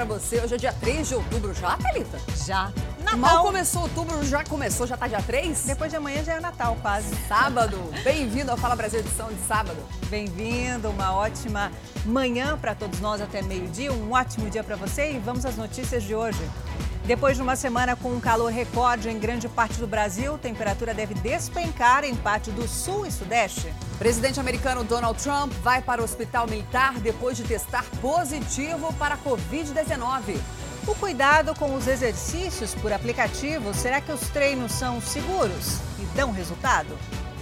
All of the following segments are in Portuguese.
pra você. Hoje é dia 3 de outubro já, Thalita? Já. Natal. Mal começou outubro, já começou, já tá dia 3? Depois de amanhã já é Natal, quase. Sábado. Bem-vindo ao Fala Brasil edição de sábado. Bem-vindo, uma ótima manhã para todos nós até meio-dia, um ótimo dia para você e vamos às notícias de hoje. Depois de uma semana com um calor recorde em grande parte do Brasil, temperatura deve despencar em parte do sul e sudeste. Presidente americano Donald Trump vai para o hospital militar depois de testar positivo para a Covid-19. O cuidado com os exercícios por aplicativo, será que os treinos são seguros e dão resultado?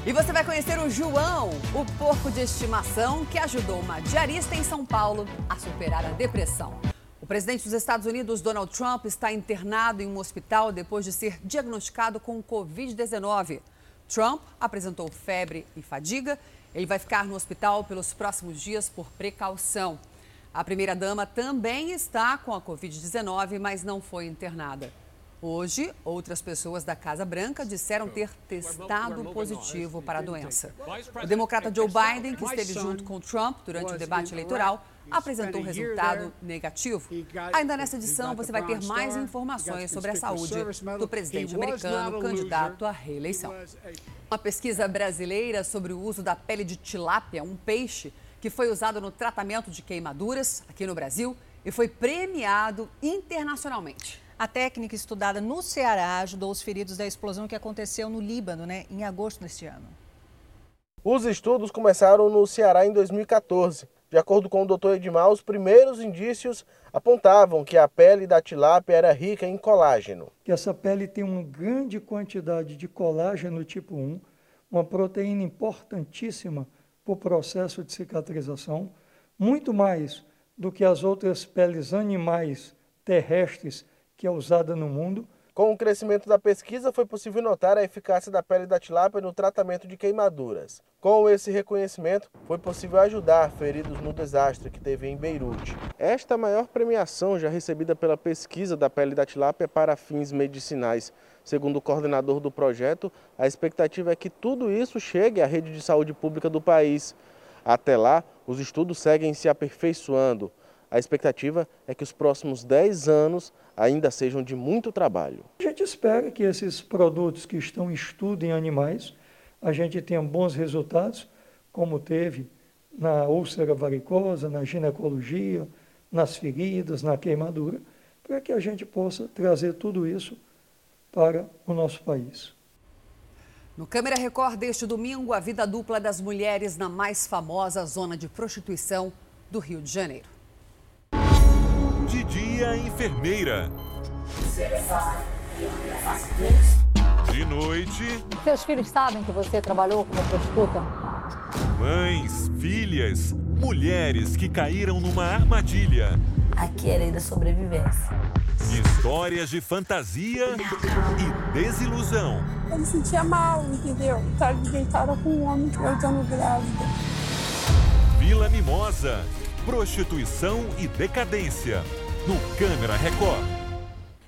E você vai conhecer o João, o porco de estimação que ajudou uma diarista em São Paulo a superar a depressão. O presidente dos Estados Unidos, Donald Trump, está internado em um hospital depois de ser diagnosticado com Covid-19. Trump apresentou febre e fadiga. Ele vai ficar no hospital pelos próximos dias por precaução. A primeira-dama também está com a Covid-19, mas não foi internada. Hoje, outras pessoas da Casa Branca disseram ter testado positivo para a doença. O democrata Joe Biden, que esteve junto com Trump durante o debate eleitoral, apresentou resultado negativo. Ainda nessa edição, você vai ter mais informações sobre a saúde do presidente americano candidato à reeleição. Uma pesquisa brasileira sobre o uso da pele de tilápia, um peixe que foi usado no tratamento de queimaduras aqui no Brasil e foi premiado internacionalmente. A técnica estudada no Ceará ajudou os feridos da explosão que aconteceu no Líbano, né, em agosto deste ano. Os estudos começaram no Ceará em 2014. De acordo com o Dr. Edmar, os primeiros indícios apontavam que a pele da tilápia era rica em colágeno. Que essa pele tem uma grande quantidade de colágeno tipo 1, uma proteína importantíssima para o processo de cicatrização, muito mais do que as outras peles animais terrestres que é usada no mundo. Com o crescimento da pesquisa, foi possível notar a eficácia da pele da tilápia no tratamento de queimaduras. Com esse reconhecimento, foi possível ajudar feridos no desastre que teve em Beirute. Esta maior premiação já recebida pela pesquisa da pele da tilápia para fins medicinais. Segundo o coordenador do projeto, a expectativa é que tudo isso chegue à rede de saúde pública do país. Até lá, os estudos seguem se aperfeiçoando. A expectativa é que os próximos 10 anos ainda sejam de muito trabalho. A gente espera que esses produtos que estão em estudo em animais, a gente tenha bons resultados, como teve na úlcera varicosa, na ginecologia, nas feridas, na queimadura, para que a gente possa trazer tudo isso para o nosso país. No Câmera Record deste domingo, a vida dupla das mulheres na mais famosa zona de prostituição do Rio de Janeiro. Dia, enfermeira. De noite. Seus filhos sabem que você trabalhou como prostituta? Mães, filhas, mulheres que caíram numa armadilha. Aqui era da sobrevivência. Histórias de fantasia e desilusão. Eu me sentia mal, entendeu? Estar deitada com um homem eu estando grávida. Vila Mimosa prostituição e decadência, no Câmara Record.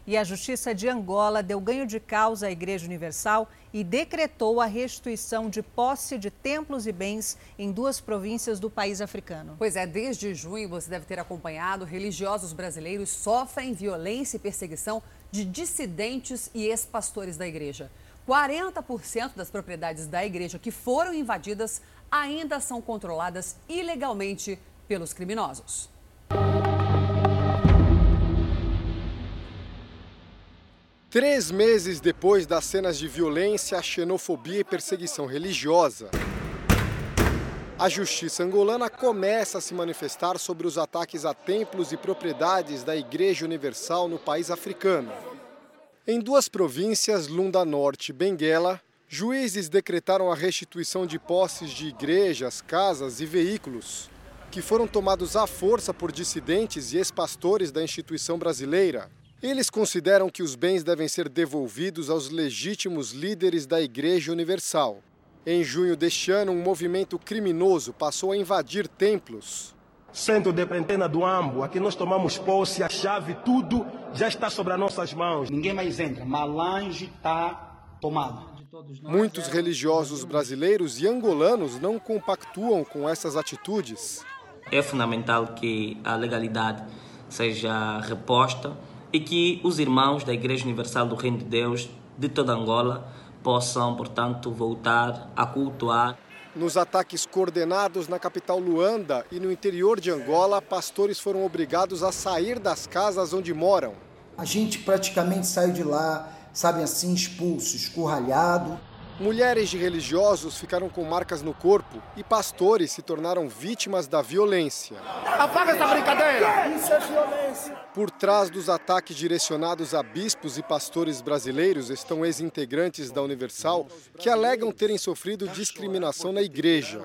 E a Justiça de Angola deu ganho de causa à Igreja Universal e decretou a restituição de posse de templos e bens em duas províncias do país africano. Pois é, desde junho você deve ter acompanhado, religiosos brasileiros sofrem violência e perseguição de dissidentes e ex-pastores da igreja. 40% das propriedades da igreja que foram invadidas ainda são controladas ilegalmente pelos criminosos. Três meses depois das cenas de violência, xenofobia e perseguição religiosa, a justiça angolana começa a se manifestar sobre os ataques a templos e propriedades da Igreja Universal no país africano. Em duas províncias, Lunda Norte e Benguela, juízes decretaram a restituição de posses de igrejas, casas e veículos que foram tomados à força por dissidentes e ex-pastores da instituição brasileira. Eles consideram que os bens devem ser devolvidos aos legítimos líderes da Igreja Universal. Em junho deste ano, um movimento criminoso passou a invadir templos. Centro de Pentena do Ambo, aqui nós tomamos posse, a chave, tudo já está sobre as nossas mãos. Ninguém mais entra, Malange está tomado. Muitos religiosos brasileiros e angolanos não compactuam com essas atitudes é fundamental que a legalidade seja reposta e que os irmãos da Igreja Universal do Reino de Deus de toda Angola possam, portanto, voltar a cultuar. Nos ataques coordenados na capital Luanda e no interior de Angola, pastores foram obrigados a sair das casas onde moram. A gente praticamente saiu de lá, sabe assim, expulso, escurralhado. Mulheres de religiosos ficaram com marcas no corpo e pastores se tornaram vítimas da violência. Apaga essa brincadeira! Isso é violência! Por trás dos ataques direcionados a bispos e pastores brasileiros estão ex-integrantes da Universal que alegam terem sofrido discriminação na igreja.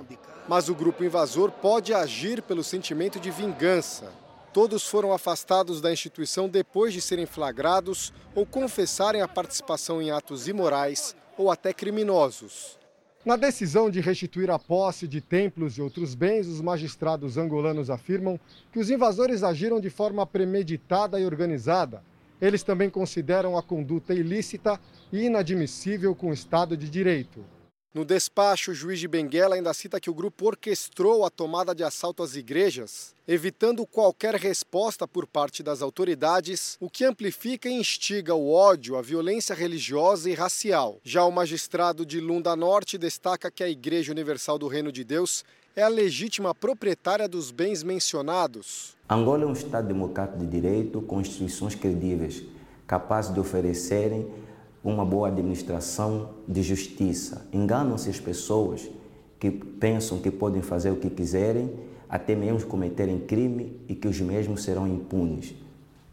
Mas o grupo invasor pode agir pelo sentimento de vingança. Todos foram afastados da instituição depois de serem flagrados ou confessarem a participação em atos imorais ou até criminosos. Na decisão de restituir a posse de templos e outros bens, os magistrados angolanos afirmam que os invasores agiram de forma premeditada e organizada. Eles também consideram a conduta ilícita e inadmissível com o Estado de Direito. No despacho, o juiz de Benguela ainda cita que o grupo orquestrou a tomada de assalto às igrejas, evitando qualquer resposta por parte das autoridades, o que amplifica e instiga o ódio, a violência religiosa e racial. Já o magistrado de Lunda Norte destaca que a Igreja Universal do Reino de Deus é a legítima proprietária dos bens mencionados. Angola é um Estado democrático de direito com instituições credíveis, capazes de oferecerem uma boa administração de justiça. Enganam-se as pessoas que pensam que podem fazer o que quiserem, até mesmo cometerem crime e que os mesmos serão impunes.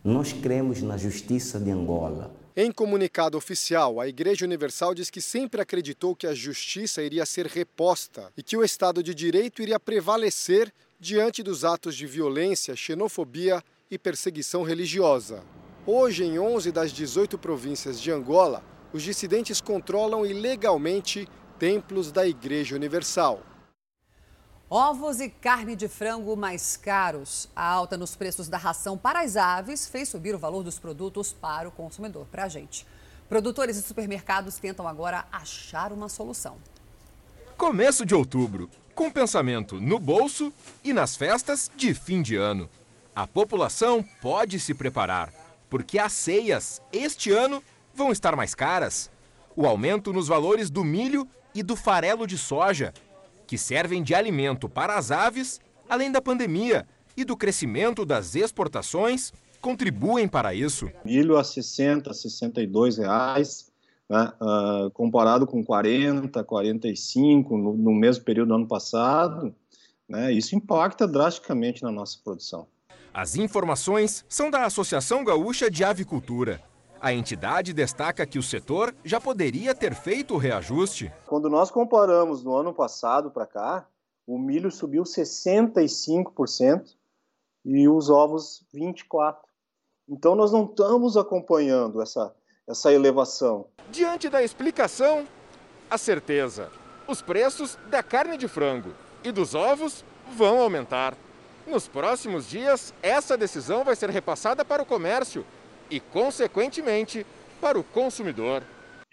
Nós cremos na justiça de Angola. Em comunicado oficial, a Igreja Universal diz que sempre acreditou que a justiça iria ser reposta e que o Estado de Direito iria prevalecer diante dos atos de violência, xenofobia e perseguição religiosa. Hoje, em 11 das 18 províncias de Angola, os dissidentes controlam ilegalmente templos da Igreja Universal. Ovos e carne de frango mais caros. A alta nos preços da ração para as aves fez subir o valor dos produtos para o consumidor, para a gente. Produtores e supermercados tentam agora achar uma solução. Começo de outubro, com pensamento no bolso e nas festas de fim de ano. A população pode se preparar porque as ceias, este ano, vão estar mais caras. O aumento nos valores do milho e do farelo de soja, que servem de alimento para as aves, além da pandemia e do crescimento das exportações, contribuem para isso. Milho a 60, 62 reais, né, uh, comparado com 40, 45 no, no mesmo período do ano passado, né, isso impacta drasticamente na nossa produção. As informações são da Associação Gaúcha de Avicultura. A entidade destaca que o setor já poderia ter feito o reajuste. Quando nós comparamos no ano passado para cá, o milho subiu 65% e os ovos 24%. Então nós não estamos acompanhando essa, essa elevação. Diante da explicação, a certeza: os preços da carne de frango e dos ovos vão aumentar. Nos próximos dias, essa decisão vai ser repassada para o comércio e, consequentemente, para o consumidor.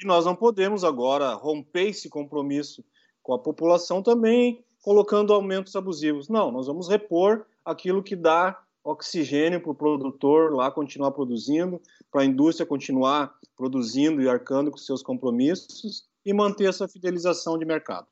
E nós não podemos agora romper esse compromisso com a população também colocando aumentos abusivos. Não, nós vamos repor aquilo que dá oxigênio para o produtor lá continuar produzindo, para a indústria continuar produzindo e arcando com seus compromissos e manter essa fidelização de mercado.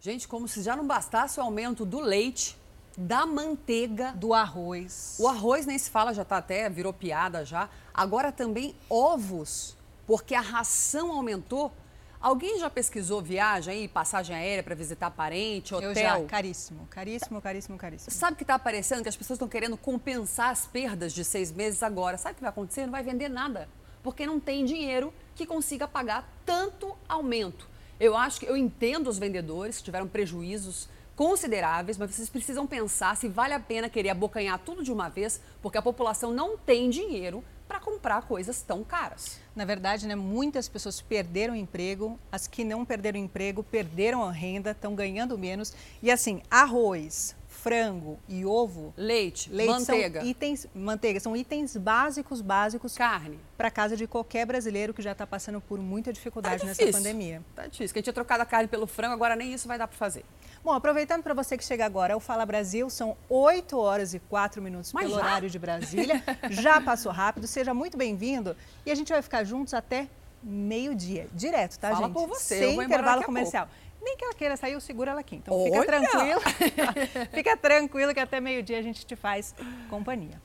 Gente, como se já não bastasse o aumento do leite, da manteiga. Do arroz. O arroz nem se fala, já está até, virou piada já. Agora também ovos, porque a ração aumentou. Alguém já pesquisou viagem aí, passagem aérea para visitar parente, hotel? Eu já, caríssimo, caríssimo, caríssimo, caríssimo. Sabe o que está aparecendo? Que as pessoas estão querendo compensar as perdas de seis meses agora. Sabe o que vai acontecer? Não vai vender nada, porque não tem dinheiro que consiga pagar tanto aumento. Eu acho que eu entendo os vendedores que tiveram prejuízos consideráveis, mas vocês precisam pensar se vale a pena querer abocanhar tudo de uma vez, porque a população não tem dinheiro para comprar coisas tão caras. Na verdade, né, muitas pessoas perderam emprego, as que não perderam emprego perderam a renda, estão ganhando menos. E assim, arroz, frango e ovo, leite, leite manteiga, são itens, manteiga são itens básicos, básicos, carne para casa de qualquer brasileiro que já está passando por muita dificuldade tá nessa pandemia. Tá difícil. Que a gente tinha trocado a carne pelo frango, agora nem isso vai dar para fazer. Bom, aproveitando para você que chega agora, o Fala Brasil são 8 horas e 4 minutos Mas pelo já? horário de Brasília. já passou rápido, seja muito bem-vindo e a gente vai ficar juntos até meio-dia, direto, tá, Fala gente? por você, Sem intervalo comercial. Nem que ela queira sair, eu seguro ela aqui. Então Olha! fica tranquilo. fica tranquilo que até meio-dia a gente te faz companhia.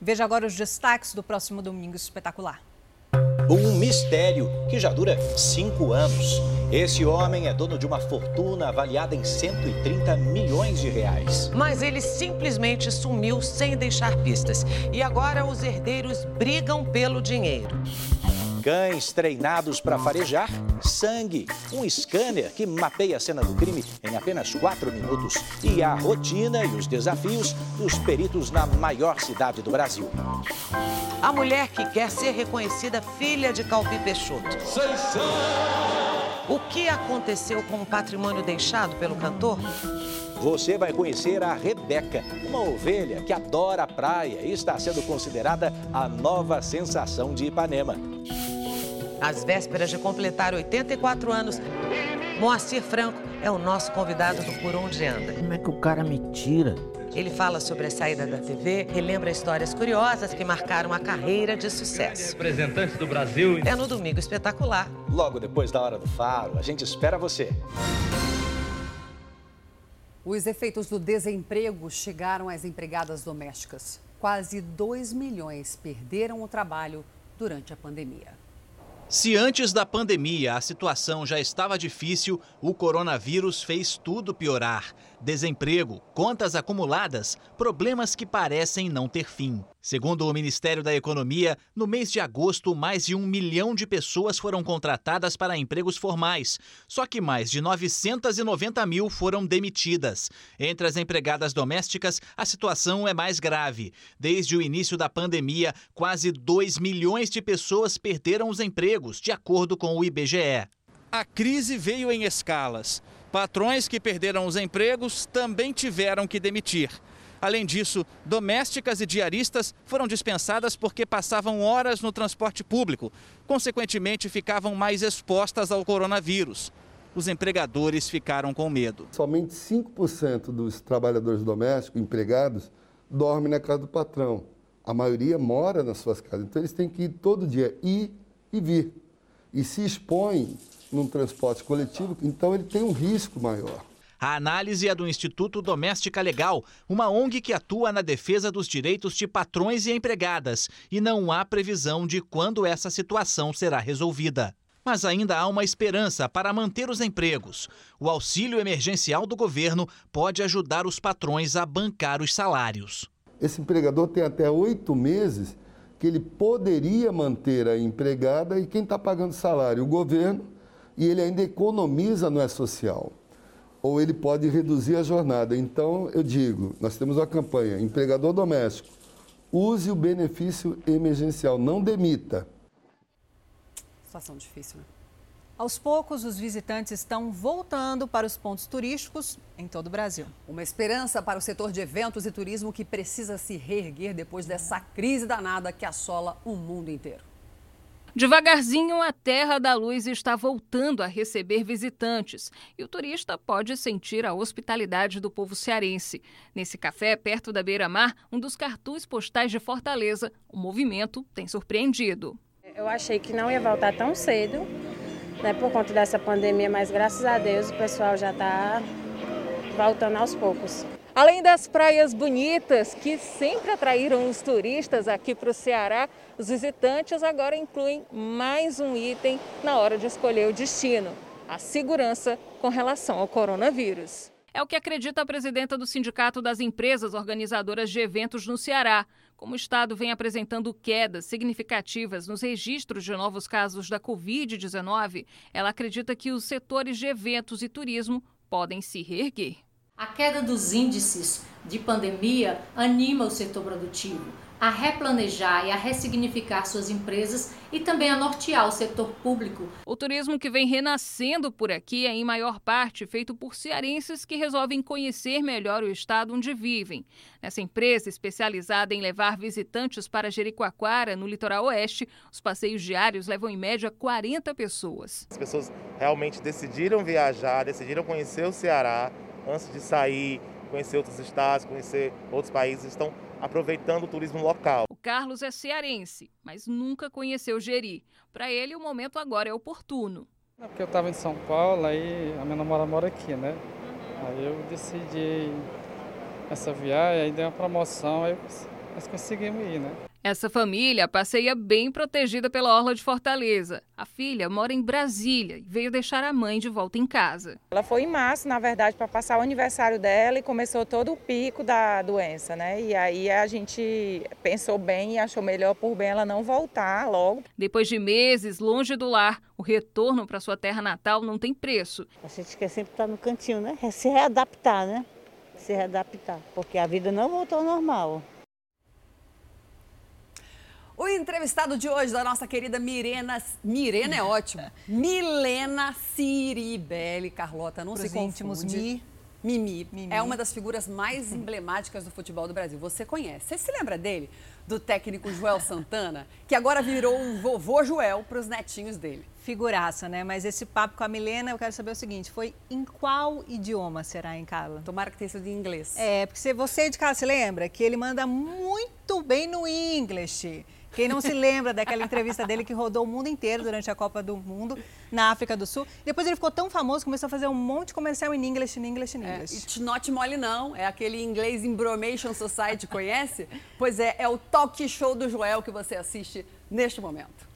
Veja agora os destaques do próximo domingo espetacular. Um mistério que já dura cinco anos. Esse homem é dono de uma fortuna avaliada em 130 milhões de reais. Mas ele simplesmente sumiu sem deixar pistas. E agora os herdeiros brigam pelo dinheiro. Cães treinados para farejar, sangue, um scanner que mapeia a cena do crime em apenas quatro minutos e a rotina e os desafios dos peritos na maior cidade do Brasil. A mulher que quer ser reconhecida filha de Calbi Peixoto. O que aconteceu com o patrimônio deixado pelo cantor? Você vai conhecer a Rebeca, uma ovelha que adora a praia e está sendo considerada a nova sensação de Ipanema. Às vésperas de completar 84 anos, Moacir Franco é o nosso convidado do Por Onde Anda. Como é que o cara me tira? Ele fala sobre a saída da TV, relembra histórias curiosas que marcaram a carreira de sucesso. Representantes do Brasil. É no Domingo Espetacular. Logo depois da Hora do Faro, a gente espera você. Os efeitos do desemprego chegaram às empregadas domésticas. Quase 2 milhões perderam o trabalho durante a pandemia. Se antes da pandemia a situação já estava difícil, o coronavírus fez tudo piorar. Desemprego, contas acumuladas, problemas que parecem não ter fim. Segundo o Ministério da Economia, no mês de agosto, mais de um milhão de pessoas foram contratadas para empregos formais. Só que mais de 990 mil foram demitidas. Entre as empregadas domésticas, a situação é mais grave. Desde o início da pandemia, quase 2 milhões de pessoas perderam os empregos, de acordo com o IBGE. A crise veio em escalas. Patrões que perderam os empregos também tiveram que demitir. Além disso, domésticas e diaristas foram dispensadas porque passavam horas no transporte público. Consequentemente, ficavam mais expostas ao coronavírus. Os empregadores ficaram com medo. Somente 5% dos trabalhadores domésticos, empregados, dormem na casa do patrão. A maioria mora nas suas casas. Então, eles têm que ir todo dia, ir e vir. E se expõem num transporte coletivo, então ele tem um risco maior. A análise é do Instituto Doméstica Legal, uma ONG que atua na defesa dos direitos de patrões e empregadas, e não há previsão de quando essa situação será resolvida. Mas ainda há uma esperança para manter os empregos. O auxílio emergencial do governo pode ajudar os patrões a bancar os salários. Esse empregador tem até oito meses que ele poderia manter a empregada e quem está pagando salário? O governo e ele ainda economiza no E-Social. Ou ele pode reduzir a jornada. Então, eu digo, nós temos uma campanha, empregador doméstico, use o benefício emergencial, não demita. Situação difícil, né? Aos poucos, os visitantes estão voltando para os pontos turísticos em todo o Brasil. Uma esperança para o setor de eventos e turismo que precisa se reerguer depois dessa crise danada que assola o mundo inteiro. Devagarzinho, a Terra da Luz está voltando a receber visitantes e o turista pode sentir a hospitalidade do povo cearense. Nesse café, perto da beira-mar, um dos cartões postais de Fortaleza, o movimento tem surpreendido. Eu achei que não ia voltar tão cedo, né, por conta dessa pandemia, mas graças a Deus o pessoal já está voltando aos poucos. Além das praias bonitas que sempre atraíram os turistas aqui para o Ceará, os visitantes agora incluem mais um item na hora de escolher o destino: a segurança com relação ao coronavírus. É o que acredita a presidenta do Sindicato das Empresas Organizadoras de Eventos no Ceará. Como o Estado vem apresentando quedas significativas nos registros de novos casos da Covid-19, ela acredita que os setores de eventos e turismo podem se reerguer. A queda dos índices de pandemia anima o setor produtivo. a replanejar e a ressignificar suas empresas e também a nortear o setor público. O turismo que vem renascendo por aqui é, em maior parte, feito por cearenses que resolvem conhecer melhor o estado onde vivem. Nessa empresa especializada em levar visitantes para Jericoacoara, no litoral oeste, os passeios diários levam em média 40 pessoas. As pessoas realmente decidiram viajar, decidiram conhecer o Ceará antes de sair, conhecer outros estados, conhecer outros países, estão aproveitando o turismo local. O Carlos é cearense, mas nunca conheceu Jeri. Para ele, o momento agora é oportuno. É porque eu estava em São Paulo, aí a minha namorada mora aqui, né? Aí eu decidi essa viagem, aí deu uma promoção, aí nós conseguimos ir, né? Essa família passeia bem protegida pela Orla de Fortaleza. A filha mora em Brasília e veio deixar a mãe de volta em casa. Ela foi em março, na verdade, para passar o aniversário dela e começou todo o pico da doença, né? E aí a gente pensou bem e achou melhor por bem ela não voltar logo. Depois de meses longe do lar, o retorno para sua terra natal não tem preço. A gente quer sempre estar no cantinho, né? É se readaptar, né? Se readaptar, porque a vida não voltou ao normal. O entrevistado de hoje da nossa querida Mirena, Mirena é ótimo, Milena Ciribelli, Carlota, não Pros se íntimos, Mi. Mimi. Mimi. É uma das figuras mais emblemáticas do futebol do Brasil. Você conhece. Você se lembra dele? Do técnico Joel Santana, que agora virou o vovô Joel para os netinhos dele. Figuraça, né? Mas esse papo com a Milena, eu quero saber o seguinte: foi em qual idioma será, em Carla? Tomara que tenha sido em inglês. É, porque você de casa se lembra que ele manda muito bem no English. Quem não se lembra daquela entrevista dele que rodou o mundo inteiro durante a Copa do Mundo na África do Sul. Depois ele ficou tão famoso, começou a fazer um monte de comercial em inglês, em inglês, em É, inglês. It's not mole não, é aquele inglês Embromation Society, conhece? Pois é, é o talk show do Joel que você assiste neste momento.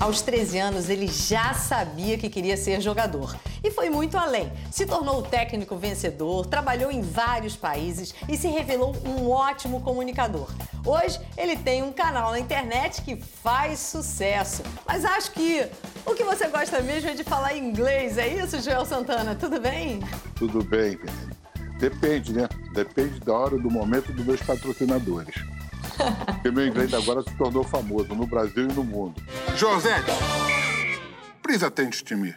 Aos 13 anos, ele já sabia que queria ser jogador. E foi muito além. Se tornou técnico vencedor, trabalhou em vários países e se revelou um ótimo comunicador. Hoje, ele tem um canal na internet que faz sucesso. Mas acho que o que você gosta mesmo é de falar inglês, é isso, Joel Santana? Tudo bem? Tudo bem, depende, né? Depende da hora, do momento dos meus patrocinadores. Porque meu inglês agora se tornou famoso no Brasil e no mundo. José, please atende to me.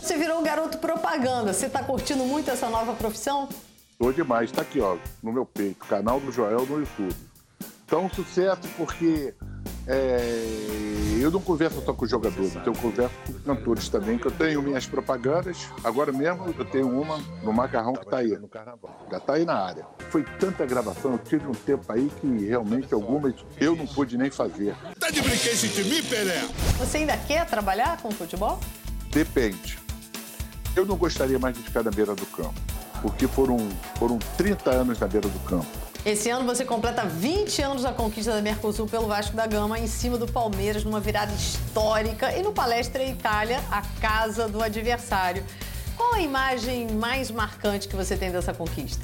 Você virou um garoto propaganda. Você tá curtindo muito essa nova profissão? Tô demais, tá aqui, ó, no meu peito, canal do Joel no YouTube. Então, sucesso porque é, eu não converso só com jogadores, eu converso com cantores também, que eu tenho minhas propagandas. Agora mesmo eu tenho uma no Macarrão que tá aí, no carnaval. Já tá aí na área. Foi tanta gravação, eu tive um tempo aí que realmente algumas eu não pude nem fazer. Tá de brinquedo de mim, Pelé? Você ainda quer trabalhar com futebol? Depende. Eu não gostaria mais de ficar na beira do campo, porque foram, foram 30 anos na beira do campo. Esse ano você completa 20 anos da conquista da Mercosul pelo Vasco da Gama em cima do Palmeiras numa virada histórica e no Palestra Itália, a casa do adversário. Qual a imagem mais marcante que você tem dessa conquista?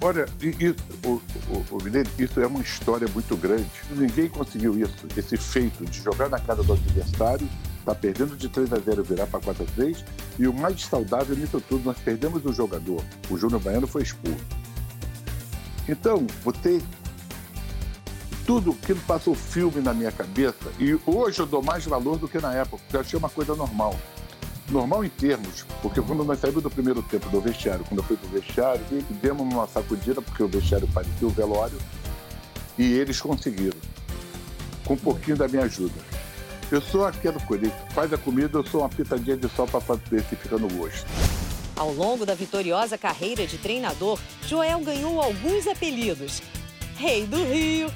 Olha, isso, o, o, o Milene, isso é uma história muito grande. Ninguém conseguiu isso, esse feito de jogar na casa do adversário, tá perdendo de 3 a 0 virar para 4 a 3 e o mais saudável nisso tudo, nós perdemos o jogador. O Júnior Baiano foi expulso. Então, você tudo aquilo passou filme na minha cabeça e hoje eu dou mais valor do que na época, porque eu achei uma coisa normal. Normal em termos, porque quando nós saímos do primeiro tempo do vestiário, quando eu fui pro vestiário, demos uma sacudida, porque o vestiário parecia o velório, e eles conseguiram, com um pouquinho da minha ajuda. Eu sou aquela coisa, faz a comida, eu sou uma pitadinha de sal para fazer se fica no gosto. Ao longo da vitoriosa carreira de treinador, Joel ganhou alguns apelidos: Rei do Rio,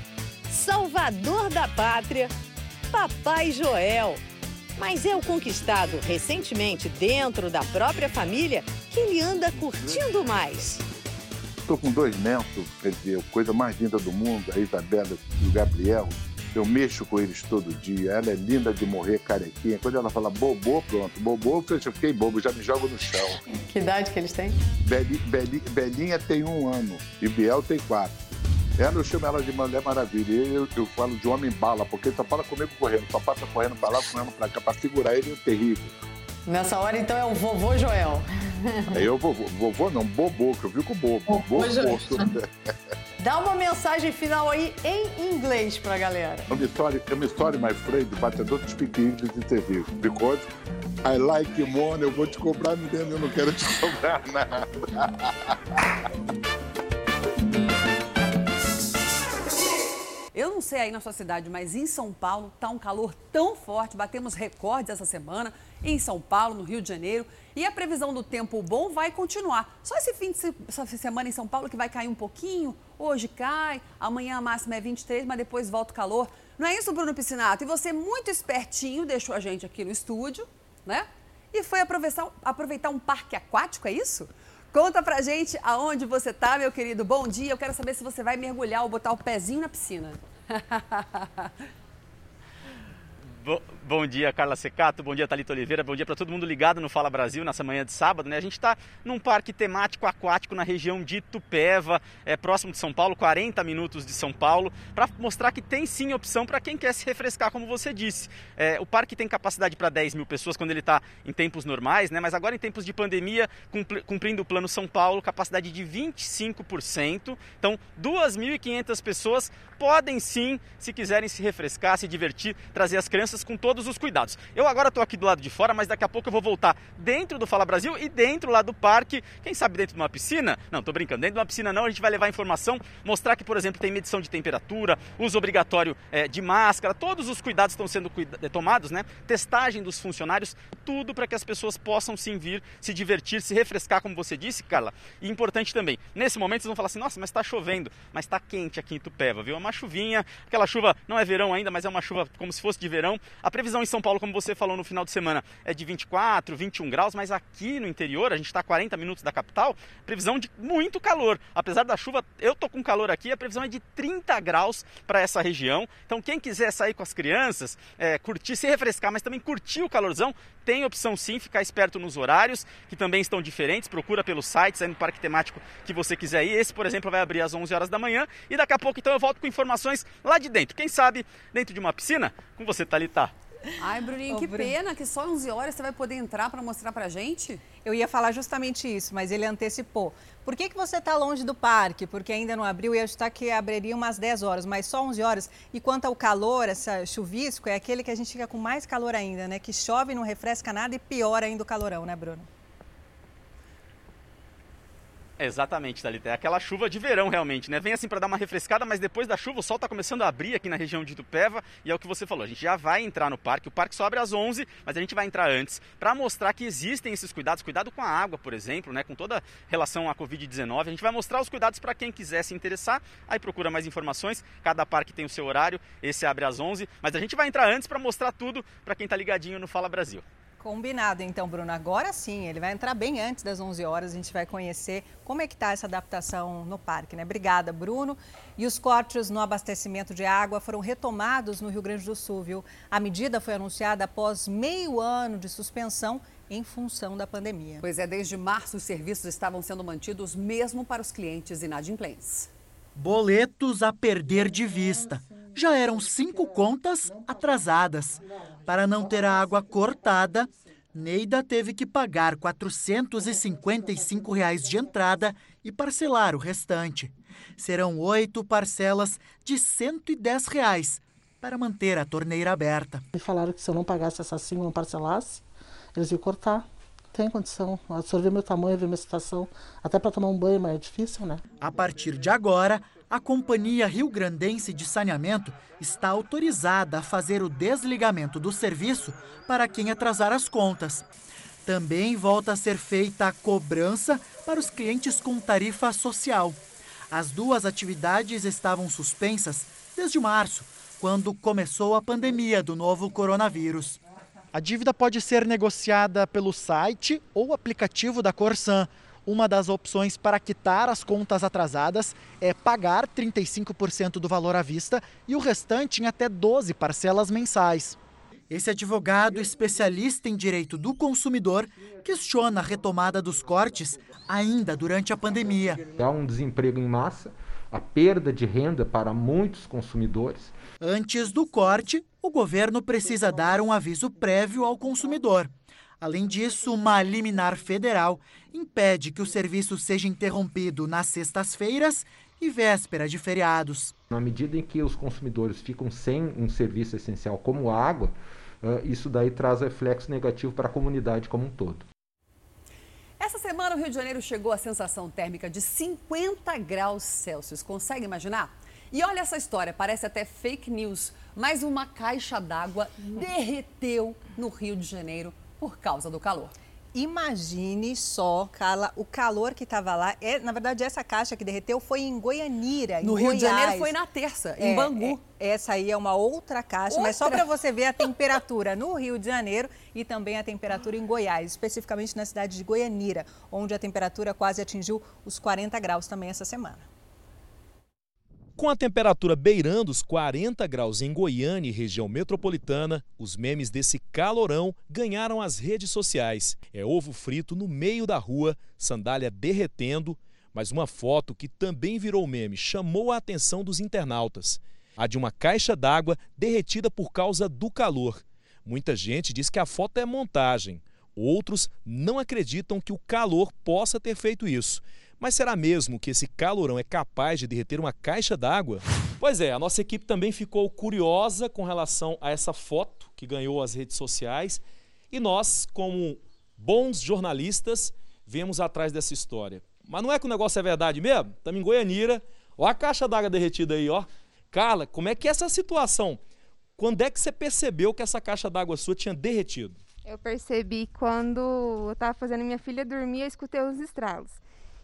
Salvador da Pátria, Papai Joel. Mas é o conquistado recentemente dentro da própria família que ele anda curtindo mais. Estou com dois netos, quer dizer, coisa mais linda do mundo, a Isabela e o Gabriel. Eu mexo com eles todo dia. Ela é linda de morrer, carequinha. Quando ela fala bobô, pronto. Bobô, eu já fiquei bobo, já me jogo no chão. Que idade que eles têm? Beli, Beli, Belinha tem um ano e Biel tem quatro. Ela eu chamo ela de Mulher Maravilha. Eu, eu falo de homem bala, porque ele só fala comigo correndo, só passa correndo pra lá, correndo pra cá, pra segurar ele é terrível. Nessa hora, então, é o vovô Joel. Aí eu vovô, vovô não, bobô, que eu fico bobo. Bobô. Dá uma mensagem final aí em inglês pra galera. I'm sorry, I'm sorry, my friend, but I don't speak English interview. Because I like money, eu vou te cobrar, menino, eu não quero te cobrar nada. Eu não sei aí na sua cidade, mas em São Paulo tá um calor tão forte, batemos recordes essa semana em São Paulo, no Rio de Janeiro, e a previsão do tempo bom vai continuar. Só esse fim de semana em São Paulo que vai cair um pouquinho, hoje cai, amanhã a máxima é 23, mas depois volta o calor. Não é isso, Bruno Piscinato? E você muito espertinho deixou a gente aqui no estúdio, né? E foi aproveitar, aproveitar um parque aquático, é isso? Conta pra gente aonde você tá, meu querido. Bom dia. Eu quero saber se você vai mergulhar ou botar o pezinho na piscina. Bo- Bom dia, Carla Secato. Bom dia, Thalita Oliveira. Bom dia para todo mundo ligado no Fala Brasil nessa manhã de sábado. Né? A gente está num parque temático aquático na região de Itupeva, é, próximo de São Paulo, 40 minutos de São Paulo, para mostrar que tem sim opção para quem quer se refrescar, como você disse. É, o parque tem capacidade para 10 mil pessoas quando ele está em tempos normais, né? mas agora em tempos de pandemia, cumpri- cumprindo o plano São Paulo, capacidade de 25%. Então, 2.500 pessoas podem sim, se quiserem se refrescar, se divertir, trazer as crianças com todos os cuidados. Eu agora estou aqui do lado de fora, mas daqui a pouco eu vou voltar dentro do Fala Brasil e dentro lá do parque, quem sabe dentro de uma piscina? Não, tô brincando, dentro de uma piscina não, a gente vai levar informação, mostrar que, por exemplo, tem medição de temperatura, uso obrigatório eh, de máscara, todos os cuidados estão sendo cuida- eh, tomados, né? Testagem dos funcionários, tudo para que as pessoas possam sim vir, se divertir, se refrescar, como você disse, Carla. E importante também, nesse momento vocês vão falar assim, nossa, mas está chovendo, mas está quente aqui em Itupeva, viu? É uma chuvinha, aquela chuva não é verão ainda, mas é uma chuva como se fosse de verão. A previsão em São Paulo, como você falou no final de semana, é de 24, 21 graus, mas aqui no interior, a gente está a 40 minutos da capital, previsão de muito calor. Apesar da chuva, eu tô com calor aqui, a previsão é de 30 graus para essa região. Então, quem quiser sair com as crianças, é, curtir, se refrescar, mas também curtir o calorzão, tem opção sim, ficar esperto nos horários, que também estão diferentes. Procura pelos sites aí no parque temático que você quiser ir. Esse, por exemplo, vai abrir às 11 horas da manhã. E daqui a pouco, então, eu volto com informações lá de dentro. Quem sabe, dentro de uma piscina, com você, Thalita. Ai, Bruninho, Ô, que Bruno. pena que só 11 horas você vai poder entrar para mostrar pra gente. Eu ia falar justamente isso, mas ele antecipou. Por que, que você está longe do parque? Porque ainda não abriu, ia estar que abriria umas 10 horas, mas só 11 horas. E quanto ao calor, essa chuvisco, é aquele que a gente fica com mais calor ainda, né? Que chove, não refresca nada e piora ainda o calorão, né, Bruno? Exatamente, Thalita. É aquela chuva de verão, realmente, né? Vem assim para dar uma refrescada, mas depois da chuva o sol está começando a abrir aqui na região de Itupeva e é o que você falou. A gente já vai entrar no parque. O parque só abre às 11, mas a gente vai entrar antes para mostrar que existem esses cuidados. Cuidado com a água, por exemplo, né? Com toda relação à Covid-19. A gente vai mostrar os cuidados para quem quiser se interessar. Aí procura mais informações. Cada parque tem o seu horário. Esse abre às 11, mas a gente vai entrar antes para mostrar tudo para quem está ligadinho no Fala Brasil. Combinado, então, Bruno. Agora sim, ele vai entrar bem antes das 11 horas. A gente vai conhecer como é que está essa adaptação no parque, né? Obrigada, Bruno. E os cortes no abastecimento de água foram retomados no Rio Grande do Sul, viu? A medida foi anunciada após meio ano de suspensão em função da pandemia. Pois é, desde março os serviços estavam sendo mantidos mesmo para os clientes inadimplentes. Boletos a perder de vista. Já eram cinco contas atrasadas. Para não ter a água cortada, Neida teve que pagar 455 reais de entrada e parcelar o restante. Serão oito parcelas de 110 reais para manter a torneira aberta. Me falaram que se eu não pagasse essa sim, não parcelasse, eles iam cortar. Tem condição. Vê meu tamanho, vê minha situação. Até para tomar um banho, mas é difícil, né? A partir de agora, a Companhia Rio Grandense de Saneamento está autorizada a fazer o desligamento do serviço para quem atrasar as contas. Também volta a ser feita a cobrança para os clientes com tarifa social. As duas atividades estavam suspensas desde março, quando começou a pandemia do novo coronavírus. A dívida pode ser negociada pelo site ou aplicativo da Corsan. Uma das opções para quitar as contas atrasadas é pagar 35% do valor à vista e o restante em até 12 parcelas mensais. Esse advogado especialista em direito do consumidor questiona a retomada dos cortes ainda durante a pandemia. Há um desemprego em massa, a perda de renda para muitos consumidores. Antes do corte, o governo precisa dar um aviso prévio ao consumidor. Além disso, uma liminar federal impede que o serviço seja interrompido nas sextas-feiras e véspera de feriados. Na medida em que os consumidores ficam sem um serviço essencial como água, isso daí traz reflexo negativo para a comunidade como um todo. Essa semana o Rio de Janeiro chegou à sensação térmica de 50 graus Celsius. Consegue imaginar? E olha essa história, parece até fake news, mas uma caixa d'água derreteu no Rio de Janeiro por causa do calor. Imagine só, Carla, o calor que estava lá. É, na verdade, essa caixa que derreteu foi em Goianira, No em Rio Goiás. de Janeiro foi na terça, em É, Bangu. é, essa aí é uma outra caixa, mas só Outra? para você ver a temperatura no Rio de Janeiro e também a temperatura em Goiás, especificamente na cidade de Goianira, onde a temperatura quase atingiu os 40 graus também essa semana. Com a temperatura beirando os 40 graus em Goiânia e região metropolitana, os memes desse calorão ganharam as redes sociais. É ovo frito no meio da rua, sandália derretendo, mas uma foto que também virou meme chamou a atenção dos internautas. A de uma caixa d'água derretida por causa do calor. Muita gente diz que a foto é montagem. Outros não acreditam que o calor possa ter feito isso. Mas será mesmo que esse calorão é capaz de derreter uma caixa d'água? Pois é, a nossa equipe também ficou curiosa com relação a essa foto que ganhou as redes sociais e nós, como bons jornalistas, viemos atrás dessa história. Mas não é que o negócio é verdade mesmo? Estamos em Goianira, ó a caixa d'água derretida aí, ó. Carla, como é que é essa situação? Quando é que você percebeu que essa caixa d'água sua tinha derretido? Eu percebi quando eu estava fazendo minha filha dormir, eu escutei os estralos.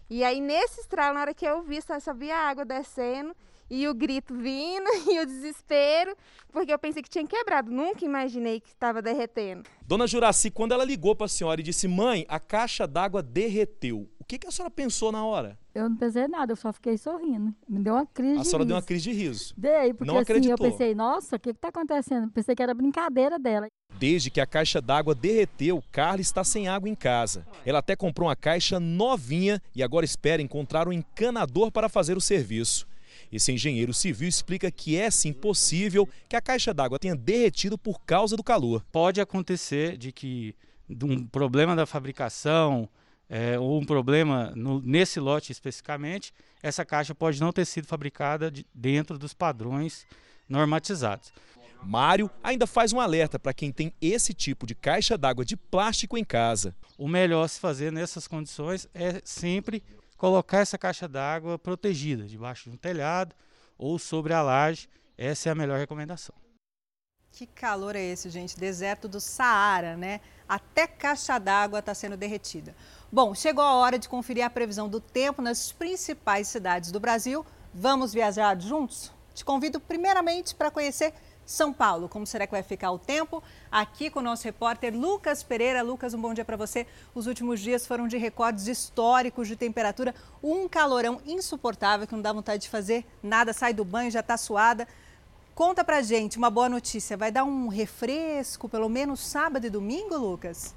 E aí, nesse estralo, na hora que eu vi, só, só vi a água descendo e o grito vindo e o desespero, porque eu pensei que tinha quebrado. Nunca imaginei que estava derretendo. Dona Juraci, quando ela ligou para a senhora e disse: Mãe, a caixa d'água derreteu, que, que a senhora pensou na hora? Eu não pensei nada, eu só fiquei sorrindo. Me deu uma crise A de senhora deu uma crise de riso. Dei, porque Não assim, eu pensei, nossa, o que está acontecendo? Pensei que era brincadeira dela. Desde que a caixa d'água derreteu, Carla está sem água em casa. Ela até comprou uma caixa novinha e agora espera encontrar um encanador para fazer o serviço. Esse engenheiro civil explica que é sim possível que a caixa d'água tenha derretido por causa do calor. Pode acontecer de que de um problema da fabricação é, ou um problema no- nesse lote especificamente, essa caixa pode não ter sido fabricada de- dentro dos padrões normatizados. Mário ainda faz um alerta para quem tem esse tipo de caixa d'água de plástico em casa. O melhor se fazer nessas condições é sempre colocar essa caixa d'água protegida, debaixo de um telhado ou sobre a laje. Essa é a melhor recomendação. Que calor é esse, gente? Deserto do Saara, né? Até caixa d'água está sendo derretida. Bom, chegou a hora de conferir a previsão do tempo nas principais cidades do Brasil. Vamos viajar juntos? Te convido primeiramente para conhecer São Paulo. Como será que vai ficar o tempo? Aqui com o nosso repórter Lucas Pereira. Lucas, um bom dia para você. Os últimos dias foram de recordes históricos de temperatura. Um calorão insuportável que não dá vontade de fazer nada. Sai do banho, já está suada. Conta pra gente uma boa notícia. Vai dar um refresco, pelo menos sábado e domingo, Lucas?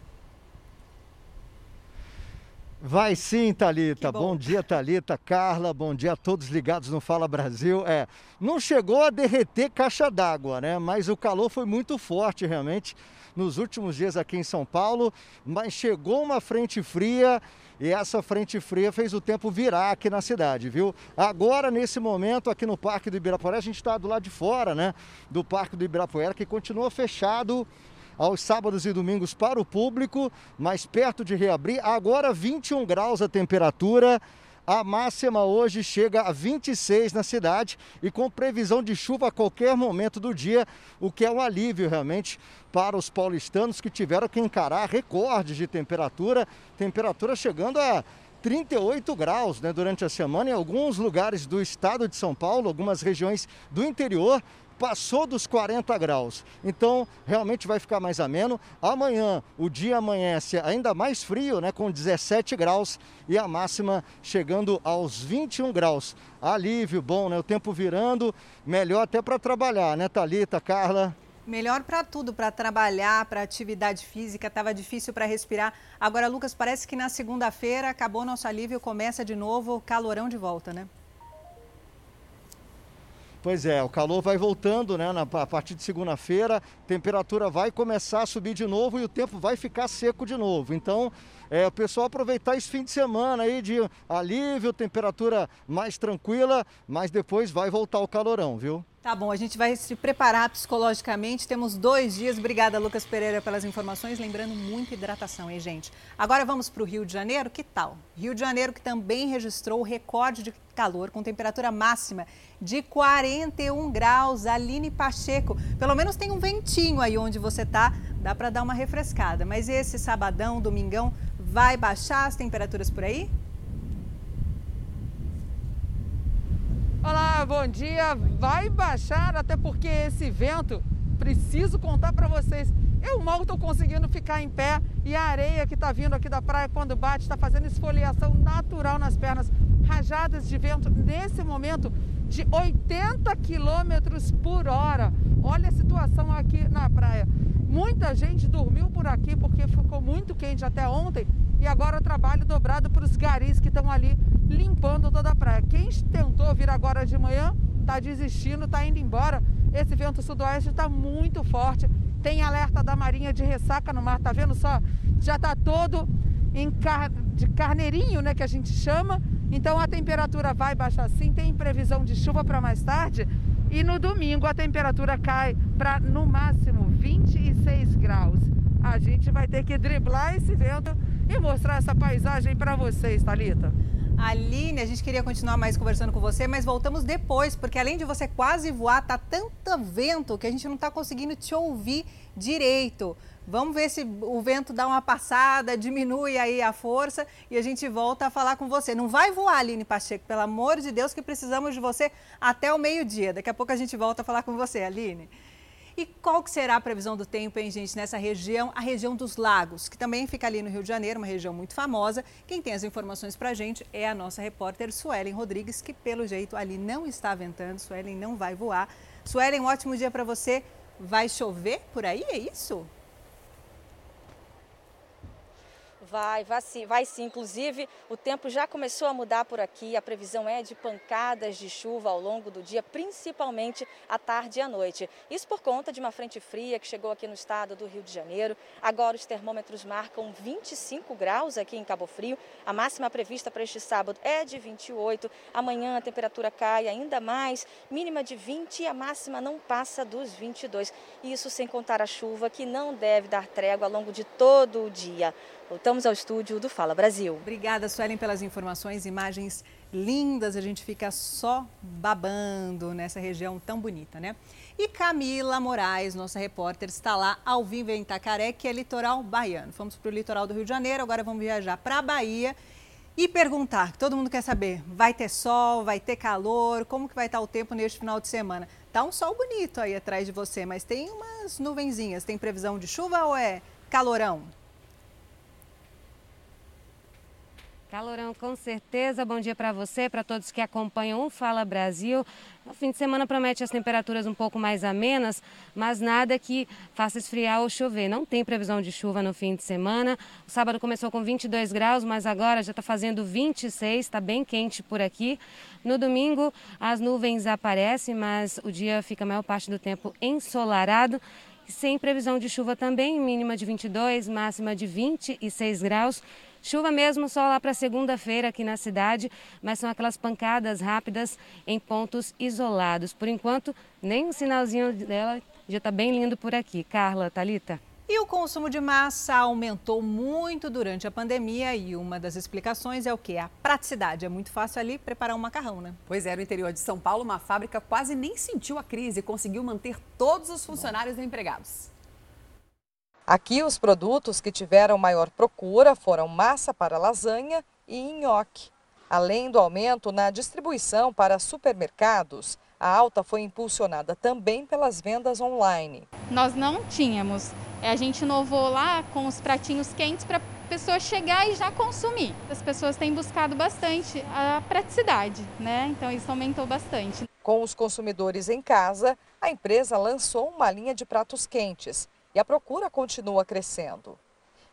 Vai sim, Talita. Bom. dia, Talita, Carla. Bom dia a todos ligados no Fala Brasil. É, não chegou a derreter caixa d'água, né? Mas o calor foi muito forte realmente nos últimos dias aqui em São Paulo, mas chegou uma frente fria e essa frente fria fez o tempo virar aqui na cidade, viu? Agora, nesse momento, aqui no Parque do Ibirapuera, a gente está do lado de fora, né? Do Parque do Ibirapuera, que continua fechado aos sábados e domingos para o público, mas perto de reabrir. Agora 21 graus a temperatura. A máxima hoje chega a 26 na cidade e com previsão de chuva a qualquer momento do dia, o que é um alívio realmente para os paulistanos que tiveram que encarar recordes de temperatura, temperatura chegando a 38 graus né, durante a semana em alguns lugares do estado de São Paulo, algumas regiões do interior, passou dos 40 graus. Então, realmente vai ficar mais ameno. Amanhã, o dia amanhece ainda mais frio, né, com 17 graus e a máxima chegando aos 21 graus. Alívio bom, né? O tempo virando, melhor até para trabalhar, né, Talita, Carla? Melhor para tudo, para trabalhar, para atividade física, estava difícil para respirar. Agora, Lucas, parece que na segunda-feira acabou nosso alívio, começa de novo, calorão de volta, né? Pois é, o calor vai voltando, né? Na, a partir de segunda-feira, temperatura vai começar a subir de novo e o tempo vai ficar seco de novo. Então, é, o pessoal aproveitar esse fim de semana aí de alívio, temperatura mais tranquila, mas depois vai voltar o calorão, viu? Tá bom, a gente vai se preparar psicologicamente. Temos dois dias. Obrigada, Lucas Pereira, pelas informações. Lembrando, muita hidratação, hein, gente? Agora vamos para o Rio de Janeiro. Que tal? Rio de Janeiro que também registrou o recorde de calor com temperatura máxima de 41 graus. Aline Pacheco, pelo menos tem um ventinho aí onde você tá. Dá para dar uma refrescada. Mas esse sabadão, domingão, vai baixar as temperaturas por aí? Olá, bom dia. Vai baixar, até porque esse vento, preciso contar para vocês, eu mal estou conseguindo ficar em pé e a areia que está vindo aqui da praia quando bate está fazendo esfoliação natural nas pernas, rajadas de vento nesse momento de 80 quilômetros por hora. Olha a situação aqui na praia. Muita gente dormiu por aqui porque ficou muito quente até ontem e agora trabalho dobrado para os garis que estão ali limpando toda a praia. Quem tentou vir agora de manhã está desistindo, está indo embora. Esse vento sudoeste está muito forte. Tem alerta da Marinha de ressaca no mar, tá vendo só? Já está todo car... de carneirinho, né, que a gente chama. Então a temperatura vai baixar sim, tem previsão de chuva para mais tarde. E no domingo a temperatura cai para no máximo 26 graus. A gente vai ter que driblar esse vento e mostrar essa paisagem para vocês, Talita. Aline, a gente queria continuar mais conversando com você, mas voltamos depois, porque além de você quase voar, tá tanto vento que a gente não está conseguindo te ouvir direito. Vamos ver se o vento dá uma passada, diminui aí a força e a gente volta a falar com você. Não vai voar, Aline Pacheco, pelo amor de Deus, que precisamos de você até o meio-dia. Daqui a pouco a gente volta a falar com você, Aline. E qual que será a previsão do tempo, hein, gente, nessa região, a região dos lagos, que também fica ali no Rio de Janeiro, uma região muito famosa. Quem tem as informações para a gente é a nossa repórter Suelen Rodrigues, que pelo jeito ali não está ventando, Suelen não vai voar. Suelen, um ótimo dia para você. Vai chover por aí, é isso? Vai, vai sim, vai sim. Inclusive, o tempo já começou a mudar por aqui. A previsão é de pancadas de chuva ao longo do dia, principalmente à tarde e à noite. Isso por conta de uma frente fria que chegou aqui no estado do Rio de Janeiro. Agora os termômetros marcam 25 graus aqui em Cabo Frio. A máxima prevista para este sábado é de 28. Amanhã a temperatura cai ainda mais, mínima de 20 e a máxima não passa dos 22. Isso sem contar a chuva que não deve dar trégua ao longo de todo o dia. Voltamos ao estúdio do Fala Brasil. Obrigada, Suelen, pelas informações, imagens lindas. A gente fica só babando nessa região tão bonita, né? E Camila Moraes, nossa repórter, está lá ao vivo em Itacaré, que é litoral baiano. Fomos para o litoral do Rio de Janeiro, agora vamos viajar para a Bahia e perguntar, todo mundo quer saber, vai ter sol, vai ter calor, como que vai estar o tempo neste final de semana? Tá um sol bonito aí atrás de você, mas tem umas nuvenzinhas. Tem previsão de chuva ou é calorão? Calorão, com certeza. Bom dia para você, para todos que acompanham o Fala Brasil. O fim de semana promete as temperaturas um pouco mais amenas, mas nada que faça esfriar ou chover. Não tem previsão de chuva no fim de semana. O sábado começou com 22 graus, mas agora já está fazendo 26, está bem quente por aqui. No domingo, as nuvens aparecem, mas o dia fica a maior parte do tempo ensolarado sem previsão de chuva também, mínima de 22, máxima de 26 graus. Chuva mesmo só lá para segunda-feira aqui na cidade, mas são aquelas pancadas rápidas em pontos isolados. Por enquanto, nem um sinalzinho dela já está bem lindo por aqui. Carla, Talita. E o consumo de massa aumentou muito durante a pandemia e uma das explicações é o que? A praticidade. É muito fácil ali preparar um macarrão, né? Pois é, no interior de São Paulo, uma fábrica quase nem sentiu a crise e conseguiu manter todos os funcionários empregados. Aqui, os produtos que tiveram maior procura foram massa para lasanha e nhoque. Além do aumento na distribuição para supermercados, a alta foi impulsionada também pelas vendas online. Nós não tínhamos. A gente inovou lá com os pratinhos quentes para a pessoa chegar e já consumir. As pessoas têm buscado bastante a praticidade, né? Então isso aumentou bastante. Com os consumidores em casa, a empresa lançou uma linha de pratos quentes e a procura continua crescendo.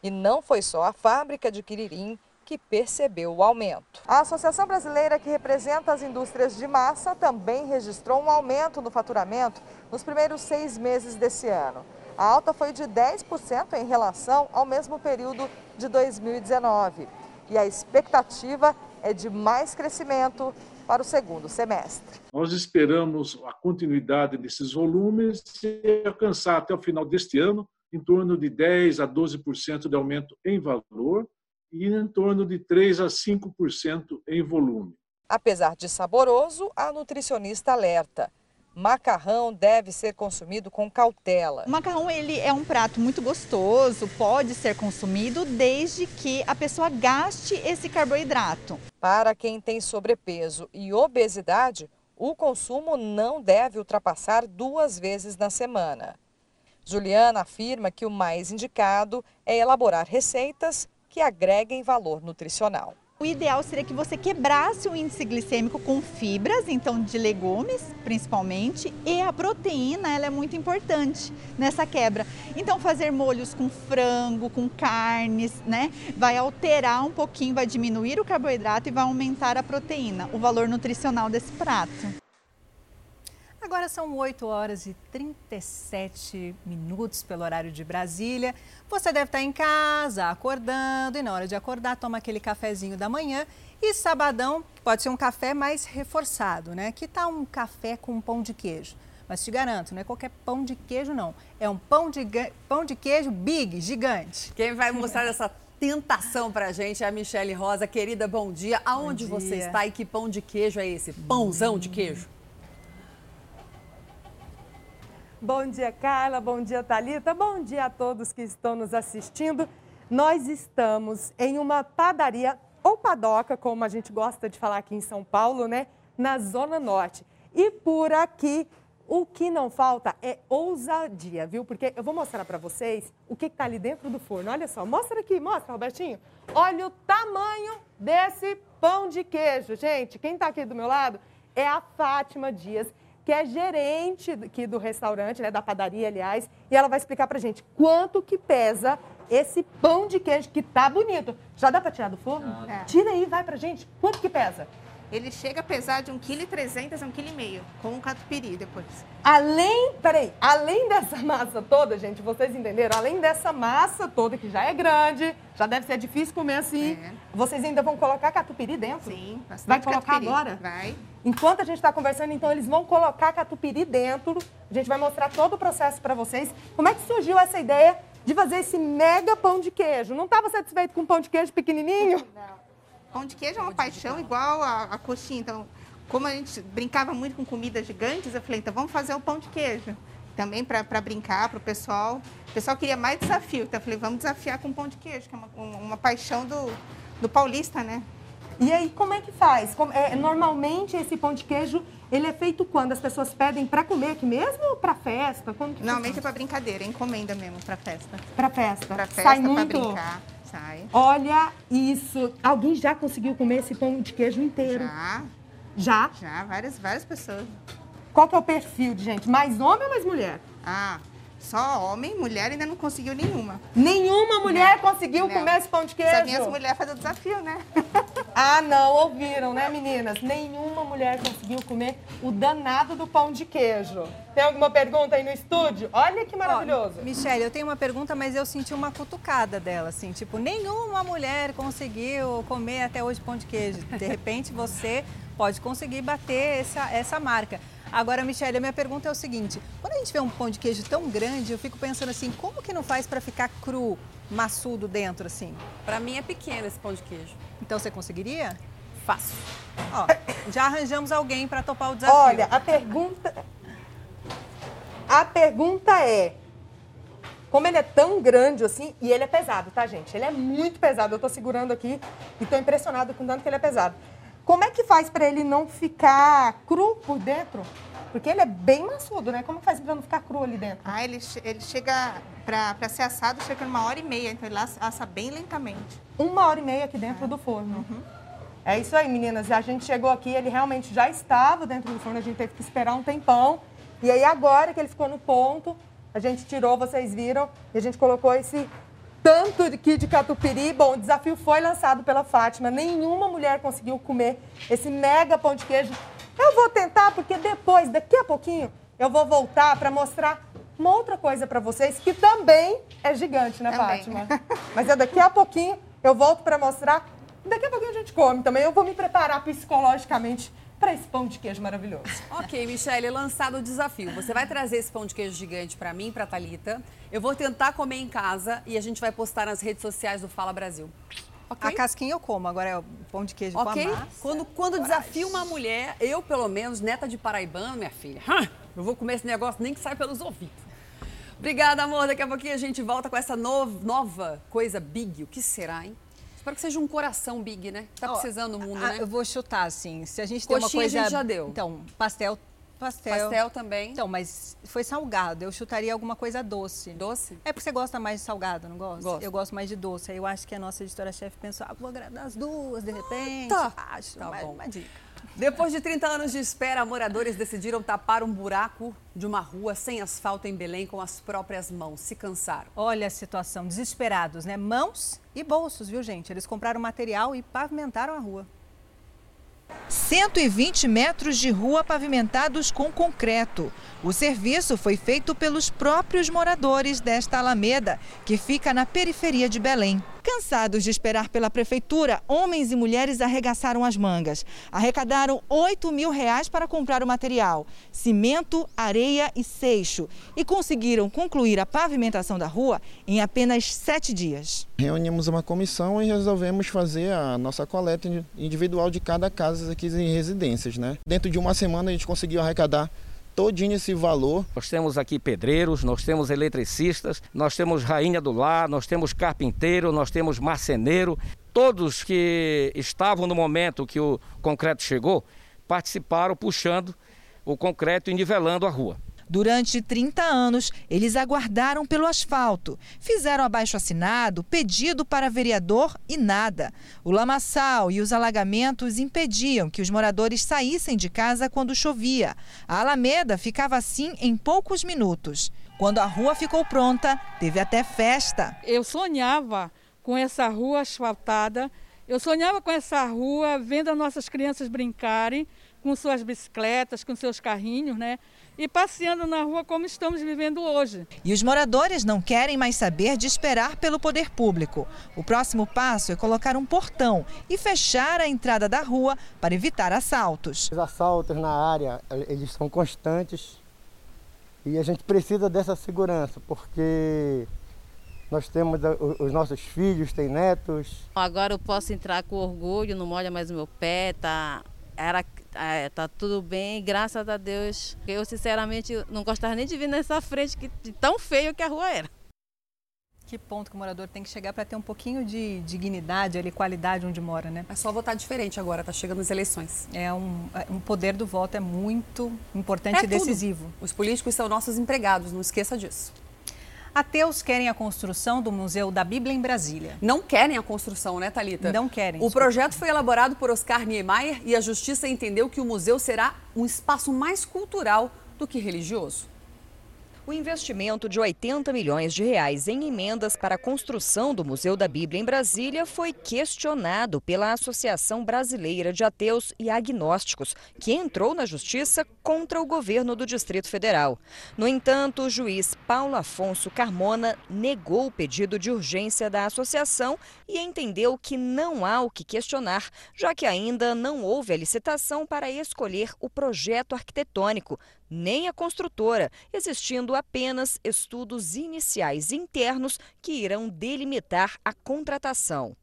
E não foi só a fábrica de Quiririm que percebeu o aumento. A Associação Brasileira que representa as indústrias de massa também registrou um aumento no faturamento nos primeiros seis meses desse ano. A alta foi de 10% em relação ao mesmo período de 2019. E a expectativa é de mais crescimento para o segundo semestre. Nós esperamos a continuidade desses volumes e alcançar até o final deste ano em torno de 10 a 12% de aumento em valor e em torno de 3 a 5% em volume. Apesar de saboroso, a nutricionista alerta. Macarrão deve ser consumido com cautela. O macarrão ele é um prato muito gostoso, pode ser consumido desde que a pessoa gaste esse carboidrato. Para quem tem sobrepeso e obesidade, o consumo não deve ultrapassar duas vezes na semana. Juliana afirma que o mais indicado é elaborar receitas que agreguem valor nutricional. O ideal seria que você quebrasse o índice glicêmico com fibras, então de legumes principalmente, e a proteína ela é muito importante nessa quebra. Então fazer molhos com frango, com carnes, né, vai alterar um pouquinho, vai diminuir o carboidrato e vai aumentar a proteína, o valor nutricional desse prato. Agora são 8 horas e 37 minutos pelo horário de Brasília. Você deve estar em casa, acordando, e na hora de acordar, toma aquele cafezinho da manhã. E sabadão pode ser um café mais reforçado, né? Que tal um café com pão de queijo? Mas te garanto, não é qualquer pão de queijo, não. É um pão de, pão de queijo big, gigante. Quem vai mostrar essa tentação pra gente é a Michele Rosa. Querida, bom dia. Aonde bom dia. você está e que pão de queijo é esse? Pãozão de queijo? Bom dia, Carla. Bom dia, Talita. Bom dia a todos que estão nos assistindo. Nós estamos em uma padaria ou padoca, como a gente gosta de falar aqui em São Paulo, né? Na Zona Norte. E por aqui, o que não falta é ousadia, viu? Porque eu vou mostrar para vocês o que está ali dentro do forno. Olha só, mostra aqui, mostra, Robertinho. Olha o tamanho desse pão de queijo. Gente, quem está aqui do meu lado é a Fátima Dias que é gerente aqui do restaurante, né, da padaria, aliás, e ela vai explicar pra gente quanto que pesa esse pão de queijo que tá bonito. Já dá para tirar do forno? É. Tira aí, vai pra gente. Quanto que pesa? Ele chega a pesar de 1,3 kg a 1,5 kg, com um catupiry depois. Além, peraí, além dessa massa toda, gente, vocês entenderam? Além dessa massa toda, que já é grande, já deve ser difícil comer assim, é. vocês ainda vão colocar catupiry dentro? Sim, bastante Vai colocar catupiry. agora? Vai. Enquanto a gente está conversando, então, eles vão colocar catupiry dentro. A gente vai mostrar todo o processo para vocês. Como é que surgiu essa ideia de fazer esse mega pão de queijo? Não estava satisfeito com pão de queijo pequenininho? Não. Pão de queijo é uma paixão igual a, a coxinha. Então, como a gente brincava muito com comidas gigantes, eu falei, então vamos fazer o pão de queijo. Também para brincar, para o pessoal. O pessoal queria mais desafio, então eu falei, vamos desafiar com pão de queijo, que é uma, uma paixão do, do paulista, né? E aí, como é que faz? Como, é, normalmente, esse pão de queijo, ele é feito quando? As pessoas pedem para comer aqui mesmo ou para festa? Normalmente é para brincadeira, é encomenda mesmo, para festa. Para festa. Para festa, para brincar. Sai. Olha isso. Alguém já conseguiu comer esse pão de queijo inteiro? Já. Já? Já, várias, várias pessoas. Qual que é o perfil de gente? Mais homem ou mais mulher? Ah, só homem, mulher ainda não conseguiu nenhuma. Nenhuma mulher não, conseguiu não. comer esse pão de queijo? Só minhas mulheres fazem o desafio, né? ah, não, ouviram, né, meninas? Nenhuma mulher conseguiu comer o danado do pão de queijo. Tem alguma pergunta aí no estúdio? Olha que maravilhoso. Ó, Michelle, eu tenho uma pergunta, mas eu senti uma cutucada dela, assim, tipo, nenhuma mulher conseguiu comer até hoje pão de queijo. De repente, você pode conseguir bater essa, essa marca. Agora, Michelle, a minha pergunta é o seguinte: quando a gente vê um pão de queijo tão grande, eu fico pensando assim, como que não faz para ficar cru, maçudo dentro assim? Para mim é pequeno esse pão de queijo. Então você conseguiria? Fácil. Ó, já arranjamos alguém para topar o desafio. Olha, a pergunta a pergunta é como ele é tão grande assim, e ele é pesado, tá, gente? Ele é muito pesado. Eu tô segurando aqui e tô impressionado com tanto que ele é pesado. Como é que faz para ele não ficar cru por dentro? Porque ele é bem maçudo, né? Como faz para não ficar cru ali dentro? Ah, ele, ele chega, para ser assado, chega numa hora e meia, então ele assa bem lentamente. Uma hora e meia aqui dentro é. do forno. Uhum. É isso aí, meninas. A gente chegou aqui, ele realmente já estava dentro do forno, a gente teve que esperar um tempão. E aí agora que ele ficou no ponto, a gente tirou, vocês viram, e a gente colocou esse tanto aqui de catupiry. Bom, o desafio foi lançado pela Fátima. Nenhuma mulher conseguiu comer esse mega pão de queijo. Eu vou tentar, porque depois, daqui a pouquinho, eu vou voltar para mostrar uma outra coisa para vocês, que também é gigante, né, também. Fátima? Mas é daqui a pouquinho, eu volto para mostrar. Daqui a pouquinho a gente come também. Eu vou me preparar psicologicamente para esse pão de queijo maravilhoso. Ok, Michelle, lançado o desafio. Você vai trazer esse pão de queijo gigante para mim, para Talita. Eu vou tentar comer em casa e a gente vai postar nas redes sociais do Fala Brasil. Okay? A casquinha eu como, agora é o pão de queijo okay? com a massa. Quando, quando desafio uma mulher, eu pelo menos, neta de paraibano, minha filha, eu vou comer esse negócio nem que sai pelos ouvidos. Obrigada, amor. Daqui a pouquinho a gente volta com essa nova coisa big. O que será, hein? Espero que seja um coração big, né? Tá precisando o mundo, né? Eu vou chutar, assim. Se a gente tem uma coisa... a gente já deu. Então, pastel Pastel. Pastel também. Então, mas foi salgado. Eu chutaria alguma coisa doce. Doce? É porque você gosta mais de salgado, não gosta? Gosto. Eu gosto mais de doce. Aí eu acho que a nossa editora-chefe pensou, ah, vou agradar as duas, de repente. Tá. Acho, tá uma, bom. uma dica. Depois de 30 anos de espera, moradores decidiram tapar um buraco de uma rua sem asfalto em Belém com as próprias mãos. Se cansaram. Olha a situação, desesperados, né? Mãos e bolsos, viu, gente? Eles compraram material e pavimentaram a rua. 120 metros de rua pavimentados com concreto. O serviço foi feito pelos próprios moradores desta Alameda, que fica na periferia de Belém. Cansados de esperar pela prefeitura, homens e mulheres arregaçaram as mangas. Arrecadaram 8 mil reais para comprar o material, cimento, areia e seixo, e conseguiram concluir a pavimentação da rua em apenas sete dias. Reunimos uma comissão e resolvemos fazer a nossa coleta individual de cada casa aqui em residências. Né? Dentro de uma semana a gente conseguiu arrecadar todinho esse valor. Nós temos aqui pedreiros, nós temos eletricistas, nós temos rainha do lar, nós temos carpinteiro, nós temos marceneiro. Todos que estavam no momento que o concreto chegou participaram puxando o concreto e nivelando a rua. Durante 30 anos, eles aguardaram pelo asfalto. Fizeram abaixo assinado, pedido para vereador e nada. O lamaçal e os alagamentos impediam que os moradores saíssem de casa quando chovia. A Alameda ficava assim em poucos minutos. Quando a rua ficou pronta, teve até festa. Eu sonhava com essa rua asfaltada. Eu sonhava com essa rua vendo as nossas crianças brincarem com suas bicicletas, com seus carrinhos, né? E passeando na rua como estamos vivendo hoje. E os moradores não querem mais saber de esperar pelo poder público. O próximo passo é colocar um portão e fechar a entrada da rua para evitar assaltos. Os assaltos na área, eles são constantes e a gente precisa dessa segurança, porque nós temos os nossos filhos, têm netos. Agora eu posso entrar com orgulho, não molha mais o meu pé, tá era é, tá tudo bem, graças a Deus. Eu, sinceramente, não gostava nem de vir nessa frente, que, de tão feio que a rua era. Que ponto que o morador tem que chegar para ter um pouquinho de dignidade, ali, qualidade onde mora, né? É só votar diferente agora, tá chegando as eleições. É um, é, um poder do voto é muito importante é e decisivo. Tudo. Os políticos são nossos empregados, não esqueça disso. Ateus querem a construção do Museu da Bíblia em Brasília. Não querem a construção, né, Talita? Não querem. O projeto foi elaborado por Oscar Niemeyer e a Justiça entendeu que o museu será um espaço mais cultural do que religioso. O investimento de 80 milhões de reais em emendas para a construção do Museu da Bíblia em Brasília foi questionado pela Associação Brasileira de Ateus e Agnósticos, que entrou na justiça contra o governo do Distrito Federal. No entanto, o juiz Paulo Afonso Carmona negou o pedido de urgência da associação e entendeu que não há o que questionar, já que ainda não houve a licitação para escolher o projeto arquitetônico, nem a construtora, existindo apenas estudos iniciais internos que irão delimitar a contratação.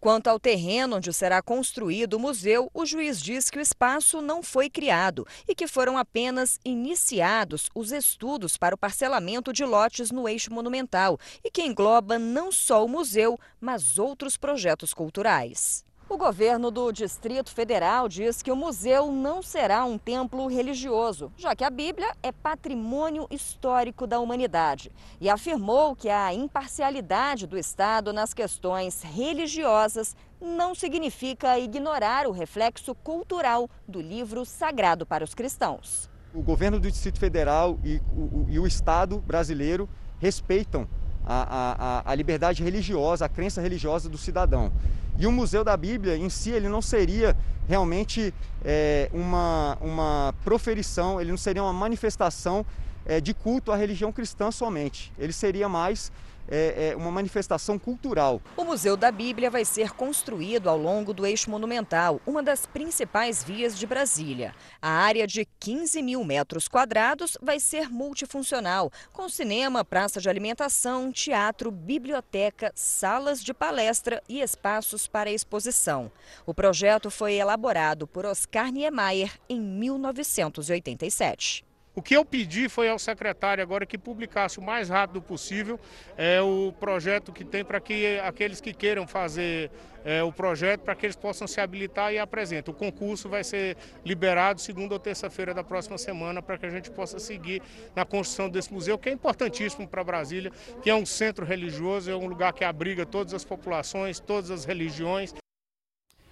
Quanto ao terreno onde será construído o museu, o juiz diz que o espaço não foi criado e que foram apenas iniciados os estudos para o parcelamento de lotes no eixo monumental e que engloba não só o museu, mas outros projetos culturais. O governo do Distrito Federal diz que o museu não será um templo religioso, já que a Bíblia é patrimônio histórico da humanidade, e afirmou que a imparcialidade do Estado nas questões religiosas não significa ignorar o reflexo cultural do livro sagrado para os cristãos. O governo do Distrito Federal e o, e o Estado brasileiro respeitam a, a, a liberdade religiosa, a crença religiosa do cidadão. E o Museu da Bíblia em si, ele não seria realmente é, uma, uma proferição, ele não seria uma manifestação é, de culto à religião cristã somente. Ele seria mais é, é, uma manifestação cultural. O Museu da Bíblia vai ser construído ao longo do eixo monumental, uma das principais vias de Brasília. A área de 15 mil metros quadrados vai ser multifuncional, com cinema, praça de alimentação, teatro, biblioteca, salas de palestra e espaços para exposição. O projeto foi elaborado por Oscar Niemeyer em 1987. O que eu pedi foi ao secretário agora que publicasse o mais rápido possível é, o projeto que tem para que aqueles que queiram fazer é, o projeto, para que eles possam se habilitar e apresentar. O concurso vai ser liberado segunda ou terça-feira da próxima semana para que a gente possa seguir na construção desse museu, que é importantíssimo para Brasília, que é um centro religioso, é um lugar que abriga todas as populações, todas as religiões.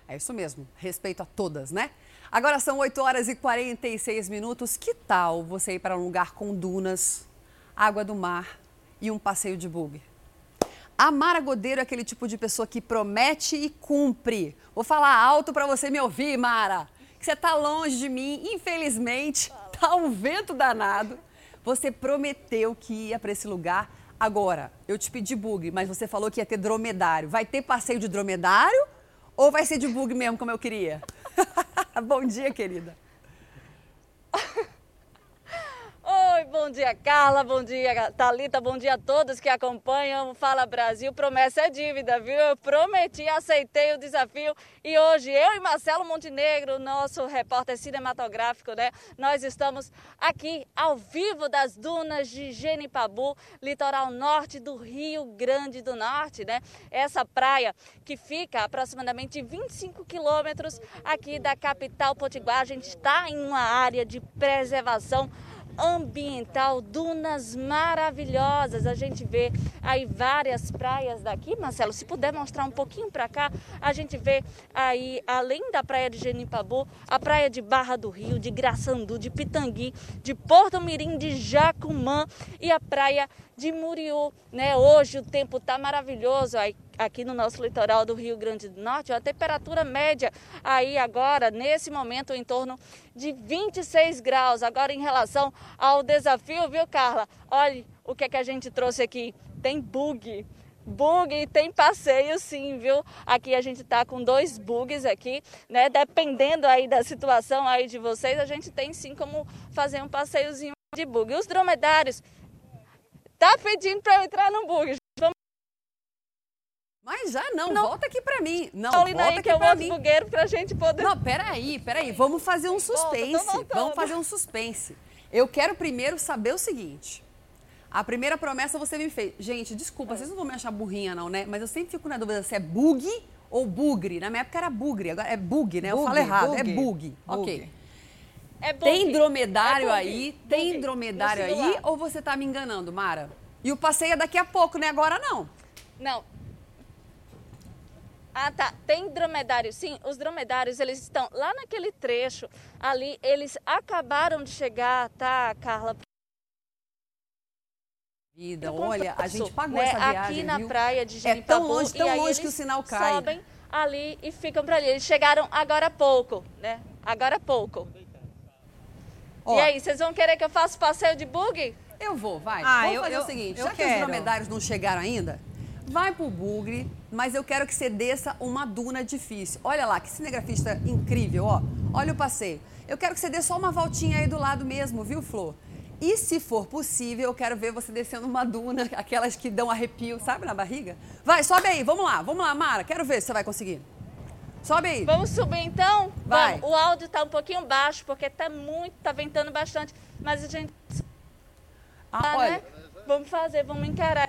É isso mesmo, respeito a todas, né? Agora são 8 horas e 46 minutos. Que tal você ir para um lugar com dunas, água do mar e um passeio de bug? A Mara Godeiro é aquele tipo de pessoa que promete e cumpre. Vou falar alto para você me ouvir, Mara. Que você está longe de mim, infelizmente, tá um vento danado. Você prometeu que ia para esse lugar. Agora, eu te pedi bug, mas você falou que ia ter dromedário. Vai ter passeio de dromedário ou vai ser de bug mesmo, como eu queria? Bom dia, querida. Oi, bom dia, Carla, bom dia, Talita, bom dia a todos que acompanham Fala Brasil. Promessa é dívida, viu? Eu prometi, aceitei o desafio e hoje eu e Marcelo Montenegro, nosso repórter cinematográfico, né? Nós estamos aqui ao vivo das dunas de Genipabu, litoral norte do Rio Grande do Norte, né? Essa praia que fica aproximadamente 25 quilômetros aqui da capital potiguar. A gente está em uma área de preservação ambiental, dunas maravilhosas. A gente vê aí várias praias daqui, Marcelo. Se puder mostrar um pouquinho para cá, a gente vê aí, além da praia de Genipabu, a praia de Barra do Rio, de Graçandu, de Pitangui, de Porto Mirim, de Jacumã e a praia de Muriú, né? Hoje o tempo tá maravilhoso aqui no nosso litoral do Rio Grande do Norte, a temperatura média aí agora, nesse momento, em torno de 26 graus. Agora, em relação ao desafio, viu, Carla? Olha o que, é que a gente trouxe aqui. Tem bug bug tem passeio sim, viu? Aqui a gente tá com dois bugs aqui, né? Dependendo aí da situação aí de vocês, a gente tem sim como fazer um passeiozinho de bug. Os dromedários tá pedindo para eu entrar no bug. Mas já não, não. volta aqui pra mim. Não, Paulina volta aí, aqui que é pra mim. bugueiro pra gente poder... Não, peraí, peraí. Vamos fazer um suspense. Volta, Vamos fazer um suspense. Eu quero primeiro saber o seguinte. A primeira promessa você me fez. Gente, desculpa, é. vocês não vão me achar burrinha não, né? Mas eu sempre fico na dúvida se é bug ou bugre. Na minha época era bugre, agora é bug, né? Bug, eu falo errado, é bug. é bug. bug. Ok. É bug. Tem dromedário é aí? Tem dromedário aí ou você tá me enganando, Mara? E o passeio é daqui a pouco, né? Agora não. Não, ah, tá. Tem dromedário. Sim, os dromedários, eles estão lá naquele trecho ali. Eles acabaram de chegar, tá, Carla? Vida, olha, a gente pagou né? essa viagem, Aqui na viu? praia de Genipabu. É tão longe, tão longe que o sinal cai. sobem ali e ficam para ali. Eles chegaram agora há pouco, né? Agora há pouco. Ó, e aí, vocês vão querer que eu faça passeio de bug? Eu vou, vai. Ah, Vamos eu, fazer eu, o seguinte, já quero. que os dromedários não chegaram ainda, vai pro bugre, mas eu quero que você desça uma duna difícil. Olha lá, que cinegrafista incrível, ó. Olha o passeio. Eu quero que você dê só uma voltinha aí do lado mesmo, viu, Flor? E se for possível, eu quero ver você descendo uma duna, aquelas que dão arrepio, sabe, na barriga? Vai, sobe aí, vamos lá, vamos lá, Mara. Quero ver se você vai conseguir. Sobe aí. Vamos subir então? Vai. Vamos. O áudio tá um pouquinho baixo, porque tá muito, tá ventando bastante. Mas a gente. Ah, ah olha. Né? Vamos fazer, vamos encarar.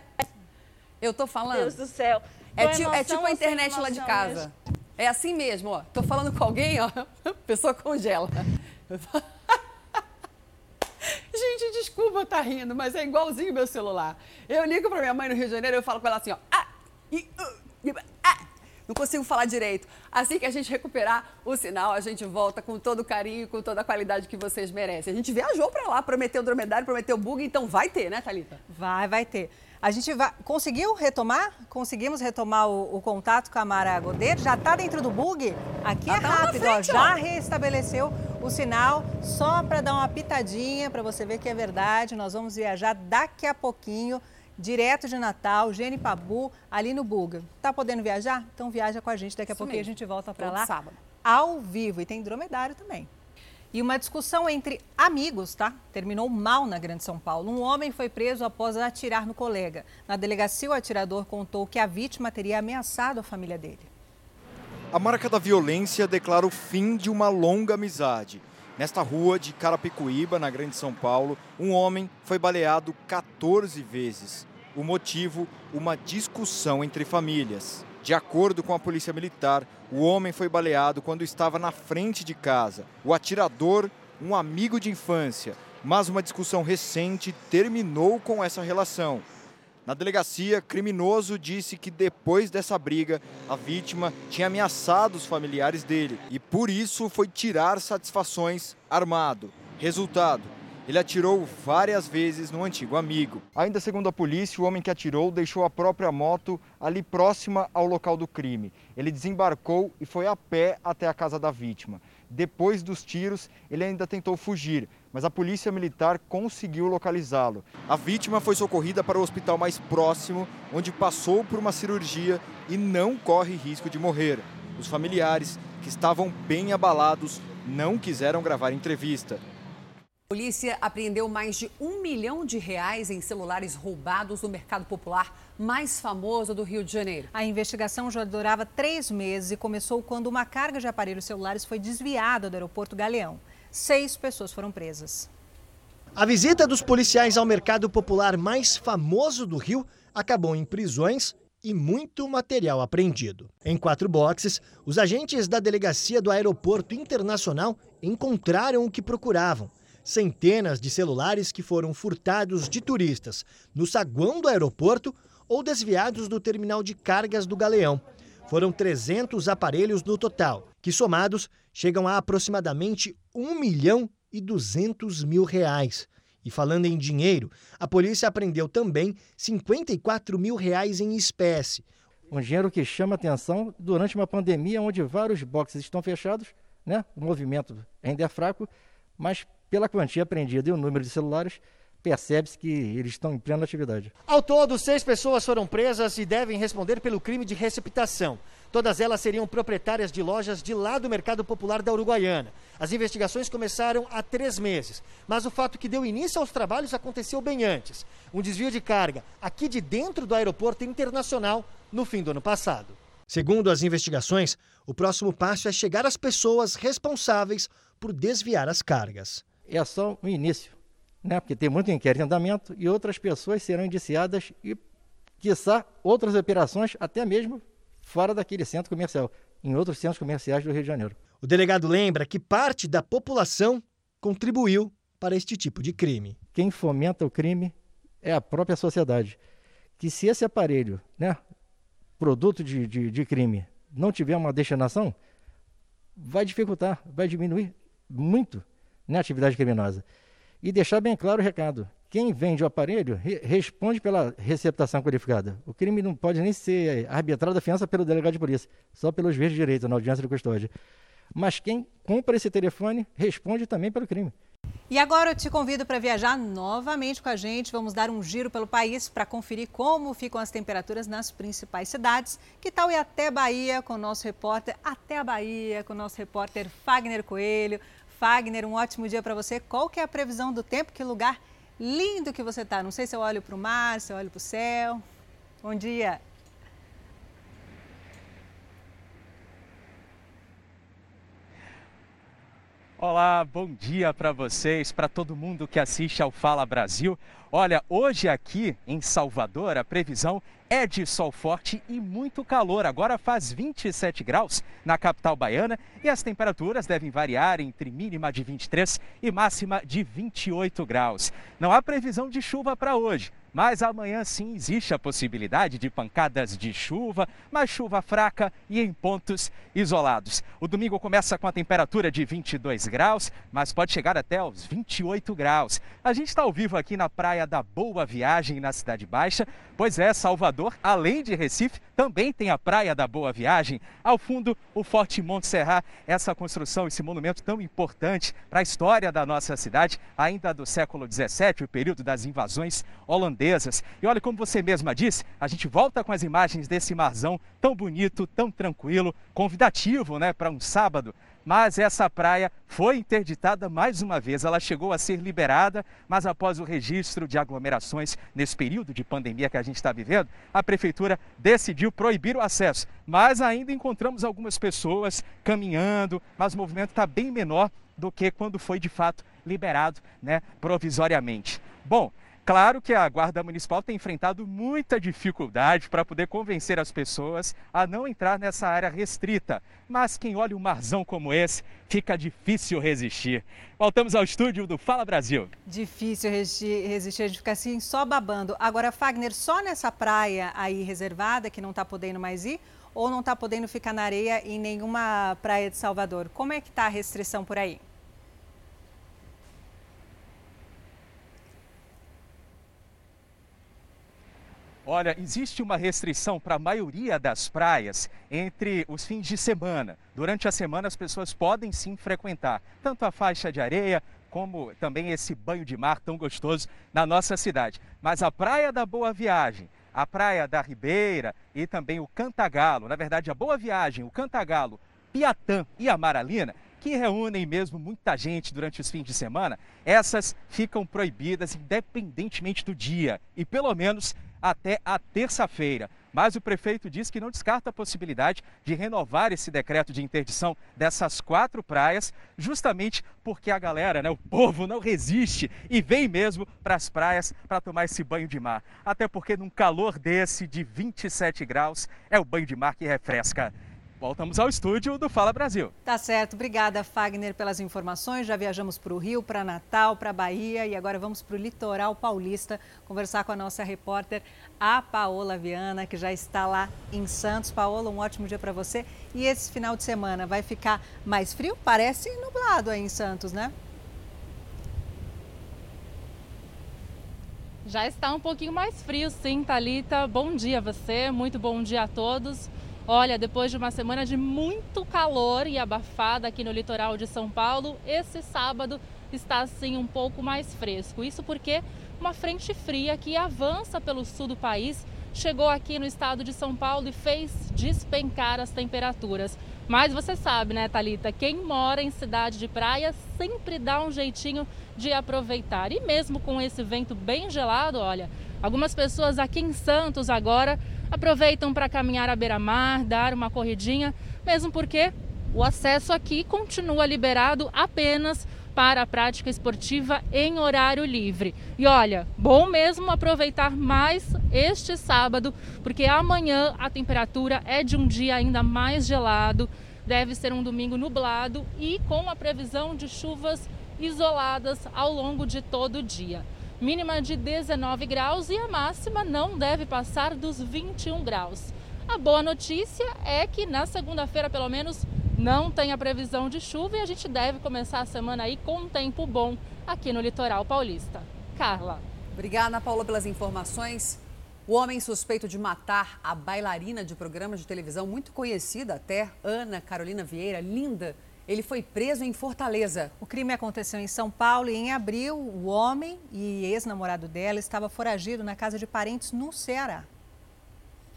Eu tô falando. Deus do céu. É, ti, é tipo a internet lá de casa. Mesmo. É assim mesmo, ó. Tô falando com alguém, ó. A pessoa congela. Gente, desculpa estar tá rindo, mas é igualzinho meu celular. Eu ligo para minha mãe no Rio de Janeiro e eu falo com ela assim, ó. Ah, e, uh, ah. Não consigo falar direito. Assim que a gente recuperar o sinal, a gente volta com todo o carinho e com toda a qualidade que vocês merecem. A gente viajou para lá, prometeu dromedário, prometeu bug, então vai ter, né, Thalita? Vai, vai ter. A gente vai... conseguiu retomar? Conseguimos retomar o, o contato com a Mara Godeiro? Já está dentro do bug? Aqui é tá rápido, frente, ó, já restabeleceu o sinal, só para dar uma pitadinha, para você ver que é verdade. Nós vamos viajar daqui a pouquinho, direto de Natal, Gene Pabu, ali no Buga. Tá podendo viajar? Então viaja com a gente, daqui a Isso pouquinho mesmo. a gente volta para lá. Sábado. Ao vivo, e tem dromedário também. E uma discussão entre amigos, tá? Terminou mal na Grande São Paulo. Um homem foi preso após atirar no colega. Na delegacia, o atirador contou que a vítima teria ameaçado a família dele. A marca da violência declara o fim de uma longa amizade. Nesta rua de Carapicuíba, na Grande São Paulo, um homem foi baleado 14 vezes. O motivo, uma discussão entre famílias. De acordo com a Polícia Militar, o homem foi baleado quando estava na frente de casa. O atirador, um amigo de infância, mas uma discussão recente terminou com essa relação. Na delegacia, criminoso disse que depois dessa briga, a vítima tinha ameaçado os familiares dele e por isso foi tirar satisfações armado. Resultado: ele atirou várias vezes no antigo amigo. Ainda segundo a polícia, o homem que atirou deixou a própria moto ali próxima ao local do crime. Ele desembarcou e foi a pé até a casa da vítima. Depois dos tiros, ele ainda tentou fugir, mas a polícia militar conseguiu localizá-lo. A vítima foi socorrida para o hospital mais próximo, onde passou por uma cirurgia e não corre risco de morrer. Os familiares, que estavam bem abalados, não quiseram gravar entrevista. A polícia apreendeu mais de um milhão de reais em celulares roubados no mercado popular mais famoso do Rio de Janeiro. A investigação já durava três meses e começou quando uma carga de aparelhos celulares foi desviada do aeroporto Galeão. Seis pessoas foram presas. A visita dos policiais ao mercado popular mais famoso do Rio acabou em prisões e muito material apreendido. Em quatro boxes, os agentes da delegacia do Aeroporto Internacional encontraram o que procuravam centenas de celulares que foram furtados de turistas no saguão do aeroporto ou desviados do terminal de cargas do Galeão. Foram 300 aparelhos no total, que somados chegam a aproximadamente 1 milhão e 200 mil reais. E falando em dinheiro, a polícia apreendeu também 54 mil reais em espécie. Um dinheiro que chama atenção durante uma pandemia onde vários boxes estão fechados, né? o movimento ainda é fraco, mas pela quantia apreendida e o número de celulares, percebe-se que eles estão em plena atividade. Ao todo, seis pessoas foram presas e devem responder pelo crime de receptação. Todas elas seriam proprietárias de lojas de lá do Mercado Popular da Uruguaiana. As investigações começaram há três meses, mas o fato que deu início aos trabalhos aconteceu bem antes. Um desvio de carga aqui de dentro do aeroporto internacional no fim do ano passado. Segundo as investigações, o próximo passo é chegar às pessoas responsáveis por desviar as cargas é só o início, né? porque tem muito inquérito em andamento e outras pessoas serão indiciadas e, quiçá, outras operações até mesmo fora daquele centro comercial, em outros centros comerciais do Rio de Janeiro. O delegado lembra que parte da população contribuiu para este tipo de crime. Quem fomenta o crime é a própria sociedade. Que se esse aparelho, né, produto de, de, de crime, não tiver uma destinação, vai dificultar, vai diminuir muito na atividade criminosa. E deixar bem claro o recado: quem vende o aparelho re responde pela receptação qualificada. O crime não pode nem ser arbitrado a fiança pelo delegado de polícia, só pelos verdes direitos na audiência de custódia. Mas quem compra esse telefone responde também pelo crime. E agora eu te convido para viajar novamente com a gente. Vamos dar um giro pelo país para conferir como ficam as temperaturas nas principais cidades. Que tal ir até Bahia com o nosso repórter, até a Bahia com o nosso repórter Fagner Coelho. Fagner, um ótimo dia para você. Qual que é a previsão do tempo? Que lugar lindo que você está. Não sei se eu olho para o mar, se eu olho para o céu. Bom dia. Olá, bom dia para vocês, para todo mundo que assiste ao Fala Brasil. Olha, hoje aqui em Salvador a previsão é de sol forte e muito calor. Agora faz 27 graus na capital baiana e as temperaturas devem variar entre mínima de 23 e máxima de 28 graus. Não há previsão de chuva para hoje, Mas amanhã sim existe a possibilidade de pancadas de chuva, mas chuva fraca e em pontos isolados. O domingo começa com a temperatura de 22 graus, mas pode chegar até aos 28 graus. A gente está ao vivo aqui na Praia da Boa Viagem, na Cidade Baixa. Pois é, Salvador, além de Recife, também tem a Praia da Boa Viagem. Ao fundo, o Forte Monte Serra, essa construção, esse monumento tão importante para a história da nossa cidade, ainda do século 17, o período das invasões holandesas. E olha, como você mesma disse, a gente volta com as imagens desse marzão tão bonito, tão tranquilo, convidativo, né, para um sábado mas essa praia foi interditada mais uma vez. Ela chegou a ser liberada, mas após o registro de aglomerações nesse período de pandemia que a gente está vivendo, a prefeitura decidiu proibir o acesso. Mas ainda encontramos algumas pessoas caminhando, mas o movimento está bem menor do que quando foi de fato liberado né, provisoriamente. Bom, Claro que a Guarda Municipal tem enfrentado muita dificuldade para poder convencer as pessoas a não entrar nessa área restrita. Mas quem olha um marzão como esse, fica difícil resistir. Voltamos ao estúdio do Fala Brasil. Difícil resistir, a gente fica assim só babando. Agora, Fagner, só nessa praia aí reservada que não está podendo mais ir? Ou não está podendo ficar na areia em nenhuma praia de Salvador? Como é que está a restrição por aí? Olha, existe uma restrição para a maioria das praias entre os fins de semana. Durante a semana, as pessoas podem sim frequentar tanto a faixa de areia como também esse banho de mar tão gostoso na nossa cidade. Mas a Praia da Boa Viagem, a Praia da Ribeira e também o Cantagalo, na verdade, a Boa Viagem, o Cantagalo, Piatã e a Maralina, que reúnem mesmo muita gente durante os fins de semana, essas ficam proibidas independentemente do dia e pelo menos até a terça-feira. Mas o prefeito diz que não descarta a possibilidade de renovar esse decreto de interdição dessas quatro praias, justamente porque a galera, né, o povo não resiste e vem mesmo para as praias para tomar esse banho de mar. Até porque num calor desse de 27 graus é o banho de mar que refresca. Voltamos ao estúdio do Fala Brasil. Tá certo. Obrigada, Fagner, pelas informações. Já viajamos para o Rio, para Natal, para Bahia e agora vamos para o litoral paulista conversar com a nossa repórter, a Paola Viana, que já está lá em Santos. Paola, um ótimo dia para você. E esse final de semana vai ficar mais frio? Parece nublado aí em Santos, né? Já está um pouquinho mais frio, sim, Talita. Bom dia a você, muito bom dia a todos. Olha, depois de uma semana de muito calor e abafada aqui no litoral de São Paulo, esse sábado está assim um pouco mais fresco. Isso porque uma frente fria que avança pelo sul do país chegou aqui no estado de São Paulo e fez despencar as temperaturas. Mas você sabe, né, Talita, quem mora em cidade de praia sempre dá um jeitinho de aproveitar. E mesmo com esse vento bem gelado, olha, algumas pessoas aqui em Santos agora aproveitam para caminhar à beira-mar, dar uma corridinha, mesmo porque o acesso aqui continua liberado apenas para a prática esportiva em horário livre. E olha, bom mesmo aproveitar mais este sábado, porque amanhã a temperatura é de um dia ainda mais gelado, deve ser um domingo nublado e com a previsão de chuvas isoladas ao longo de todo o dia mínima de 19 graus e a máxima não deve passar dos 21 graus. A boa notícia é que na segunda-feira, pelo menos, não tem a previsão de chuva e a gente deve começar a semana aí com um tempo bom aqui no litoral paulista. Carla. Obrigada, Paula, pelas informações. O homem suspeito de matar a bailarina de programa de televisão muito conhecida até, Ana Carolina Vieira, linda, ele foi preso em Fortaleza. O crime aconteceu em São Paulo e em abril o homem e ex-namorado dela estava foragido na casa de parentes no Ceará.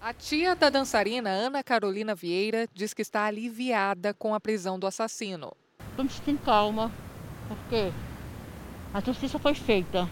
A tia da dançarina Ana Carolina Vieira diz que está aliviada com a prisão do assassino. Estou me sentindo calma, porque a justiça foi feita.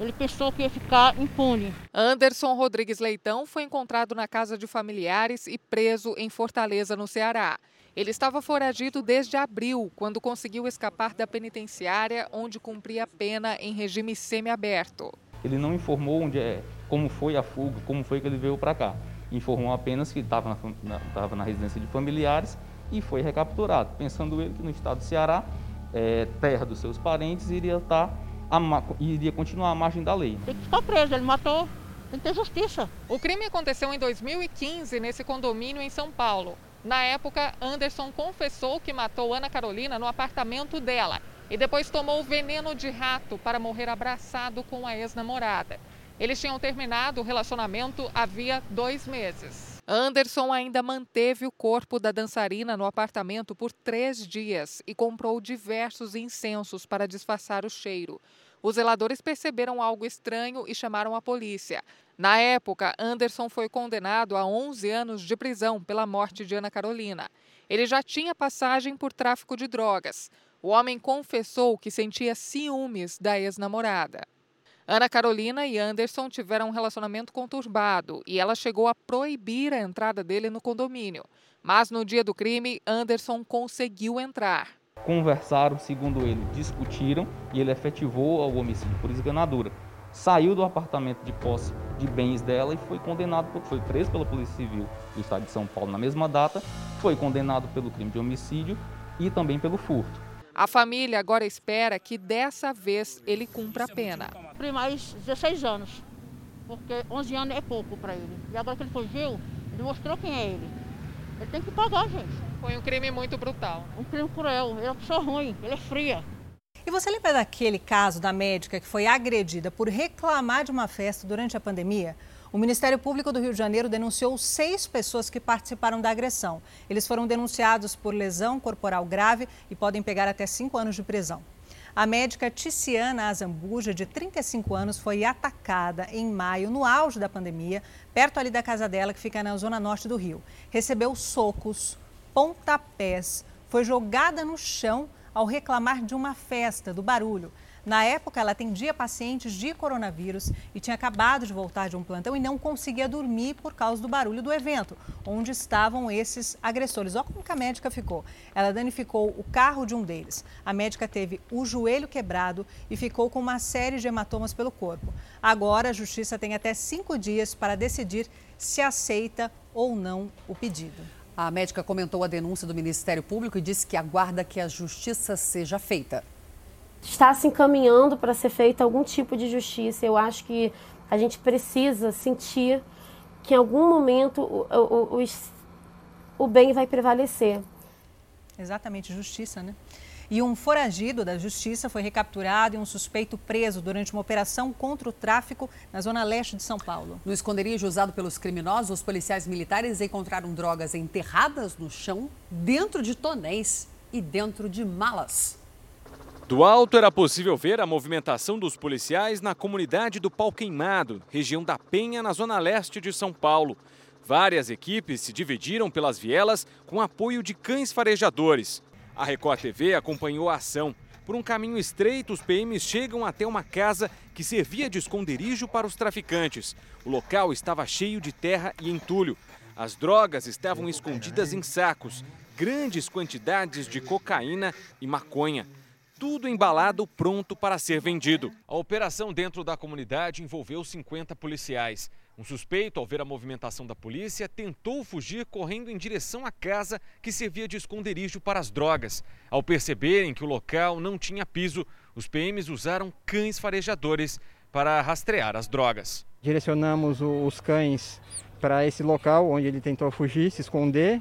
Ele pensou que ia ficar impune. Anderson Rodrigues Leitão foi encontrado na casa de familiares e preso em Fortaleza, no Ceará. Ele estava foragido desde abril, quando conseguiu escapar da penitenciária, onde cumpria pena em regime semiaberto. Ele não informou onde é, como foi a fuga, como foi que ele veio para cá. Informou apenas que estava na, na, na, residência de familiares e foi recapturado, pensando ele que no estado do Ceará, é, terra dos seus parentes, iria estar iria continuar a margem da lei. Tem que ficar preso, ele matou, tem que ter justiça. O crime aconteceu em 2015 nesse condomínio em São Paulo. Na época, Anderson confessou que matou Ana Carolina no apartamento dela e depois tomou veneno de rato para morrer abraçado com a ex-namorada. Eles tinham terminado o relacionamento havia dois meses. Anderson ainda manteve o corpo da dançarina no apartamento por três dias e comprou diversos incensos para disfarçar o cheiro. Os zeladores perceberam algo estranho e chamaram a polícia. Na época, Anderson foi condenado a 11 anos de prisão pela morte de Ana Carolina. Ele já tinha passagem por tráfico de drogas. O homem confessou que sentia ciúmes da ex-namorada. Ana Carolina e Anderson tiveram um relacionamento conturbado e ela chegou a proibir a entrada dele no condomínio. Mas no dia do crime, Anderson conseguiu entrar. Conversaram, segundo ele, discutiram e ele efetivou o homicídio por esganadura. Saiu do apartamento de posse de bens dela e foi condenado, foi preso pela Polícia Civil do Estado de São Paulo na mesma data, foi condenado pelo crime de homicídio e também pelo furto. A família agora espera que dessa vez ele cumpra a pena. Mais 16 anos, porque 11 anos é pouco para ele. E agora que ele fugiu, ele mostrou quem é ele. Ele tem que pagar, gente. Foi um crime muito brutal. Um crime cruel. Ele é uma pessoa ruim, ele é fria. E você lembra daquele caso da médica que foi agredida por reclamar de uma festa durante a pandemia? O Ministério Público do Rio de Janeiro denunciou seis pessoas que participaram da agressão. Eles foram denunciados por lesão corporal grave e podem pegar até cinco anos de prisão. A médica Ticiana Azambuja, de 35 anos, foi atacada em maio, no auge da pandemia, perto ali da casa dela, que fica na zona norte do Rio. Recebeu socos, pontapés, foi jogada no chão ao reclamar de uma festa, do barulho. Na época, ela atendia pacientes de coronavírus e tinha acabado de voltar de um plantão e não conseguia dormir por causa do barulho do evento, onde estavam esses agressores. Olha como que a médica ficou. Ela danificou o carro de um deles. A médica teve o joelho quebrado e ficou com uma série de hematomas pelo corpo. Agora, a justiça tem até cinco dias para decidir se aceita ou não o pedido. A médica comentou a denúncia do Ministério Público e disse que aguarda que a justiça seja feita está se encaminhando para ser feita algum tipo de justiça. Eu acho que a gente precisa sentir que em algum momento o, o, o, o bem vai prevalecer. Exatamente, justiça, né? E um foragido da justiça foi recapturado e um suspeito preso durante uma operação contra o tráfico na zona leste de São Paulo. No esconderijo usado pelos criminosos, os policiais militares encontraram drogas enterradas no chão, dentro de tonéis e dentro de malas. Do alto era possível ver a movimentação dos policiais na comunidade do Pau Queimado, região da Penha, na zona leste de São Paulo. Várias equipes se dividiram pelas vielas com apoio de cães farejadores. A Record TV acompanhou a ação. Por um caminho estreito, os PMs chegam até uma casa que servia de esconderijo para os traficantes. O local estava cheio de terra e entulho. As drogas estavam escondidas em sacos, grandes quantidades de cocaína e maconha tudo embalado pronto para ser vendido. A operação dentro da comunidade envolveu 50 policiais. Um suspeito, ao ver a movimentação da polícia, tentou fugir correndo em direção à casa que servia de esconderijo para as drogas. Ao perceberem que o local não tinha piso, os PMs usaram cães farejadores para rastrear as drogas. Direcionamos os cães para esse local onde ele tentou fugir, se esconder,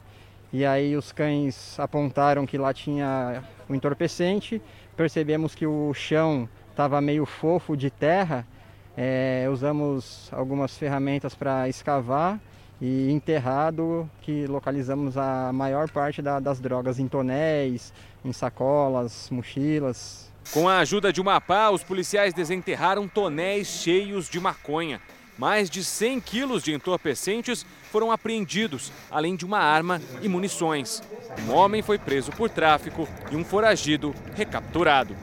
e aí os cães apontaram que lá tinha um entorpecente percebemos que o chão estava meio fofo de terra, é, usamos algumas ferramentas para escavar e enterrado que localizamos a maior parte da, das drogas em tonéis, em sacolas, mochilas. Com a ajuda de uma pá, os policiais desenterraram tonéis cheios de maconha. Mais de 100 quilos de entorpecentes foram apreendidos, além de uma arma e munições. Um homem foi preso por tráfico e um foragido recapturado.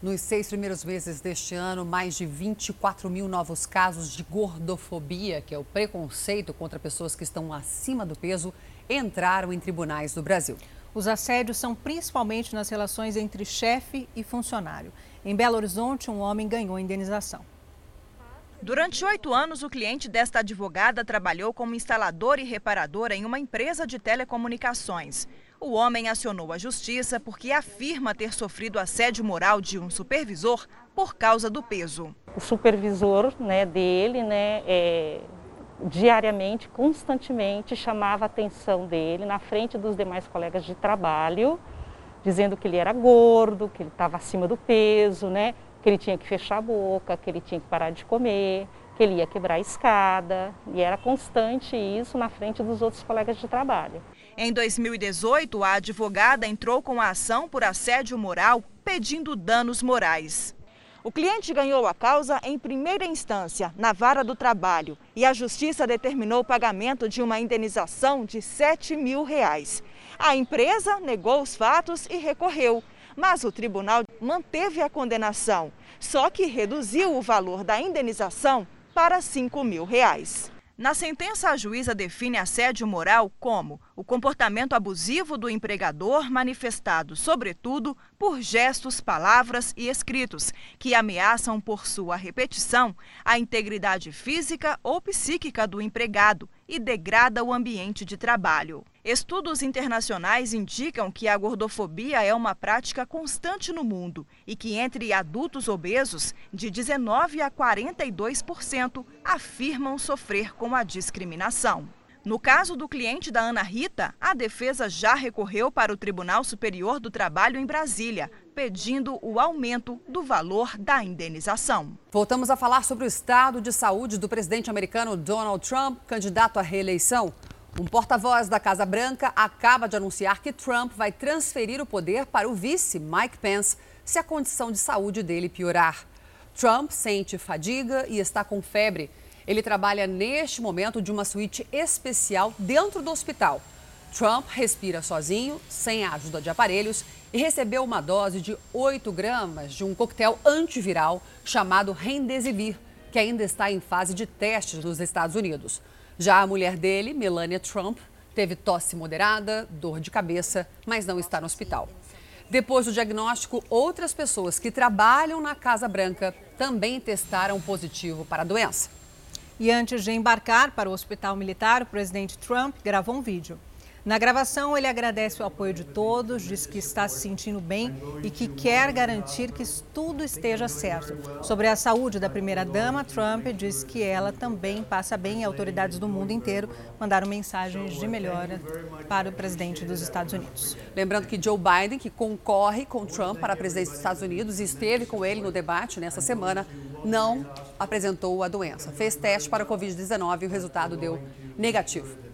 Nos seis primeiros meses deste ano, mais de 24 mil novos casos de gordofobia, que é o preconceito contra pessoas que estão acima do peso, entraram em tribunais do Brasil. Os assédios são principalmente nas relações entre chefe e funcionário. Em Belo Horizonte, um homem ganhou indenização. Durante oito anos, o cliente desta advogada trabalhou como instalador e reparador em uma empresa de telecomunicações. O homem acionou a justiça porque afirma ter sofrido assédio moral de um supervisor por causa do peso. O supervisor né, dele, né, é, diariamente, constantemente, chamava a atenção dele na frente dos demais colegas de trabalho, dizendo que ele era gordo, que ele estava acima do peso, né, que ele tinha que fechar a boca, que ele tinha que parar de comer, que ele ia quebrar a escada. E era constante isso na frente dos outros colegas de trabalho. Em 2018, a advogada entrou com a ação por assédio moral, pedindo danos morais. O cliente ganhou a causa em primeira instância, na vara do trabalho, e a justiça determinou o pagamento de uma indenização de 7 mil reais. A empresa negou os fatos e recorreu, mas o tribunal manteve a condenação, só que reduziu o valor da indenização para 5 mil reais. Na sentença, a juíza define assédio moral como o comportamento abusivo do empregador manifestado, sobretudo, por gestos, palavras e escritos, que ameaçam por sua repetição a integridade física ou psíquica do empregado e degrada o ambiente de trabalho. Estudos internacionais indicam que a gordofobia é uma prática constante no mundo e que entre adultos obesos, de 19 a 42% afirmam sofrer com a discriminação. No caso do cliente da Ana Rita, a defesa já recorreu para o Tribunal Superior do Trabalho em Brasília, pedindo o aumento do valor da indenização. Voltamos a falar sobre o estado de saúde do presidente americano Donald Trump, candidato à reeleição. Um porta-voz da Casa Branca acaba de anunciar que Trump vai transferir o poder para o vice, Mike Pence, se a condição de saúde dele piorar. Trump sente fadiga e está com febre. Ele trabalha neste momento de uma suíte especial dentro do hospital. Trump respira sozinho, sem a ajuda de aparelhos, e recebeu uma dose de 8 gramas de um coquetel antiviral chamado Remdesivir, que ainda está em fase de testes nos Estados Unidos. Já a mulher dele, Melania Trump, teve tosse moderada, dor de cabeça, mas não está no hospital. Depois do diagnóstico, outras pessoas que trabalham na Casa Branca também testaram positivo para a doença. E antes de embarcar para o hospital militar, o presidente Trump gravou um vídeo. Na gravação, ele agradece o apoio de todos, diz que está se sentindo bem e que quer garantir que tudo esteja certo. Sobre a saúde da primeira-dama, Trump diz que ela também passa bem e autoridades do mundo inteiro mandaram mensagens de melhora para o presidente dos Estados Unidos. Lembrando que Joe Biden, que concorre com Trump para a presidência dos Estados Unidos e esteve com ele no debate nessa semana, não apresentou a doença. Fez teste para a Covid-19 e o resultado deu negativo.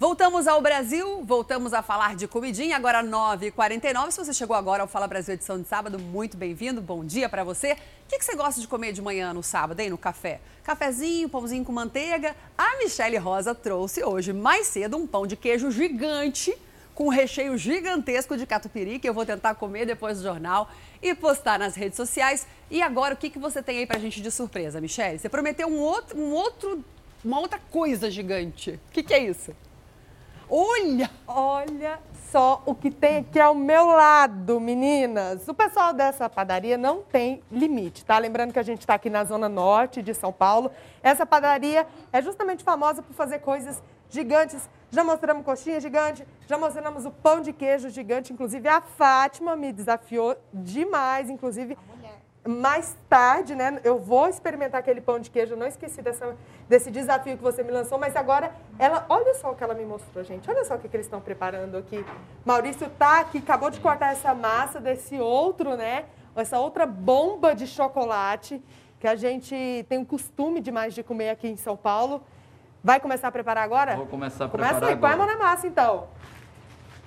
Voltamos ao Brasil, voltamos a falar de comidinha, agora 9h49. Se você chegou agora ao Fala Brasil edição de sábado, muito bem-vindo, bom dia para você. O que, que, você gosta de comer de manhã no sábado, hein, no café? Cafezinho, pãozinho com manteiga? A Michele Rosa trouxe hoje, mais cedo, um pão de queijo gigante com um recheio gigantesco de catupiry que eu vou tentar comer depois do jornal e postar nas redes sociais. E agora, o que, que você tem aí pra gente de surpresa, Michele? Você prometeu um outro, um outro, uma outra coisa gigante. O que, que é isso? Olha! Olha só o que tem aqui ao meu lado, meninas. O pessoal dessa padaria não tem limite, tá? Lembrando que a gente está aqui na zona norte de São Paulo. Essa padaria é justamente famosa por fazer coisas gigantes. Já mostramos coxinha gigante, já mostramos o pão de queijo gigante. Inclusive, a Fátima me desafiou demais, inclusive mais tarde, né? Eu vou experimentar aquele pão de queijo. Eu não esqueci dessa, desse desafio que você me lançou, mas agora ela, olha só o que ela me mostrou, gente. Olha só o que, que eles estão preparando aqui. Maurício tá aqui, acabou de cortar essa massa desse outro, né? Essa outra bomba de chocolate que a gente tem o costume demais de comer aqui em São Paulo. Vai começar a preparar agora? Vou começar a Começa preparar aí, põe a agora. mão na massa então.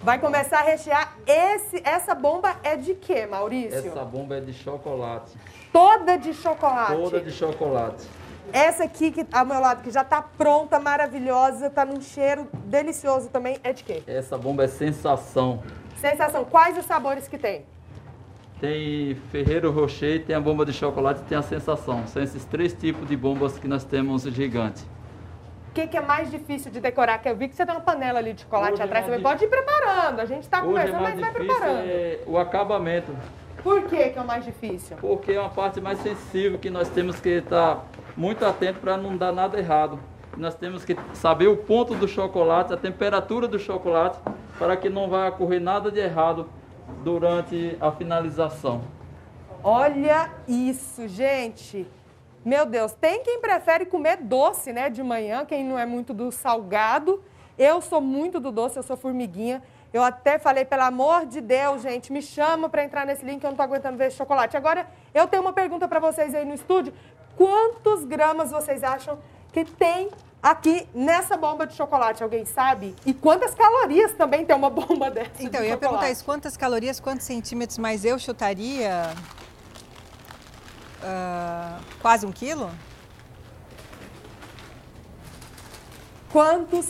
Vai começar a rechear. Esse, essa bomba é de quê, Maurício? Essa bomba é de chocolate. Toda de chocolate. Toda de chocolate. Essa aqui que ao meu lado, que já tá pronta, maravilhosa, tá num cheiro delicioso também, é de quê? Essa bomba é sensação. Sensação. Quais os sabores que tem? Tem Ferreiro Rocher, tem a bomba de chocolate e tem a sensação. São esses três tipos de bombas que nós temos gigante. O que, que é mais difícil de decorar? Que eu vi que você tem uma panela ali de chocolate Hoje é atrás. mais Você pode ir preparando. A gente tá Hoje é mas vai difícil preparando. é o acabamento. Por que, que é o mais difícil? Porque é uma parte mais sensível que nós temos que estar muito atento para não dar nada errado. Nós temos que saber o ponto do chocolate, a temperatura do chocolate, para que não vai ocorrer nada de errado durante a finalização. Olha isso, gente. Meu Deus, tem quem prefere comer doce, né, de manhã, quem não é muito do salgado. Eu sou muito do doce, eu sou formiguinha. Eu até falei, pelo amor de Deus, gente, me chama para entrar nesse link, eu não tô aguentando ver esse chocolate. Agora, eu tenho uma pergunta para vocês aí no estúdio. Quantos gramas vocês acham que tem aqui nessa bomba de chocolate? Alguém sabe? E quantas calorias também tem uma bomba dessa Então, de eu ia chocolate? perguntar isso, quantas calorias, quantos centímetros, mas eu chutaria ah, quase um quilo? Quantos,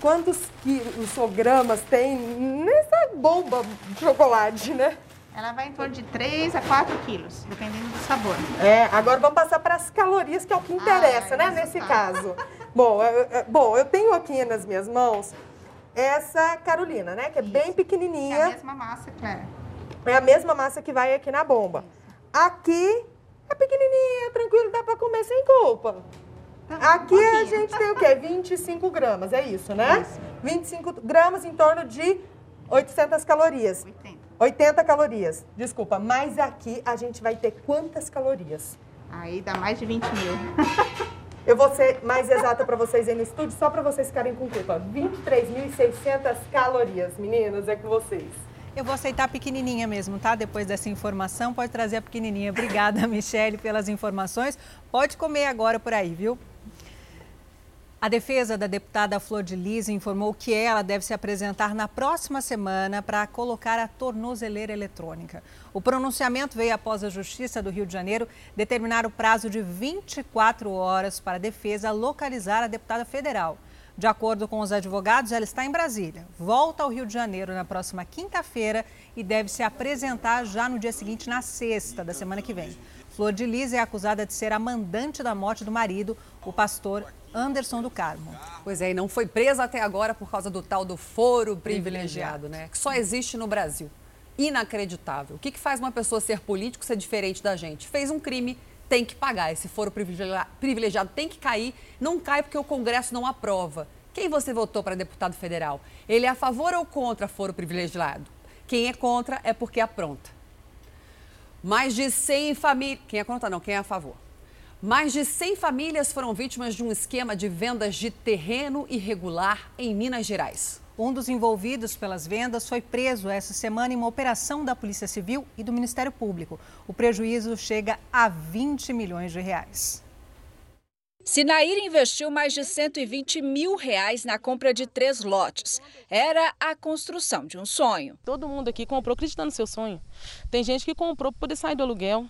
quantos quilos ou gramas tem nessa bomba de chocolate, né? Ela vai em torno de 3 a 4 quilos, dependendo do sabor. É, agora vamos passar para as calorias, que é o que interessa, né, nesse caso. Bom eu, eu- bom, eu tenho aqui nas minhas mãos essa Carolina, né, que é bem pequenininha. É a mesma massa, Clara. É a mesma massa que vai aqui na bomba. Aqui é pequenininha, tranquilo, dá para comer sem culpa. Aqui a gente tem o quê? 25 gramas, é isso, né? 25 gramas em torno de 800 calorias. 80. 80 calorias, desculpa. Mas aqui a gente vai ter quantas calorias? Aí dá mais de 20 mil. Eu vou ser mais exata para vocês aí no estúdio, só para vocês ficarem com culpa. 23.600 calorias, meninas, é com vocês. Eu vou aceitar a pequenininha mesmo, tá? Depois dessa informação, pode trazer a pequenininha. Obrigada, Michele, pelas informações. Pode comer agora por aí, viu? A defesa da deputada Flor de Lis informou que ela deve se apresentar na próxima semana para colocar a tornozeleira eletrônica. O pronunciamento veio após a Justiça do Rio de Janeiro determinar o prazo de 24 horas para a defesa localizar a deputada federal. De acordo com os advogados, ela está em Brasília, volta ao Rio de Janeiro na próxima quinta-feira e deve se apresentar já no dia seguinte, na sexta da semana que vem. Flor de Lis é acusada de ser a mandante da morte do marido, o pastor Anderson do Carmo. Pois é, e não foi presa até agora por causa do tal do foro privilegiado, né? Que só existe no Brasil. Inacreditável. O que, que faz uma pessoa ser político ser diferente da gente? Fez um crime, tem que pagar. Esse foro privilegia- privilegiado tem que cair. Não cai porque o Congresso não aprova. Quem você votou para deputado federal? Ele é a favor ou contra foro privilegiado? Quem é contra é porque apronta. Mais de 100 famílias. Quem é contra, não, quem é a favor? Mais de 100 famílias foram vítimas de um esquema de vendas de terreno irregular em Minas Gerais. Um dos envolvidos pelas vendas foi preso essa semana em uma operação da Polícia Civil e do Ministério Público. O prejuízo chega a 20 milhões de reais. Sinaíra investiu mais de 120 mil reais na compra de três lotes. Era a construção de um sonho. Todo mundo aqui comprou acreditando no seu sonho. Tem gente que comprou para poder sair do aluguel.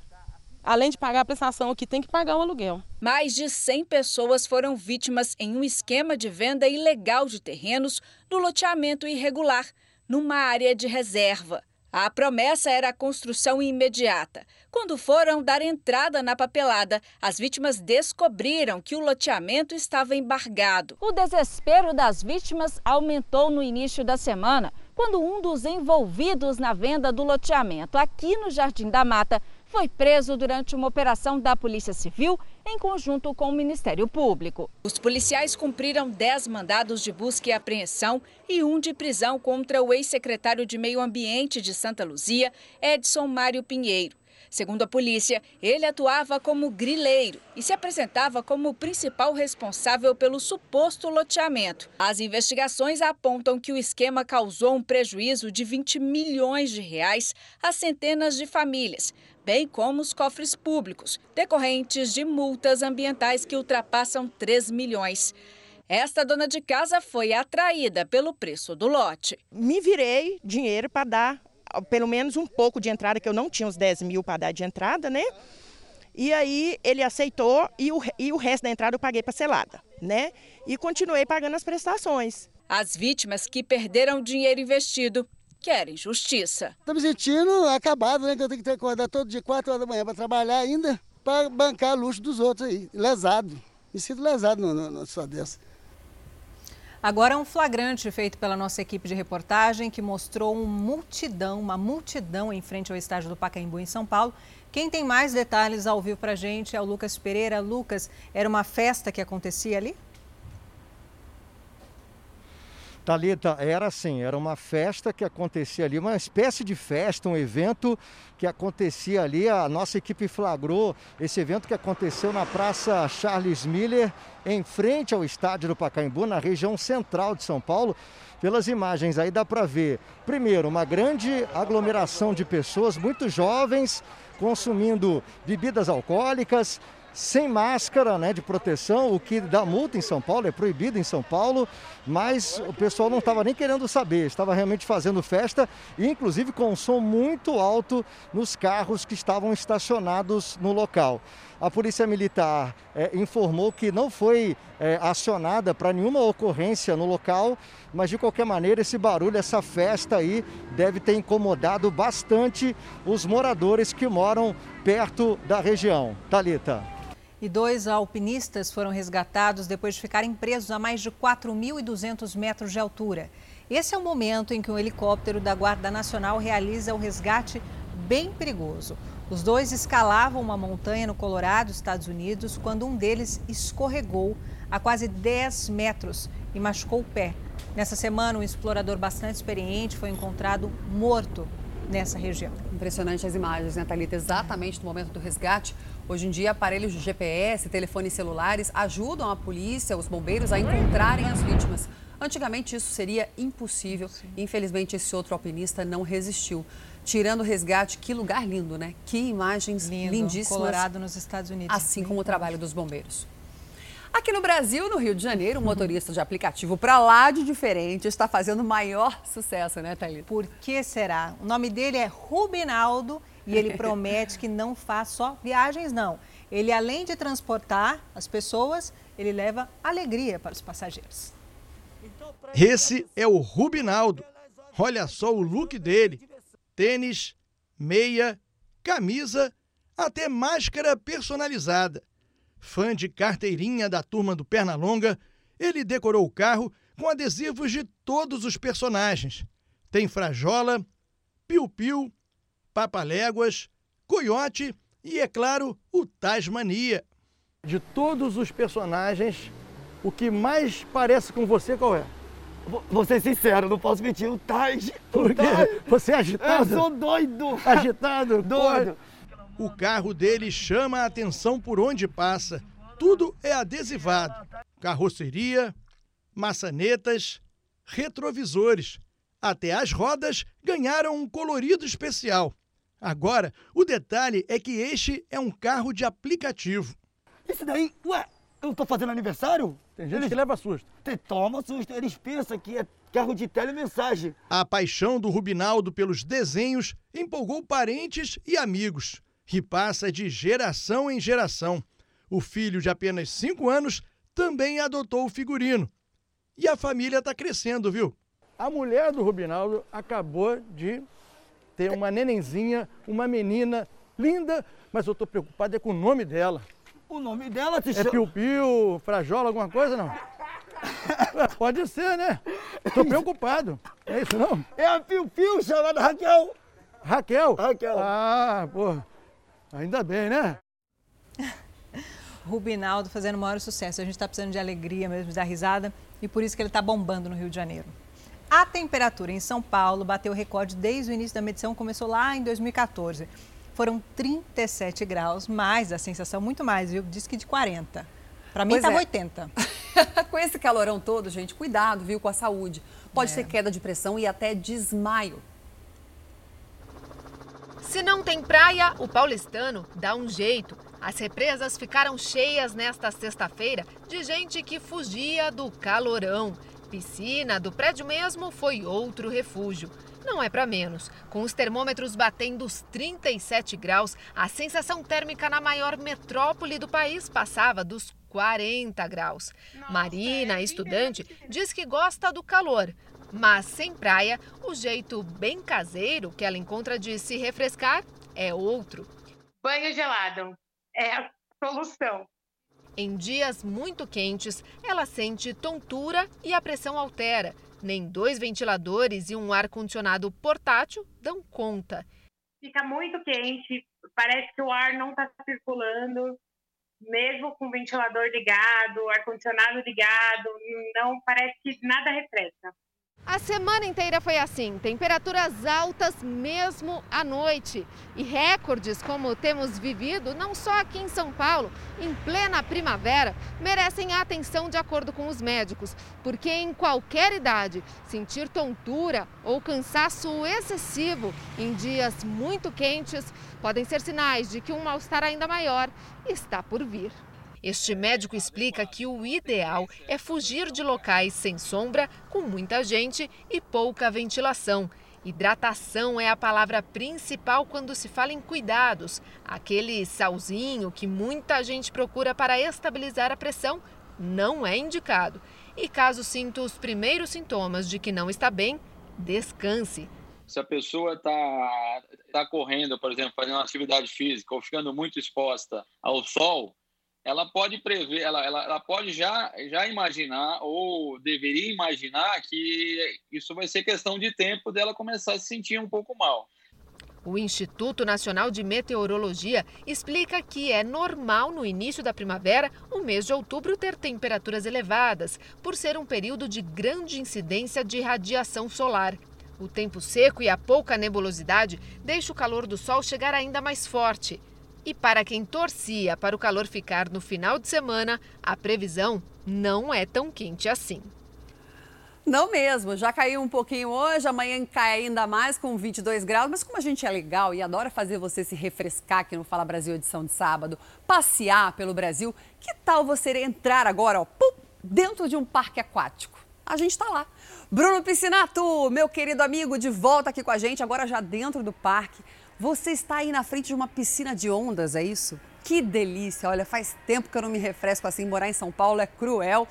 Além de pagar a prestação aqui, tem que pagar o aluguel. Mais de 100 pessoas foram vítimas em um esquema de venda ilegal de terrenos no loteamento irregular, numa área de reserva. A promessa era a construção imediata. Quando foram dar entrada na papelada, as vítimas descobriram que o loteamento estava embargado. O desespero das vítimas aumentou no início da semana, quando um dos envolvidos na venda do loteamento aqui no Jardim da Mata foi preso durante uma operação da Polícia Civil em conjunto com o Ministério Público. Os policiais cumpriram 10 mandados de busca e apreensão e um de prisão contra o ex-secretário de Meio Ambiente de Santa Luzia, Edson Mário Pinheiro. Segundo a polícia, ele atuava como grileiro e se apresentava como o principal responsável pelo suposto loteamento. As investigações apontam que o esquema causou um prejuízo de 20 milhões de reais a centenas de famílias, bem como os cofres públicos, decorrentes de multas ambientais que ultrapassam 3 milhões. Esta dona de casa foi atraída pelo preço do lote. me virei dinheiro para dar pelo menos um pouco de entrada, que eu não tinha os 10 mil para dar de entrada, né? E aí ele aceitou e o, e o resto da entrada eu paguei parcelada, né? E continuei pagando as prestações. As vítimas que perderam o dinheiro investido querem justiça. Tô me sentindo acabado, né? Que eu tenho que acordar todo dia 4 horas da manhã para trabalhar ainda, para bancar luxo dos outros aí. Lesado. Me sinto lesado numa situação dessa. Agora um flagrante feito pela nossa equipe de reportagem que mostrou um multidão, uma multidão em frente ao estádio do Pacaembu em São Paulo. Quem tem mais detalhes ao vivo pra gente é o Lucas Pereira. Lucas, era uma festa que acontecia ali? Talita, era assim, era uma festa que acontecia ali, uma espécie de festa, um evento que acontecia ali. A nossa equipe flagrou esse evento que aconteceu na Praça Charles Miller, em frente ao estádio do Pacaembu, na região central de São Paulo. Pelas imagens aí dá para ver, primeiro, uma grande aglomeração de pessoas, muito jovens, consumindo bebidas alcoólicas, sem máscara né, de proteção, o que dá multa em São Paulo, é proibido em São Paulo, mas o pessoal não estava nem querendo saber, estava realmente fazendo festa, inclusive com um som muito alto nos carros que estavam estacionados no local. A Polícia Militar é, informou que não foi é, acionada para nenhuma ocorrência no local, mas de qualquer maneira esse barulho, essa festa aí deve ter incomodado bastante os moradores que moram perto da região. Talita. E dois alpinistas foram resgatados depois de ficarem presos a mais de 4.200 metros de altura. Esse é o momento em que um helicóptero da Guarda Nacional realiza o resgate bem perigoso. Os dois escalavam uma montanha no Colorado, Estados Unidos, quando um deles escorregou a quase 10 metros e machucou o pé. Nessa semana, um explorador bastante experiente foi encontrado morto nessa região. Impressionante as imagens, né, Thalita? Exatamente no momento do resgate. Hoje em dia, aparelhos de GPS, telefones celulares ajudam a polícia, os bombeiros a encontrarem as vítimas. Antigamente isso seria impossível. Infelizmente, esse outro alpinista não resistiu. Tirando o resgate, que lugar lindo, né? Que imagens Lindo, lindíssimas. Colorado nos Estados Unidos. Assim como o trabalho dos bombeiros. Aqui no Brasil, no Rio de Janeiro, um motorista de aplicativo para lá de diferente está fazendo maior sucesso, né, Thalita? Por que será? O nome dele é Rubinaldo e ele promete que não faz só viagens, não. Ele, além de transportar as pessoas, ele leva alegria para os passageiros. Esse é o Rubinaldo. Olha só o look dele: tênis, meia, camisa, até máscara personalizada. Fã de carteirinha da turma do Pernalonga, ele decorou o carro com adesivos de todos os personagens. Tem Frajola, Piu Piu, Papaléguas, Coiote e, é claro, o Tasmania. De todos os personagens, o que mais parece com você qual é? Vou ser sincero, não posso mentir, o Taj. Por quê? Você é agitado? Eu sou doido. Agitado? Doido. O carro dele chama a atenção por onde passa. Tudo é adesivado. Carroceria, maçanetas, retrovisores. Até as rodas ganharam um colorido especial. Agora, o detalhe é que este é um carro de aplicativo. Isso daí, ué, eu tô fazendo aniversário? Tem gente eles, que leva susto. Toma susto, eles pensam que é carro de telemensagem. A paixão do Rubinaldo pelos desenhos empolgou parentes e amigos e passa de geração em geração. O filho de apenas 5 anos também adotou o figurino. E a família está crescendo, viu? A mulher do Rubinaldo acabou de ter uma nenenzinha, uma menina linda, mas eu estou preocupado é com o nome dela. O nome dela te É Piu Piu, Frajola, alguma coisa, não? Pode ser, né? Estou preocupado. É isso não? É a Piu Piu chamada Raquel. Raquel? Raquel. Ah, pô. Ainda bem, né? Rubinaldo fazendo o maior sucesso. A gente está precisando de alegria mesmo, de dar risada. E por isso que ele está bombando no Rio de Janeiro. A temperatura em São Paulo bateu recorde desde o início da medição, começou lá em 2014. Foram 37 graus, mais a sensação muito mais, viu? Diz que de 40. Para mim estava é. 80. com esse calorão todo, gente, cuidado, viu, com a saúde. Pode é. ter queda de pressão e até desmaio. Se não tem praia, o paulistano dá um jeito. As represas ficaram cheias nesta sexta-feira de gente que fugia do calorão piscina do prédio mesmo foi outro refúgio. Não é para menos. Com os termômetros batendo os 37 graus, a sensação térmica na maior metrópole do país passava dos 40 graus. Marina, estudante, diz que gosta do calor, mas sem praia, o jeito bem caseiro que ela encontra de se refrescar é outro. Banho gelado é a solução. Em dias muito quentes, ela sente tontura e a pressão altera. Nem dois ventiladores e um ar-condicionado portátil dão conta. Fica muito quente, parece que o ar não está circulando, mesmo com o ventilador ligado, ar-condicionado ligado, não parece que nada refresca. A semana inteira foi assim, temperaturas altas mesmo à noite. E recordes como temos vivido, não só aqui em São Paulo, em plena primavera, merecem atenção de acordo com os médicos, porque em qualquer idade, sentir tontura ou cansaço excessivo em dias muito quentes podem ser sinais de que um mal-estar ainda maior está por vir. Este médico explica que o ideal é fugir de locais sem sombra, com muita gente e pouca ventilação. Hidratação é a palavra principal quando se fala em cuidados. Aquele salzinho que muita gente procura para estabilizar a pressão não é indicado. E caso sinta os primeiros sintomas de que não está bem, descanse. Se a pessoa está tá correndo, por exemplo, fazendo uma atividade física ou ficando muito exposta ao sol, ela pode prever, ela, ela, ela pode já, já imaginar ou deveria imaginar que isso vai ser questão de tempo dela começar a se sentir um pouco mal. O Instituto Nacional de Meteorologia explica que é normal no início da primavera o mês de outubro ter temperaturas elevadas, por ser um período de grande incidência de radiação solar. O tempo seco e a pouca nebulosidade deixa o calor do sol chegar ainda mais forte. E para quem torcia para o calor ficar no final de semana, a previsão não é tão quente assim. Não mesmo, já caiu um pouquinho hoje, amanhã cai ainda mais com 22 graus, mas como a gente é legal e adora fazer você se refrescar aqui no Fala Brasil edição de sábado, passear pelo Brasil, que tal você entrar agora, ó, pum, dentro de um parque aquático? A gente está lá. Bruno Piscinato, meu querido amigo, de volta aqui com a gente, agora já dentro do parque. Você está aí na frente de uma piscina de ondas, é isso? Que delícia! Olha, faz tempo que eu não me refresco assim. Morar em São Paulo é cruel.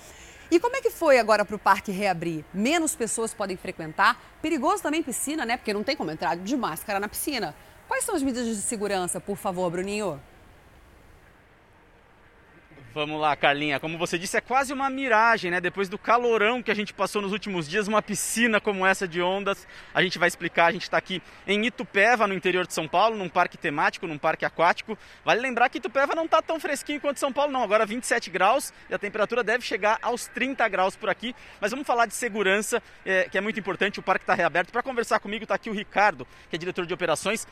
E como é que foi agora para o parque reabrir? Menos pessoas podem frequentar. Perigoso também piscina, né? Porque não tem como entrar de máscara na piscina. Quais são as medidas de segurança, por favor, Bruninho? Vamos lá, Carlinha. Como você disse, é quase uma miragem, né? Depois do calorão que a gente passou nos últimos dias, uma piscina como essa de ondas. A gente vai explicar. A gente está aqui em Itupeva, no interior de São Paulo, num parque temático, num parque aquático. Vale lembrar que Itupeva não está tão fresquinho quanto São Paulo, não. Agora 27 graus e a temperatura deve chegar aos 30 graus por aqui. Mas vamos falar de segurança, é, que é muito importante. O parque está reaberto. Para conversar comigo está aqui o Ricardo, que é diretor de operações.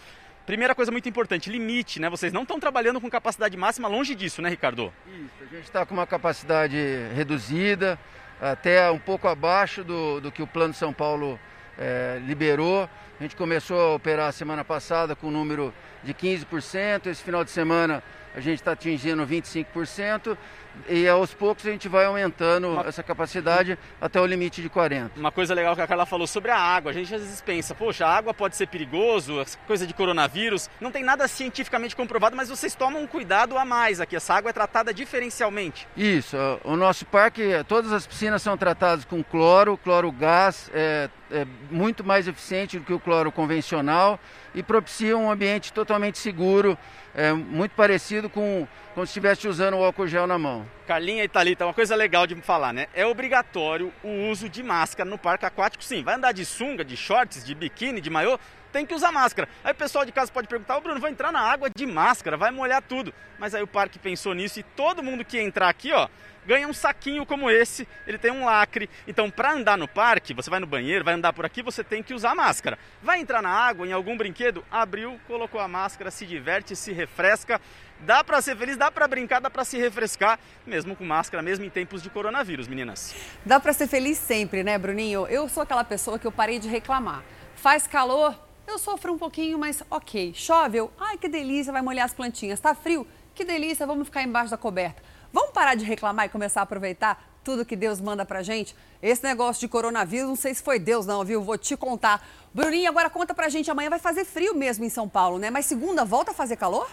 Primeira coisa muito importante, limite, né? Vocês não estão trabalhando com capacidade máxima longe disso, né, Ricardo? Isso, a gente está com uma capacidade reduzida, até um pouco abaixo do, do que o Plano São Paulo é, liberou. A gente começou a operar semana passada com um número de 15%, esse final de semana a gente está atingindo 25% e aos poucos a gente vai aumentando uma... essa capacidade até o limite de 40. Uma coisa legal que a Carla falou sobre a água, a gente às vezes pensa, poxa, a água pode ser perigoso, coisa de coronavírus, não tem nada cientificamente comprovado, mas vocês tomam um cuidado a mais aqui, essa água é tratada diferencialmente. Isso, o nosso parque, todas as piscinas são tratadas com cloro, cloro gás, é, é muito mais eficiente do que o cloro convencional e propicia um ambiente totalmente seguro, é, muito parecido com como se estivesse usando o álcool gel na mão. Carlinha e Thalita, uma coisa legal de falar, né? É obrigatório o uso de máscara no parque aquático, sim. Vai andar de sunga, de shorts, de biquíni, de maiô, tem que usar máscara. Aí o pessoal de casa pode perguntar, ô Bruno, vou entrar na água de máscara, vai molhar tudo. Mas aí o parque pensou nisso e todo mundo que entrar aqui, ó, ganha um saquinho como esse, ele tem um lacre. Então, para andar no parque, você vai no banheiro, vai andar por aqui, você tem que usar máscara. Vai entrar na água, em algum brinquedo, abriu, colocou a máscara, se diverte, se refresca. Dá para ser feliz, dá para brincar, dá para se refrescar, mesmo com máscara, mesmo em tempos de coronavírus, meninas. Dá para ser feliz sempre, né, Bruninho? Eu sou aquela pessoa que eu parei de reclamar. Faz calor, eu sofro um pouquinho, mas ok. Chove, eu, ai que delícia, vai molhar as plantinhas. Tá frio, que delícia, vamos ficar embaixo da coberta. Vamos parar de reclamar e começar a aproveitar tudo que Deus manda pra gente? Esse negócio de coronavírus, não sei se foi Deus não, viu? Vou te contar. Bruninho, agora conta pra gente, amanhã vai fazer frio mesmo em São Paulo, né? Mas segunda volta a fazer calor?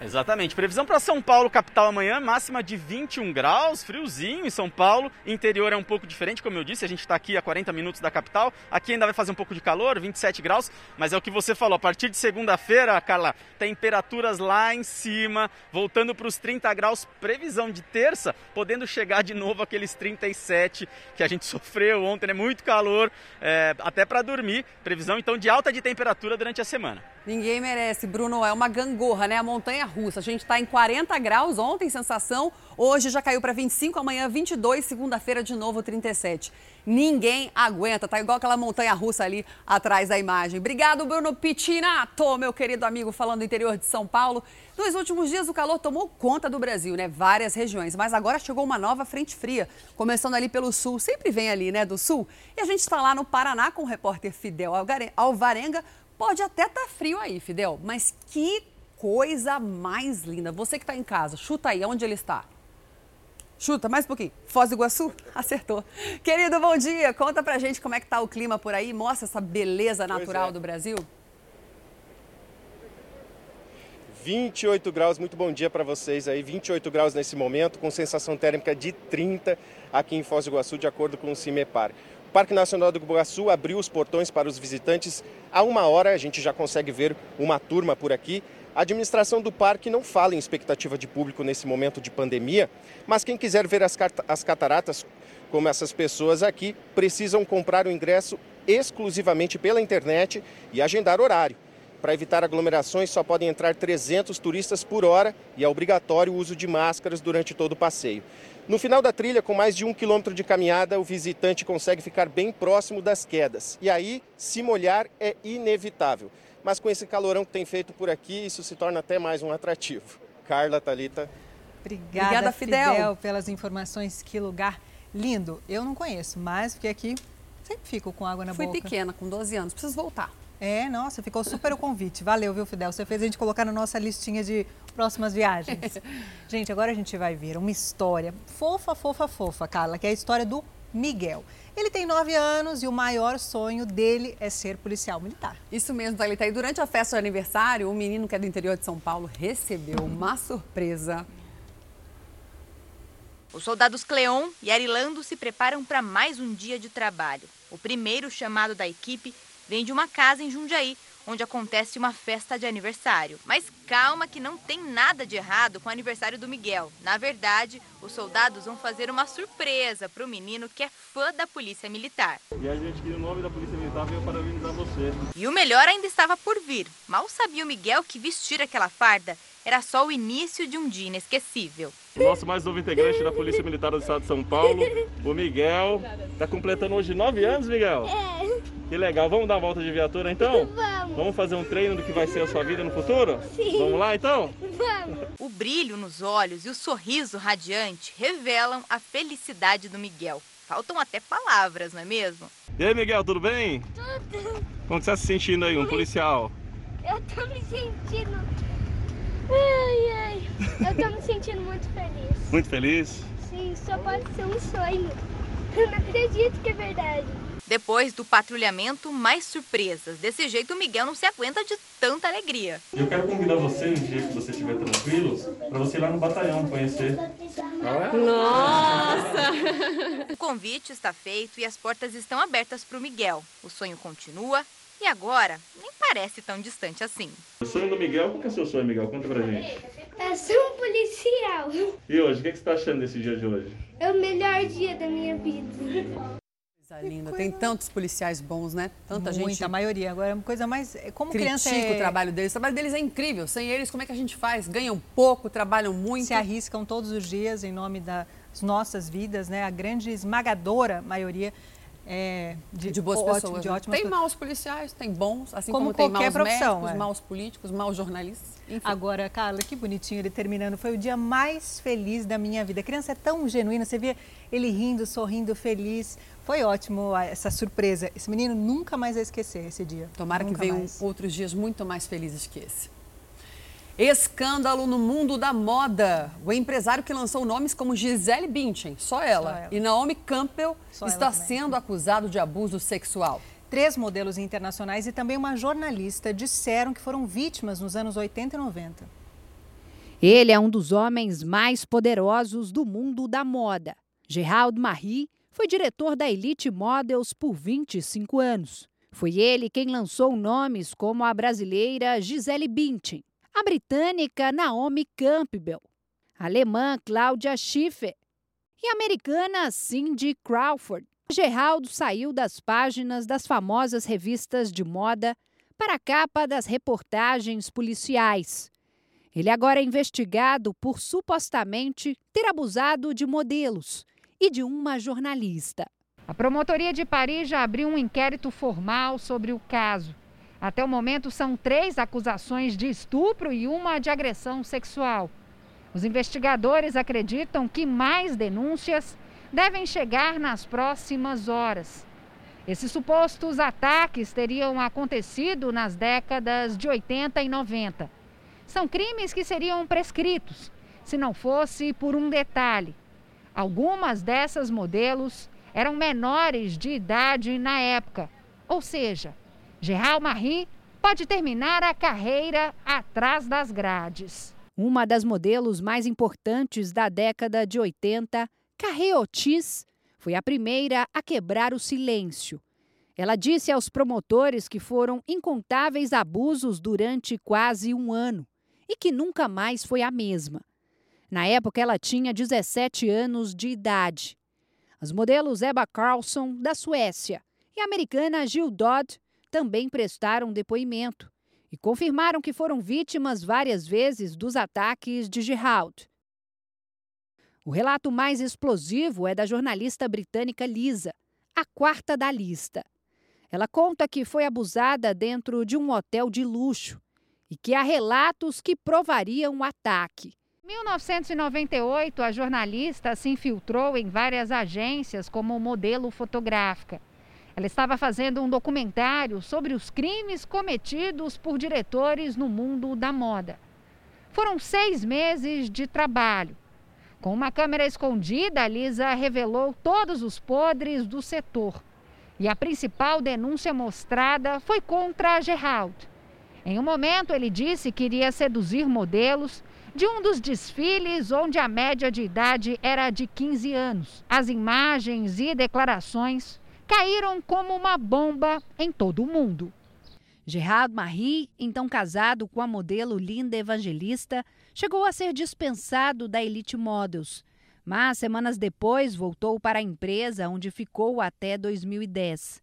Exatamente. Previsão para São Paulo, capital amanhã, máxima de 21 graus, friozinho em São Paulo. Interior é um pouco diferente, como eu disse, a gente está aqui a 40 minutos da capital. Aqui ainda vai fazer um pouco de calor, 27 graus, mas é o que você falou. A partir de segunda-feira, Carla, temperaturas lá em cima, voltando para os 30 graus. Previsão de terça, podendo chegar de novo aqueles 37 que a gente sofreu ontem, é né? muito calor, é, até para dormir. Previsão então de alta de temperatura durante a semana. Ninguém merece, Bruno. É uma gangorra, né? A montanha russa. A gente está em 40 graus ontem, sensação. Hoje já caiu para 25, amanhã 22, segunda-feira de novo 37. Ninguém aguenta. Tá igual aquela montanha russa ali atrás da imagem. Obrigado, Bruno Pitinato, meu querido amigo, falando do interior de São Paulo. Nos últimos dias o calor tomou conta do Brasil, né? Várias regiões. Mas agora chegou uma nova frente fria, começando ali pelo sul. Sempre vem ali, né, do sul. E a gente está lá no Paraná com o repórter Fidel Alvarenga Pode até estar tá frio aí, Fidel, mas que coisa mais linda. Você que está em casa, chuta aí, onde ele está? Chuta, mais um pouquinho. Foz do Iguaçu? Acertou. Querido, bom dia. Conta pra gente como é que tá o clima por aí. Mostra essa beleza natural é. do Brasil. 28 graus, muito bom dia para vocês aí. 28 graus nesse momento, com sensação térmica de 30 aqui em Foz do Iguaçu, de acordo com o CIMEPAR. Parque Nacional do Iguaçu abriu os portões para os visitantes há uma hora. A gente já consegue ver uma turma por aqui. A administração do parque não fala em expectativa de público nesse momento de pandemia, mas quem quiser ver as, as cataratas, como essas pessoas aqui, precisam comprar o ingresso exclusivamente pela internet e agendar horário. Para evitar aglomerações, só podem entrar 300 turistas por hora e é obrigatório o uso de máscaras durante todo o passeio. No final da trilha, com mais de um quilômetro de caminhada, o visitante consegue ficar bem próximo das quedas. E aí, se molhar é inevitável. Mas com esse calorão que tem feito por aqui, isso se torna até mais um atrativo. Carla, Talita. Obrigada, Obrigada Fidel. Fidel, pelas informações. Que lugar lindo. Eu não conheço, mas fiquei aqui, sempre fico com água na Fui boca. Fui pequena, com 12 anos. Preciso voltar. É, nossa, ficou super o convite. Valeu, viu, Fidel? Você fez a gente colocar na nossa listinha de próximas viagens. gente, agora a gente vai ver uma história fofa, fofa, fofa, Carla, que é a história do Miguel. Ele tem nove anos e o maior sonho dele é ser policial militar. Isso mesmo, Thalita. E durante a festa de aniversário, o menino que é do interior de São Paulo recebeu uma surpresa. Os soldados Cleon e Arilando se preparam para mais um dia de trabalho. O primeiro chamado da equipe vem de uma casa em Jundiaí, onde acontece uma festa de aniversário. Mas calma que não tem nada de errado com o aniversário do Miguel. Na verdade, os soldados vão fazer uma surpresa para o menino que é fã da Polícia Militar. E a gente, em nome da Polícia Militar, veio parabenizar você. E o melhor ainda estava por vir. Mal sabia o Miguel que vestir aquela farda era só o início de um dia inesquecível. O nosso mais novo integrante da Polícia Militar do Estado de São Paulo, o Miguel. Está completando hoje nove anos, Miguel? É. Que legal. Vamos dar uma volta de viatura então? Vamos. Vamos fazer um treino do que vai ser a sua vida no futuro? Sim. Vamos lá então? Vamos. O brilho nos olhos e o sorriso radiante revelam a felicidade do Miguel. Faltam até palavras, não é mesmo? E aí, Miguel, tudo bem? Tudo. Como você está se sentindo aí, um policial? Eu tô me sentindo Ai, ai. Eu tô me sentindo muito feliz. Muito feliz? Sim, só pode ser um sonho. Eu não acredito que é verdade. Depois do patrulhamento, mais surpresas. Desse jeito, o Miguel não se aguenta de tanta alegria. Eu quero convidar você, no dia que você estiver tranquilo, para você ir lá no batalhão conhecer. Nossa! o convite está feito e as portas estão abertas para o Miguel. O sonho continua e agora, nem parece tão distante assim. O sonho do Miguel, qual que é o seu sonho, Miguel? Conta pra gente. É ser um policial. E hoje, o que, é que você tá achando desse dia de hoje? É o melhor dia da minha vida. Coisa linda, tem tantos policiais bons, né? Tanta Muita, gente. a maioria. Agora, é uma coisa mais. É como critica criança. É... o trabalho deles. O trabalho deles é incrível. Sem eles, como é que a gente faz? Ganham pouco, trabalham muito. Se arriscam todos os dias em nome das nossas vidas, né? A grande esmagadora maioria é, de, de, boas ótimo, pessoas. De né? ótimas tem maus policiais, tem bons, assim como, como tem maus profissão, médicos, é. maus políticos, maus jornalistas. Enfim. Agora, Carla, que bonitinho ele terminando. Foi o dia mais feliz da minha vida. A criança é tão genuína, você vê ele rindo, sorrindo, feliz. Foi ótimo essa surpresa. Esse menino nunca mais vai esquecer esse dia. Tomara nunca que venham outros dias muito mais felizes que esse. Escândalo no mundo da moda. O empresário que lançou nomes como Gisele Bündchen, só ela, só ela. e Naomi Campbell só está sendo acusado de abuso sexual. Três modelos internacionais e também uma jornalista disseram que foram vítimas nos anos 80 e 90. Ele é um dos homens mais poderosos do mundo da moda. Gerald Marie foi diretor da Elite Models por 25 anos. Foi ele quem lançou nomes como a brasileira Gisele Bündchen, a britânica Naomi Campbell, a alemã Claudia Schiffer e a americana Cindy Crawford. Geraldo saiu das páginas das famosas revistas de moda para a capa das reportagens policiais. Ele agora é investigado por supostamente ter abusado de modelos e de uma jornalista. A promotoria de Paris já abriu um inquérito formal sobre o caso. Até o momento, são três acusações de estupro e uma de agressão sexual. Os investigadores acreditam que mais denúncias devem chegar nas próximas horas. Esses supostos ataques teriam acontecido nas décadas de 80 e 90. São crimes que seriam prescritos, se não fosse por um detalhe. Algumas dessas modelos eram menores de idade na época, ou seja, Gerald Marie pode terminar a carreira atrás das grades. Uma das modelos mais importantes da década de 80, Carré Otis, foi a primeira a quebrar o silêncio. Ela disse aos promotores que foram incontáveis abusos durante quase um ano e que nunca mais foi a mesma. Na época, ela tinha 17 anos de idade. As modelos Eba Carlson, da Suécia, e a americana Jill Dodd também prestaram depoimento e confirmaram que foram vítimas várias vezes dos ataques de Gerald. O relato mais explosivo é da jornalista britânica Lisa, a quarta da lista. Ela conta que foi abusada dentro de um hotel de luxo e que há relatos que provariam o ataque. Em 1998, a jornalista se infiltrou em várias agências como modelo fotográfica. Ela estava fazendo um documentário sobre os crimes cometidos por diretores no mundo da moda. Foram seis meses de trabalho. Com uma câmera escondida, a Lisa revelou todos os podres do setor. E a principal denúncia mostrada foi contra Gerald. Em um momento, ele disse que iria seduzir modelos de um dos desfiles onde a média de idade era de 15 anos. As imagens e declarações caíram como uma bomba em todo o mundo. Gerard Marie, então casado com a modelo Linda Evangelista, chegou a ser dispensado da Elite Models, mas semanas depois voltou para a empresa onde ficou até 2010.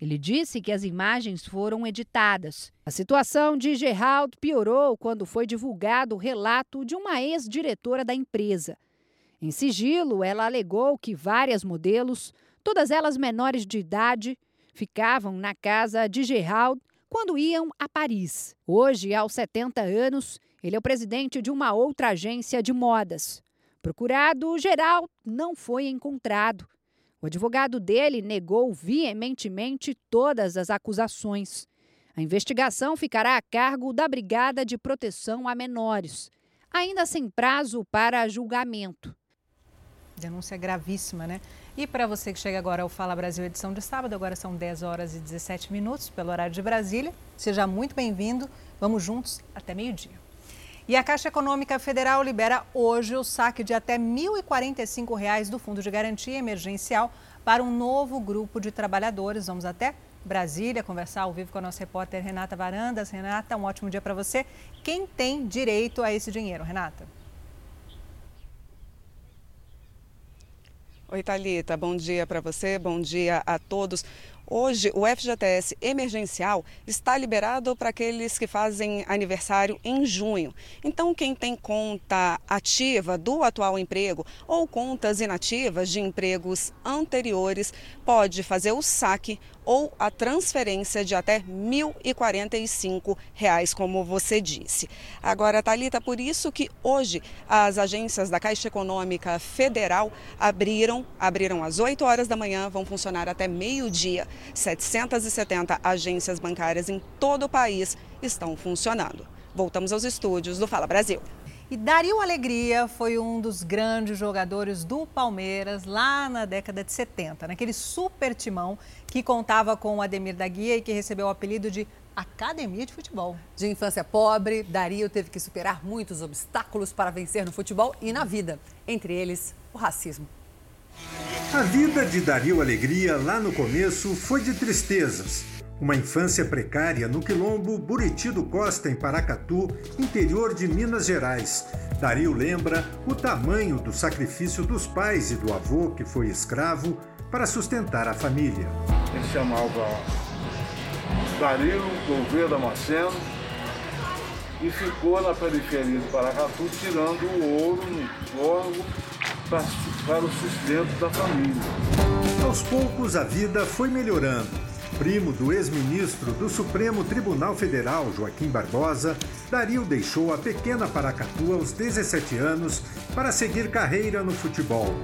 Ele disse que as imagens foram editadas. A situação de Gerald piorou quando foi divulgado o relato de uma ex-diretora da empresa. Em sigilo, ela alegou que várias modelos Todas elas menores de idade ficavam na casa de Gerald quando iam a Paris. Hoje, aos 70 anos, ele é o presidente de uma outra agência de modas. Procurado, Gerald não foi encontrado. O advogado dele negou veementemente todas as acusações. A investigação ficará a cargo da Brigada de Proteção a Menores, ainda sem prazo para julgamento. Denúncia gravíssima, né? E para você que chega agora ao Fala Brasil edição de sábado, agora são 10 horas e 17 minutos pelo horário de Brasília. Seja muito bem-vindo. Vamos juntos até meio-dia. E a Caixa Econômica Federal libera hoje o saque de até R$ 1.045 do Fundo de Garantia Emergencial para um novo grupo de trabalhadores. Vamos até Brasília conversar ao vivo com a nossa repórter Renata Varandas. Renata, um ótimo dia para você. Quem tem direito a esse dinheiro, Renata? Oi, Thalita, bom dia para você, bom dia a todos. Hoje, o FGTS emergencial está liberado para aqueles que fazem aniversário em junho. Então, quem tem conta ativa do atual emprego ou contas inativas de empregos anteriores pode fazer o saque ou a transferência de até R$ 1.045, como você disse. Agora, Talita, por isso que hoje as agências da Caixa Econômica Federal abriram, abriram às 8 horas da manhã, vão funcionar até meio-dia. 770 agências bancárias em todo o país estão funcionando. Voltamos aos estúdios do Fala Brasil. E Dario Alegria foi um dos grandes jogadores do Palmeiras lá na década de 70, naquele super timão que contava com o Ademir da Guia e que recebeu o apelido de Academia de Futebol. De infância pobre, Dario teve que superar muitos obstáculos para vencer no futebol e na vida, entre eles o racismo. A vida de Dario Alegria lá no começo foi de tristezas uma infância precária no quilombo Buriti do Costa, em Paracatu, interior de Minas Gerais. Dario lembra o tamanho do sacrifício dos pais e do avô, que foi escravo, para sustentar a família. Ele chamava Dario Gouveia Damasceno e ficou na periferia de Paracatu tirando o ouro no órgão para, para o sustento da família. Aos poucos a vida foi melhorando. Primo do ex-ministro do Supremo Tribunal Federal, Joaquim Barbosa, Dario deixou a pequena Paracatu aos 17 anos para seguir carreira no futebol.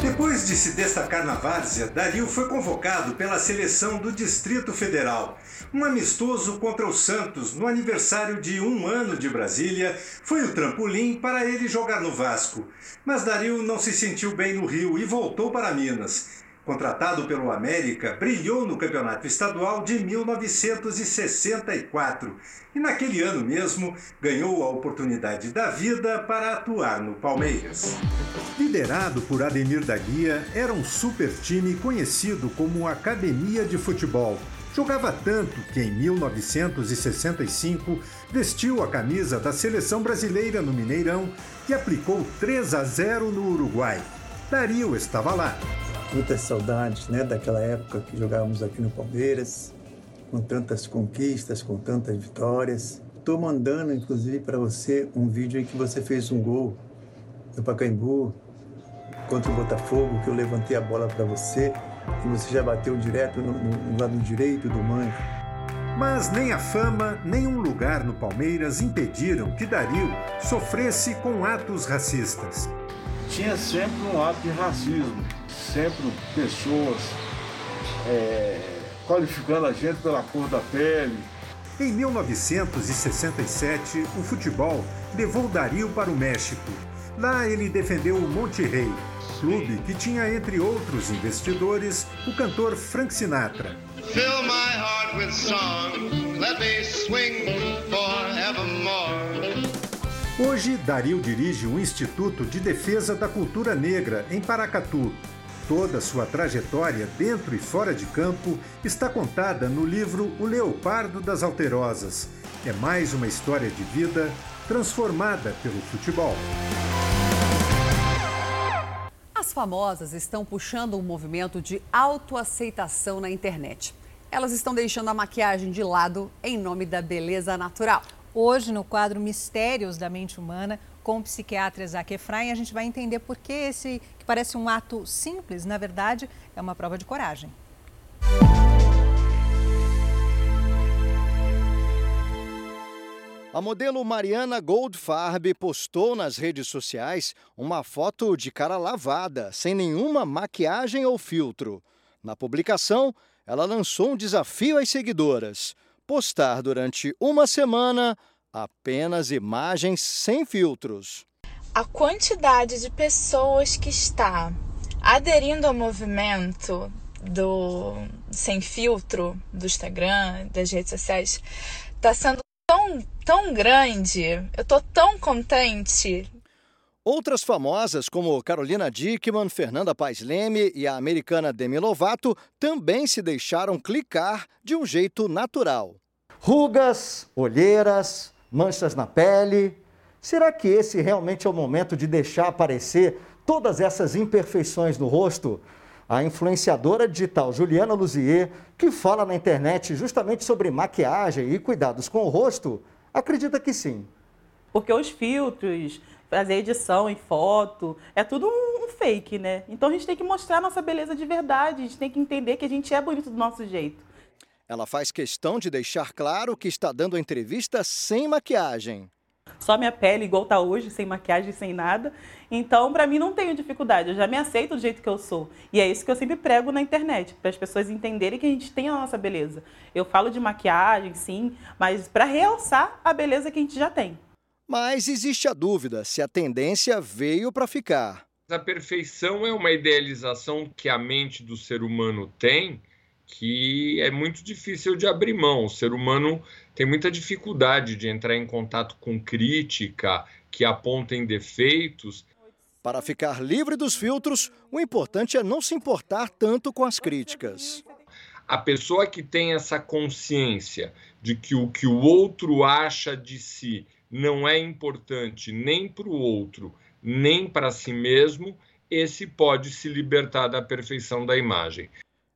Depois de se destacar na várzea, Dario foi convocado pela seleção do Distrito Federal. Um amistoso contra o Santos no aniversário de um ano de Brasília foi o trampolim para ele jogar no Vasco. Mas Dario não se sentiu bem no Rio e voltou para Minas. Contratado pelo América, brilhou no campeonato estadual de 1964 e, naquele ano mesmo, ganhou a oportunidade da vida para atuar no Palmeiras. Liderado por Ademir da Guia, era um super time conhecido como Academia de Futebol. Jogava tanto que, em 1965, vestiu a camisa da seleção brasileira no Mineirão e aplicou 3 a 0 no Uruguai. Dario estava lá muitas saudades né, daquela época que jogávamos aqui no Palmeiras, com tantas conquistas, com tantas vitórias. Estou mandando, inclusive, para você um vídeo em que você fez um gol no Pacaembu contra o Botafogo, que eu levantei a bola para você e você já bateu direto no, no lado direito do manco. Mas nem a fama, nem um lugar no Palmeiras impediram que Dario sofresse com atos racistas. Tinha sempre um ato de racismo sempre pessoas é, qualificando a gente pela cor da pele. Em 1967, o futebol levou Dario para o México. Lá ele defendeu o Monterrey, clube que tinha entre outros investidores o cantor Frank Sinatra. Fill my heart with song, let me swing forevermore. Hoje, Dario dirige o Instituto de Defesa da Cultura Negra em Paracatu, Toda sua trajetória dentro e fora de campo está contada no livro O Leopardo das Alterosas. É mais uma história de vida transformada pelo futebol. As famosas estão puxando um movimento de autoaceitação na internet. Elas estão deixando a maquiagem de lado em nome da beleza natural. Hoje, no quadro Mistérios da Mente Humana, com o psiquiatra Isaac Efraim, a gente vai entender por que esse, que parece um ato simples, na verdade, é uma prova de coragem. A modelo Mariana Goldfarb postou nas redes sociais uma foto de cara lavada, sem nenhuma maquiagem ou filtro. Na publicação, ela lançou um desafio às seguidoras: postar durante uma semana apenas imagens sem filtros. A quantidade de pessoas que está aderindo ao movimento do sem filtro do Instagram, das redes sociais, está sendo tão, tão grande. Eu estou tão contente. Outras famosas, como Carolina Dickman, Fernanda Paes Leme e a americana Demi Lovato, também se deixaram clicar de um jeito natural. Rugas, olheiras, manchas na pele. Será que esse realmente é o momento de deixar aparecer todas essas imperfeições no rosto? A influenciadora digital Juliana Luzier, que fala na internet justamente sobre maquiagem e cuidados com o rosto, acredita que sim. Porque os filtros, fazer edição em foto, é tudo um fake, né? Então a gente tem que mostrar nossa beleza de verdade, a gente tem que entender que a gente é bonito do nosso jeito. Ela faz questão de deixar claro que está dando a entrevista sem maquiagem. Só minha pele igual tá hoje, sem maquiagem, sem nada. Então, para mim não tenho dificuldade, eu já me aceito do jeito que eu sou. E é isso que eu sempre prego na internet, para as pessoas entenderem que a gente tem a nossa beleza. Eu falo de maquiagem, sim, mas para realçar a beleza que a gente já tem. Mas existe a dúvida se a tendência veio para ficar. A perfeição é uma idealização que a mente do ser humano tem que é muito difícil de abrir mão. O ser humano tem muita dificuldade de entrar em contato com crítica que apontem defeitos. Para ficar livre dos filtros, o importante é não se importar tanto com as críticas. A pessoa que tem essa consciência de que o que o outro acha de si não é importante nem para o outro, nem para si mesmo, esse pode se libertar da perfeição da imagem.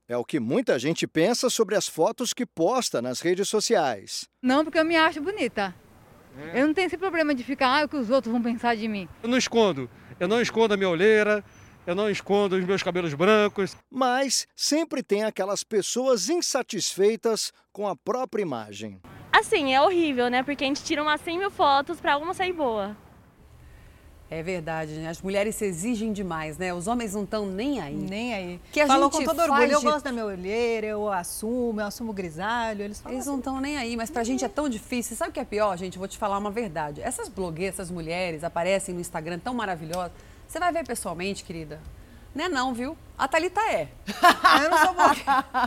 É o que muita gente pensa sobre as fotos que posta nas redes sociais. Não, porque eu me acho bonita. É. Eu não tenho esse problema de ficar, ah, o que os outros vão pensar de mim. Eu não escondo. Eu não escondo a minha olheira, eu não escondo os meus cabelos brancos. Mas sempre tem aquelas pessoas insatisfeitas com a própria imagem. Assim, é horrível, né? Porque a gente tira umas 100 mil fotos para uma sair boa. É verdade, né? As mulheres se exigem demais, né? Os homens não estão nem aí. Nem aí. Que a Falou gente com todo orgulho, de... eu gosto da minha olheira, eu assumo, eu assumo grisalho. Eles, eles assim. não estão nem aí, mas pra gente é tão difícil. Sabe o que é pior, gente? Vou te falar uma verdade. Essas blogueiras, essas mulheres aparecem no Instagram tão maravilhosas. Você vai ver pessoalmente, querida? Não é não, viu? A Thalita é. Eu não sou boa.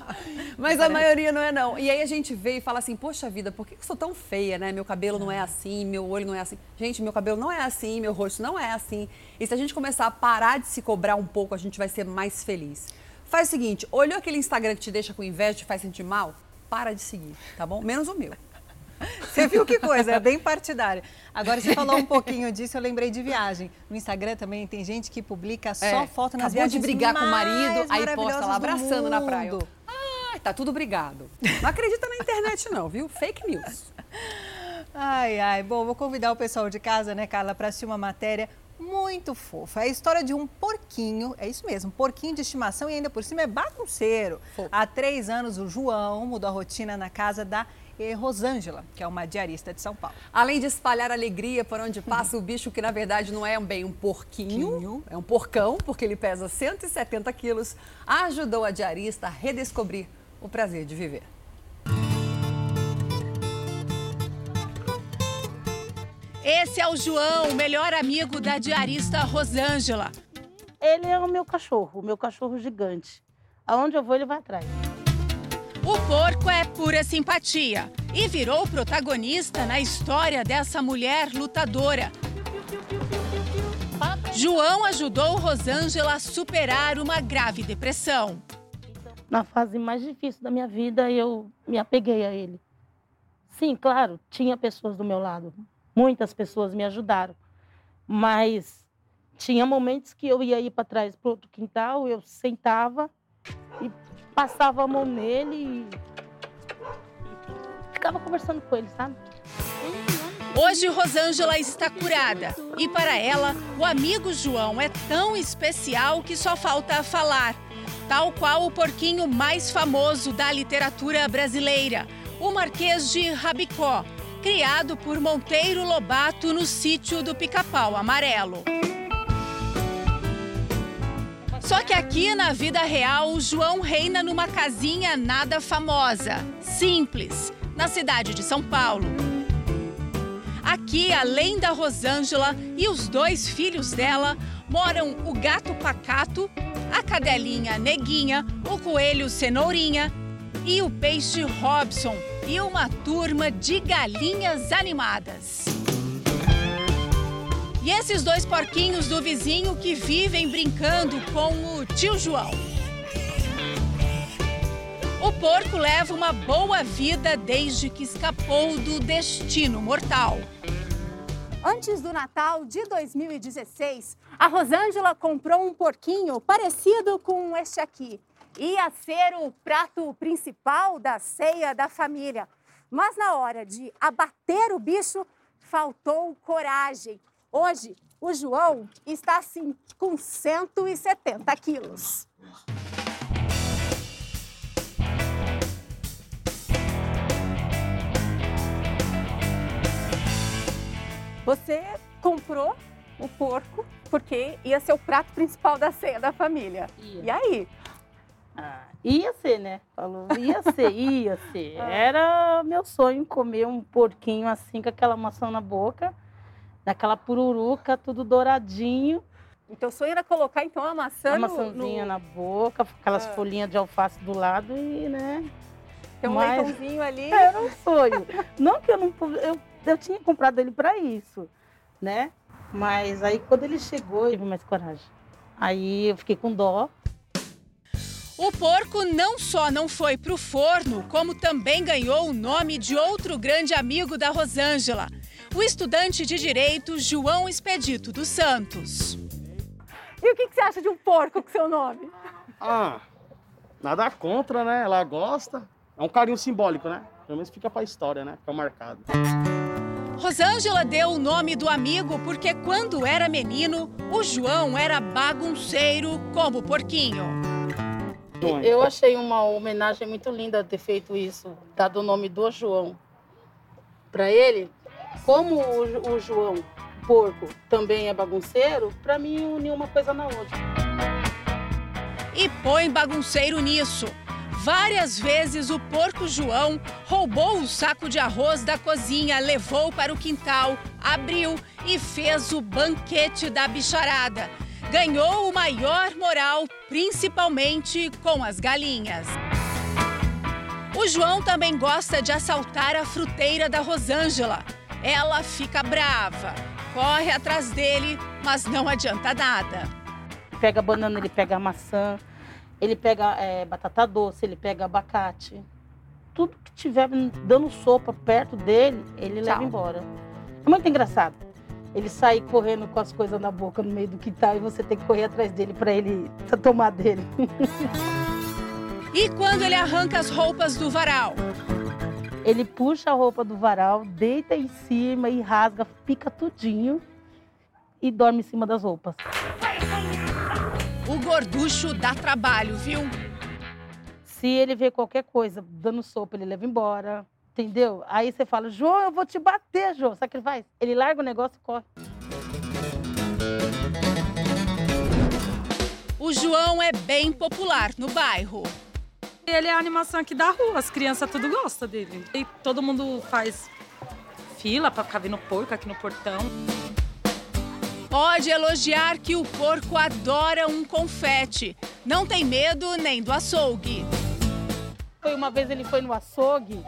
Mas a maioria não é não. E aí a gente vê e fala assim, poxa vida, por que eu sou tão feia, né? Meu cabelo não é assim, meu olho não é assim. Gente, meu cabelo não é assim, meu rosto não é assim. E se a gente começar a parar de se cobrar um pouco, a gente vai ser mais feliz. Faz o seguinte, olhou aquele Instagram que te deixa com inveja, te faz sentir mal? Para de seguir, tá bom? Menos o meu. Você viu que coisa, é bem partidária. Agora, você falou um pouquinho disso, eu lembrei de viagem. No Instagram também tem gente que publica só é, foto nas viagens de brigar com o marido, aí posta lá abraçando na praia. Ah, tá tudo brigado. Não acredita na internet não, viu? Fake news. Ai, ai. Bom, vou convidar o pessoal de casa, né, Carla, para assistir uma matéria muito fofa. É a história de um porquinho, é isso mesmo, porquinho de estimação e ainda por cima é bagunceiro. Fofo. Há três anos, o João mudou a rotina na casa da Rosângela, que é uma diarista de São Paulo. Além de espalhar alegria por onde passa, o bicho que na verdade não é bem um porquinho, é um porcão, porque ele pesa 170 quilos, ajudou a diarista a redescobrir o prazer de viver. Esse é o João, o melhor amigo da diarista Rosângela. Ele é o meu cachorro, o meu cachorro gigante. Aonde eu vou, ele vai atrás. O porco é pura simpatia e virou protagonista na história dessa mulher lutadora. João ajudou Rosângela a superar uma grave depressão. Na fase mais difícil da minha vida, eu me apeguei a ele. Sim, claro, tinha pessoas do meu lado. Muitas pessoas me ajudaram. Mas tinha momentos que eu ia ir para trás para outro quintal, eu sentava e passava a mão nele e ficava conversando com ele, sabe? Hoje Rosângela está curada e para ela o amigo João é tão especial que só falta falar. Tal qual o porquinho mais famoso da literatura brasileira, o Marquês de Rabicó, criado por Monteiro Lobato no sítio do Pica-Pau Amarelo. Só que aqui na vida real, o João reina numa casinha nada famosa, simples, na cidade de São Paulo. Aqui, além da Rosângela e os dois filhos dela, moram o gato Pacato, a cadelinha Neguinha, o coelho Cenourinha e o peixe Robson e uma turma de galinhas animadas. E esses dois porquinhos do vizinho que vivem brincando com o tio João. O porco leva uma boa vida desde que escapou do destino mortal. Antes do Natal de 2016, a Rosângela comprou um porquinho parecido com este aqui. Ia ser o prato principal da ceia da família. Mas na hora de abater o bicho, faltou coragem. Hoje, o João está assim com 170 quilos. Você comprou o porco porque ia ser o prato principal da ceia da família. Ia. E aí? Ah, ia ser, né? Falou, ia ser, ia ser. Ah. Era meu sonho comer um porquinho assim com aquela maçã na boca naquela pururuca, tudo douradinho. Então o sonho era colocar então a maçã Uma maçãzinha no... na boca, aquelas ah. folhinhas de alface do lado e, né? Tem um Mas... leitãozinho ali. Era um sonho. não que eu não eu, eu tinha comprado ele para isso, né? Mas aí quando ele chegou, eu tive mais coragem. Aí eu fiquei com dó. O porco não só não foi para o forno, como também ganhou o nome de outro grande amigo da Rosângela, o estudante de direito João Expedito dos Santos. E o que, você acha de um porco com seu nome? Ah, Nada contra, né? Ela gosta. É um carinho simbólico, né? Pelo menos fica pra história, né? Fica marcado. Rosângela deu o nome do amigo porque quando era menino, o João era bagunceiro como o porquinho. Eu achei uma homenagem muito linda ter feito isso, dado o nome do João para ele. Como o, o João porco também é bagunceiro, para mim uniu uma coisa na outra. E põe bagunceiro nisso. Várias vezes o porco João roubou o saco de arroz da cozinha, levou para o quintal, abriu e fez o banquete da bicharada. Ganhou o maior moral, principalmente com as galinhas. O João também gosta de assaltar a fruteira da Rosângela. Ela fica brava, corre atrás dele, mas não adianta nada. Pega banana, ele pega maçã, ele pega é, batata doce, ele pega abacate. Tudo que tiver dando sopa perto dele, ele Tchau. leva embora. É muito engraçado. Ele sai correndo com as coisas na boca no meio do quintal e você tem que correr atrás dele para ele tomar dele. E quando ele arranca as roupas do varal? Ele puxa a roupa do varal, deita em cima e rasga, pica tudinho e dorme em cima das roupas. O gorducho dá trabalho, viu? Se ele vê qualquer coisa dando sopa, ele leva embora. Entendeu? Aí você fala, João, eu vou te bater, João. Sabe o que ele faz? Ele larga o negócio e corre. O João é bem popular no bairro. Ele é a animação aqui da rua, as crianças tudo gostam dele. E todo mundo faz fila para ficar vendo porco aqui no portão. Pode elogiar que o porco adora um confete. Não tem medo nem do açougue. Foi uma vez ele foi no açougue,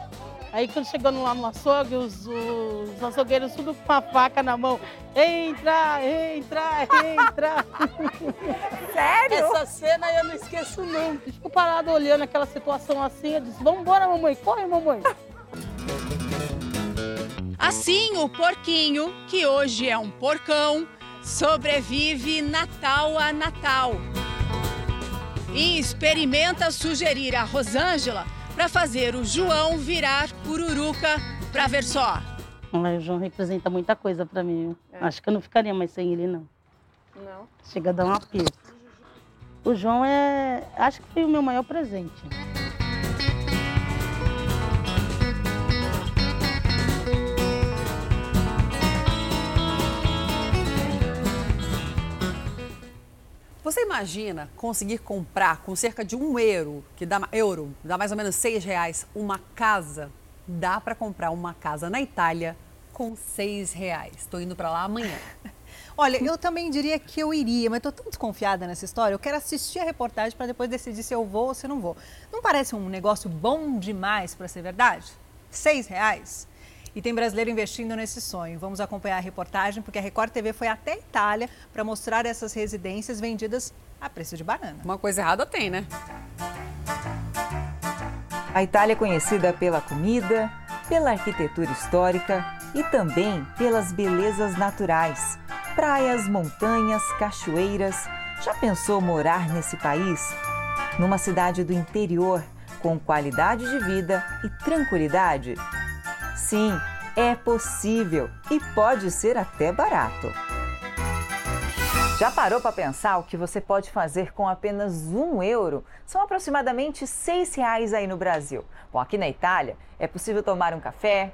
aí quando chegando lá no açougue, os, os açougueiros tudo com a faca na mão. Entra, entra, entra. Sério? Essa cena eu não esqueço nunca. Fico parado olhando aquela situação assim, eu disse, vambora, mamãe, corre, mamãe. Assim, o porquinho, que hoje é um porcão, sobrevive Natal a Natal. E experimenta sugerir a Rosângela para fazer o João virar pururuca para ver só. O João representa muita coisa para mim. É. Acho que eu não ficaria mais sem ele, não. Não? Chega a dar um aperto. O João é. Acho que foi o meu maior presente. Você imagina conseguir comprar com cerca de um euro, que dá, euro, dá mais ou menos seis reais, uma casa? Dá para comprar uma casa na Itália com seis reais. Estou indo para lá amanhã. Olha, eu também diria que eu iria, mas estou tão desconfiada nessa história. Eu quero assistir a reportagem para depois decidir se eu vou ou se não vou. Não parece um negócio bom demais para ser verdade? Seis reais? E tem brasileiro investindo nesse sonho. Vamos acompanhar a reportagem, porque a Record TV foi até a Itália para mostrar essas residências vendidas a preço de banana. Uma coisa errada tem, né? A Itália é conhecida pela comida, pela arquitetura histórica e também pelas belezas naturais. Praias, montanhas, cachoeiras. Já pensou morar nesse país? Numa cidade do interior, com qualidade de vida e tranquilidade? Sim, é possível e pode ser até barato. Já parou para pensar o que você pode fazer com apenas um euro? São aproximadamente seis reais aí no Brasil. Bom, aqui na Itália é possível tomar um café,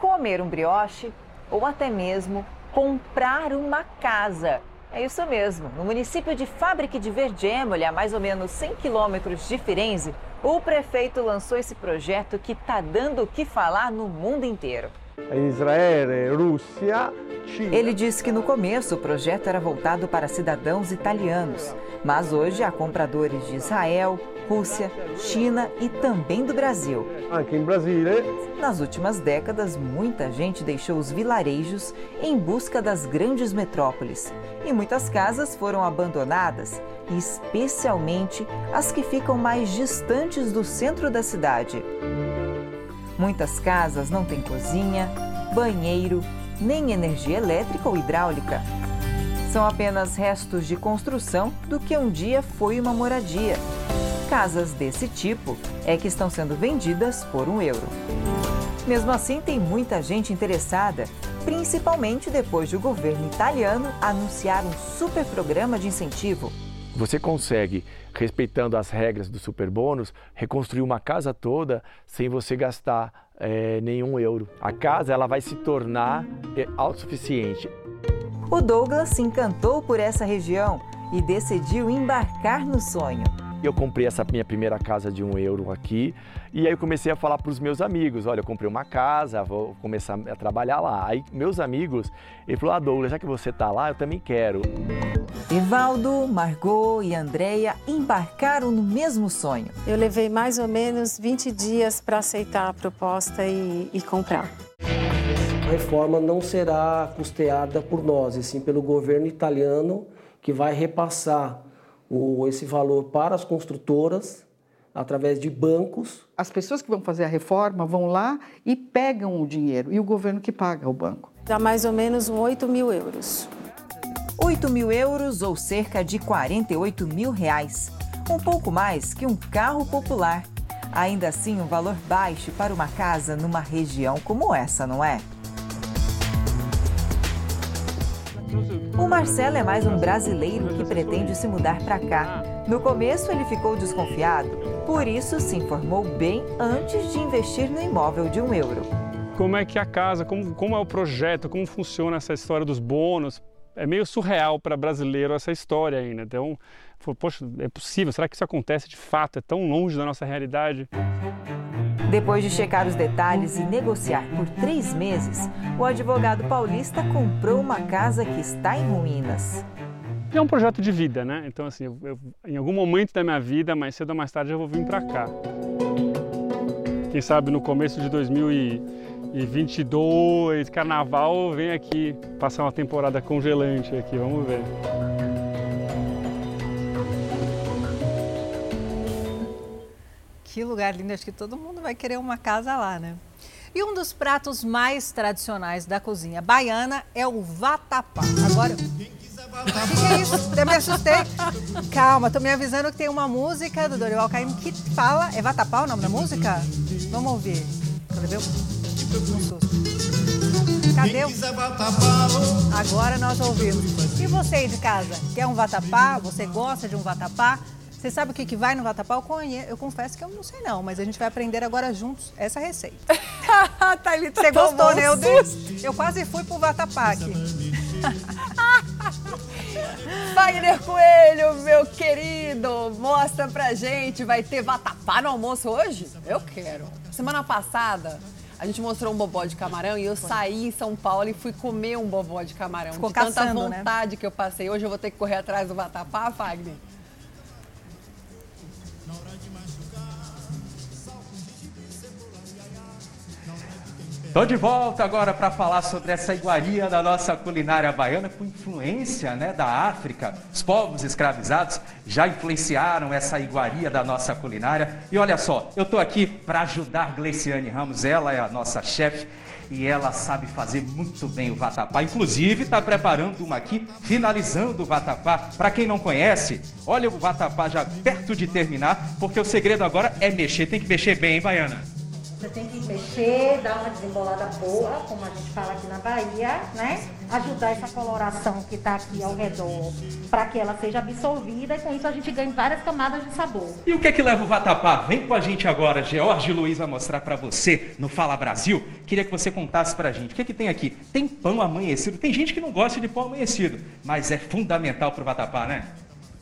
comer um brioche ou até mesmo comprar uma casa. É isso mesmo. No município de Fábrica de Vergemoli, a mais ou menos 100 quilômetros de Firenze, o prefeito lançou esse projeto que está dando o que falar no mundo inteiro. Israel, Rússia, China. Ele disse que no começo o projeto era voltado para cidadãos italianos, mas hoje há compradores de Israel, Rússia, China e também do Brasil. Aqui em Brasília. Nas últimas décadas, muita gente deixou os vilarejos em busca das grandes metrópoles. E muitas casas foram abandonadas, especialmente as que ficam mais distantes do centro da cidade. Muitas casas não têm cozinha, banheiro, nem energia elétrica ou hidráulica. São apenas restos de construção do que um dia foi uma moradia. Casas desse tipo é que estão sendo vendidas por um euro. Mesmo assim, tem muita gente interessada, principalmente depois de o governo italiano anunciar um super programa de incentivo. Você consegue, respeitando as regras do super bônus, reconstruir uma casa toda sem você gastar é, nenhum euro. A casa ela vai se tornar é, autossuficiente. O Douglas se encantou por essa região e decidiu embarcar no sonho. Eu comprei essa minha primeira casa de um euro aqui e aí eu comecei a falar para os meus amigos, olha, eu comprei uma casa, vou começar a trabalhar lá. Aí meus amigos, ele falou, ah Douglas, já que você está lá, eu também quero. Evaldo, Margot e Andréia embarcaram no mesmo sonho. Eu levei mais ou menos 20 dias para aceitar a proposta e, e comprar. A reforma não será custeada por nós, e sim pelo governo italiano, que vai repassar o, esse valor para as construtoras através de bancos. As pessoas que vão fazer a reforma vão lá e pegam o dinheiro e o governo que paga o banco. Dá mais ou menos 8 mil euros. 8 mil euros ou cerca de 48 mil reais. Um pouco mais que um carro popular. Ainda assim, um valor baixo para uma casa numa região como essa, não é? O Marcelo é mais um brasileiro que pretende se mudar para cá. No começo, ele ficou desconfiado, por isso se informou bem antes de investir no imóvel de um euro. Como é que é a casa, como, como é o projeto, como funciona essa história dos bônus? É meio surreal para brasileiro essa história ainda. Então, poxa, é possível? Será que isso acontece de fato? É tão longe da nossa realidade? Depois de checar os detalhes e negociar por três meses, o advogado paulista comprou uma casa que está em ruínas. É um projeto de vida, né? Então, assim, eu, eu, em algum momento da minha vida, mais cedo ou mais tarde, eu vou vir para cá. Quem sabe no começo de 2022, carnaval, vem aqui passar uma temporada congelante aqui, vamos ver. Que lugar lindo, acho que todo mundo vai querer uma casa lá, né? E um dos pratos mais tradicionais da cozinha baiana é o vatapá. Agora, o que, é isso? Eu me assustei. Calma, tô me avisando que tem uma música do Dorival Caymmi que fala... É vatapá o nome da música? Vamos ouvir. Cadê meu? Um susto. Cadê o... Agora nós ouvimos. E você aí de casa? Quer um vatapá? Você gosta de um vatapá? Você sabe o que, que vai no vatapá? Eu, confesso que eu não sei não, mas a gente vai aprender agora juntos essa receita. Thalita, Você gostou, né? Eu, Deus. eu quase fui pro vatapá aqui. Wagner Coelho, meu querido, mostra pra gente, vai ter vatapá no almoço hoje? Eu quero. Semana passada, a gente mostrou um bobó de camarão e eu saí em São Paulo e fui comer um bobó de camarão. Ficou de tanta caçando, né? vontade que eu passei. Hoje eu vou ter que correr atrás do vatapá, Wagner? Estou de volta agora para falar sobre essa iguaria da nossa culinária baiana com influência né, da África. Os povos escravizados já influenciaram essa iguaria da nossa culinária. E olha só, eu estou aqui para ajudar Gleiciane Ramos, ela é a nossa chefe e ela sabe fazer muito bem o vatapá. Inclusive, está preparando uma aqui, finalizando o vatapá. Para quem não conhece, olha o vatapá já perto de terminar, porque o segredo agora é mexer. Tem que mexer bem, hein, Baiana? Você tem que mexer, dar uma desembolada boa, como a gente fala aqui na Bahia, né? Ajudar essa coloração que está aqui ao redor para que ela seja absorvida e com isso a gente ganhe várias camadas de sabor. E o que é que leva o vatapá? Vem com a gente agora, George Luiz vai mostrar para você no Fala Brasil. Queria que você contasse pra gente. O que é que tem aqui? Tem pão amanhecido. Tem gente que não gosta de pão amanhecido, mas é fundamental pro vatapá, né?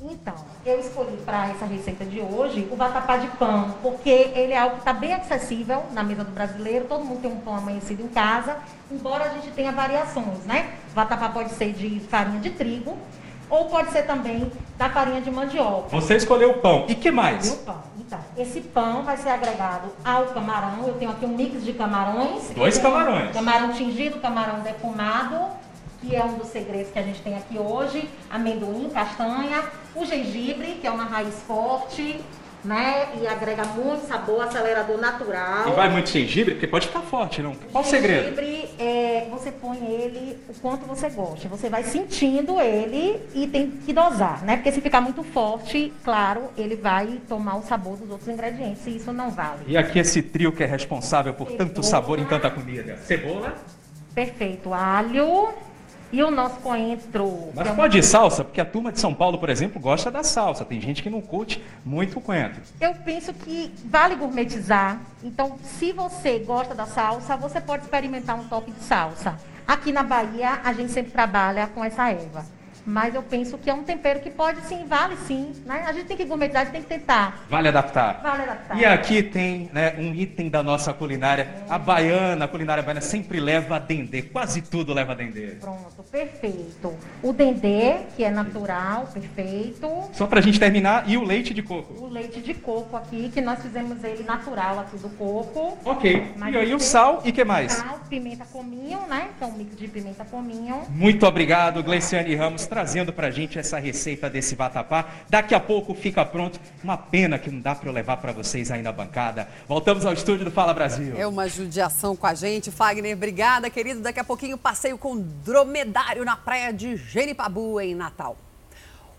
Então, eu escolhi para essa receita de hoje o vatapá de pão, porque ele é algo que está bem acessível na mesa do brasileiro. Todo mundo tem um pão amanhecido em casa, embora a gente tenha variações, né? O vatapá pode ser de farinha de trigo ou pode ser também da farinha de mandioca. Você escolheu o pão. E que mais? O pão. Então, esse pão vai ser agregado ao camarão. Eu tenho aqui um mix de camarões. Dois camarões. Camarão tingido, camarão defumado, que é um dos segredos que a gente tem aqui hoje. Amendoim, castanha, o gengibre, que é uma raiz forte, né? E agrega muito sabor, acelerador natural. E vai muito gengibre? Porque pode ficar forte, não? Qual o segredo? Gengibre, é, você põe ele o quanto você gosta. Você vai sentindo ele e tem que dosar, né? Porque se ficar muito forte, claro, ele vai tomar o sabor dos outros ingredientes e isso não vale. E aqui esse trio que é responsável por tanto sabor em tanta comida. Cebola? Perfeito. Alho e o nosso coentro. Mas é pode ir salsa, porque a turma de São Paulo, por exemplo, gosta da salsa. Tem gente que não curte muito o coentro. Eu penso que vale gourmetizar. Então, se você gosta da salsa, você pode experimentar um toque de salsa. Aqui na Bahia, a gente sempre trabalha com essa erva. Mas eu penso que é um tempero que pode sim, vale sim. Né? A gente tem que gourmetizar, a gente tem que tentar. Vale adaptar. Vale adaptar. E aqui tem né, um item da nossa culinária. A baiana, a culinária baiana sempre leva dendê. Quase tudo leva dendê. Pronto, perfeito. O dendê, que é natural, perfeito. Só pra gente terminar, e o leite de coco. O leite de coco aqui, que nós fizemos ele natural aqui do coco. Ok. Mas e aí o sal e que mais? Sal, pimenta cominho, né? Então, mix de pimenta cominho. Muito obrigado, Gleiciane Ramos, trazendo pra gente essa receita desse vatapá. Daqui a pouco fica pronto. Uma pena que não dá pra eu levar pra vocês aí na bancada. Voltamos ao estúdio do Fala Brasil. É uma judiação com a gente. Fagner, obrigada, querido. Daqui a pouquinho, passeio com dromedário na praia de Genipabu, em Natal.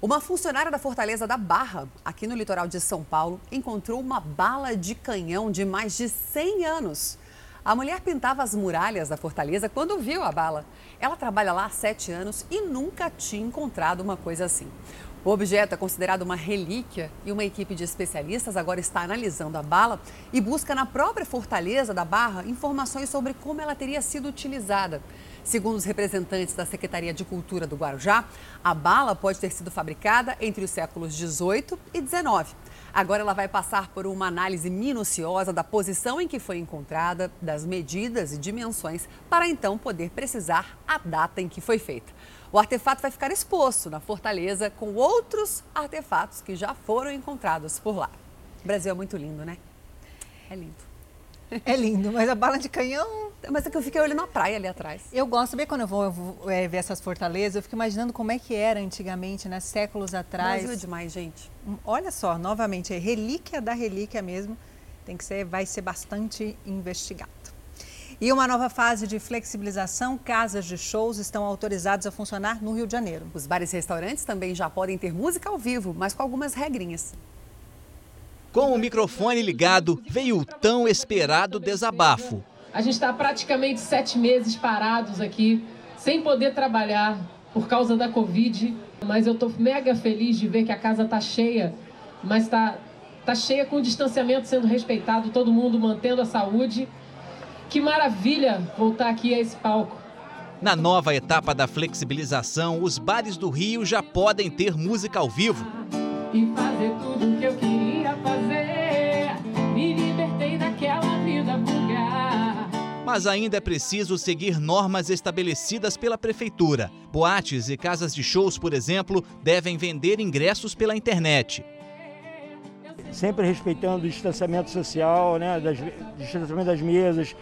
Uma funcionária da Fortaleza da Barra, aqui no litoral de São Paulo, encontrou uma bala de canhão de mais de 100 anos. A mulher pintava as muralhas da fortaleza quando viu a bala. Ela trabalha lá há sete anos e nunca tinha encontrado uma coisa assim. O objeto é considerado uma relíquia e uma equipe de especialistas agora está analisando a bala e busca na própria fortaleza da Barra informações sobre como ela teria sido utilizada. Segundo os representantes da Secretaria de Cultura do Guarujá, a bala pode ter sido fabricada entre os séculos 18 e 19. Agora ela vai passar por uma análise minuciosa da posição em que foi encontrada, das medidas e dimensões, para então poder precisar a data em que foi feita. O artefato vai ficar exposto na fortaleza com outros artefatos que já foram encontrados por lá. O Brasil é muito lindo, né? É lindo. É lindo, mas a bala de canhão. Mas é que eu fiquei olhando a praia ali atrás. Eu gosto, bem quando eu vou, eu vou, é, ver essas fortalezas, eu fico imaginando como é que era antigamente, né? Séculos atrás. Brasil é demais, gente. Hum, Olha só, novamente, é relíquia da relíquia mesmo. Tem que ser, vai ser bastante investigado. E uma nova fase de flexibilização, casas de shows estão autorizadas a funcionar no Rio de Janeiro. Os bares e restaurantes também já podem ter música ao vivo, mas com algumas regrinhas. Com o microfone ligado, veio o tão esperado desabafo. A gente está praticamente sete meses parados aqui, sem poder trabalhar por causa da Covid. Mas eu estou mega feliz de ver que a casa está cheia, mas está tá cheia com o distanciamento sendo respeitado, todo mundo mantendo a saúde. Que maravilha voltar aqui a esse palco. Na nova etapa da flexibilização, os bares do Rio já podem ter música ao vivo. E fazer tudo o que eu queria Mas ainda é preciso seguir normas estabelecidas pela prefeitura. Boates e casas de shows, por exemplo, devem vender ingressos pela internet. sempre respeitando o distanciamento social, né, das, distanciamento das mesas,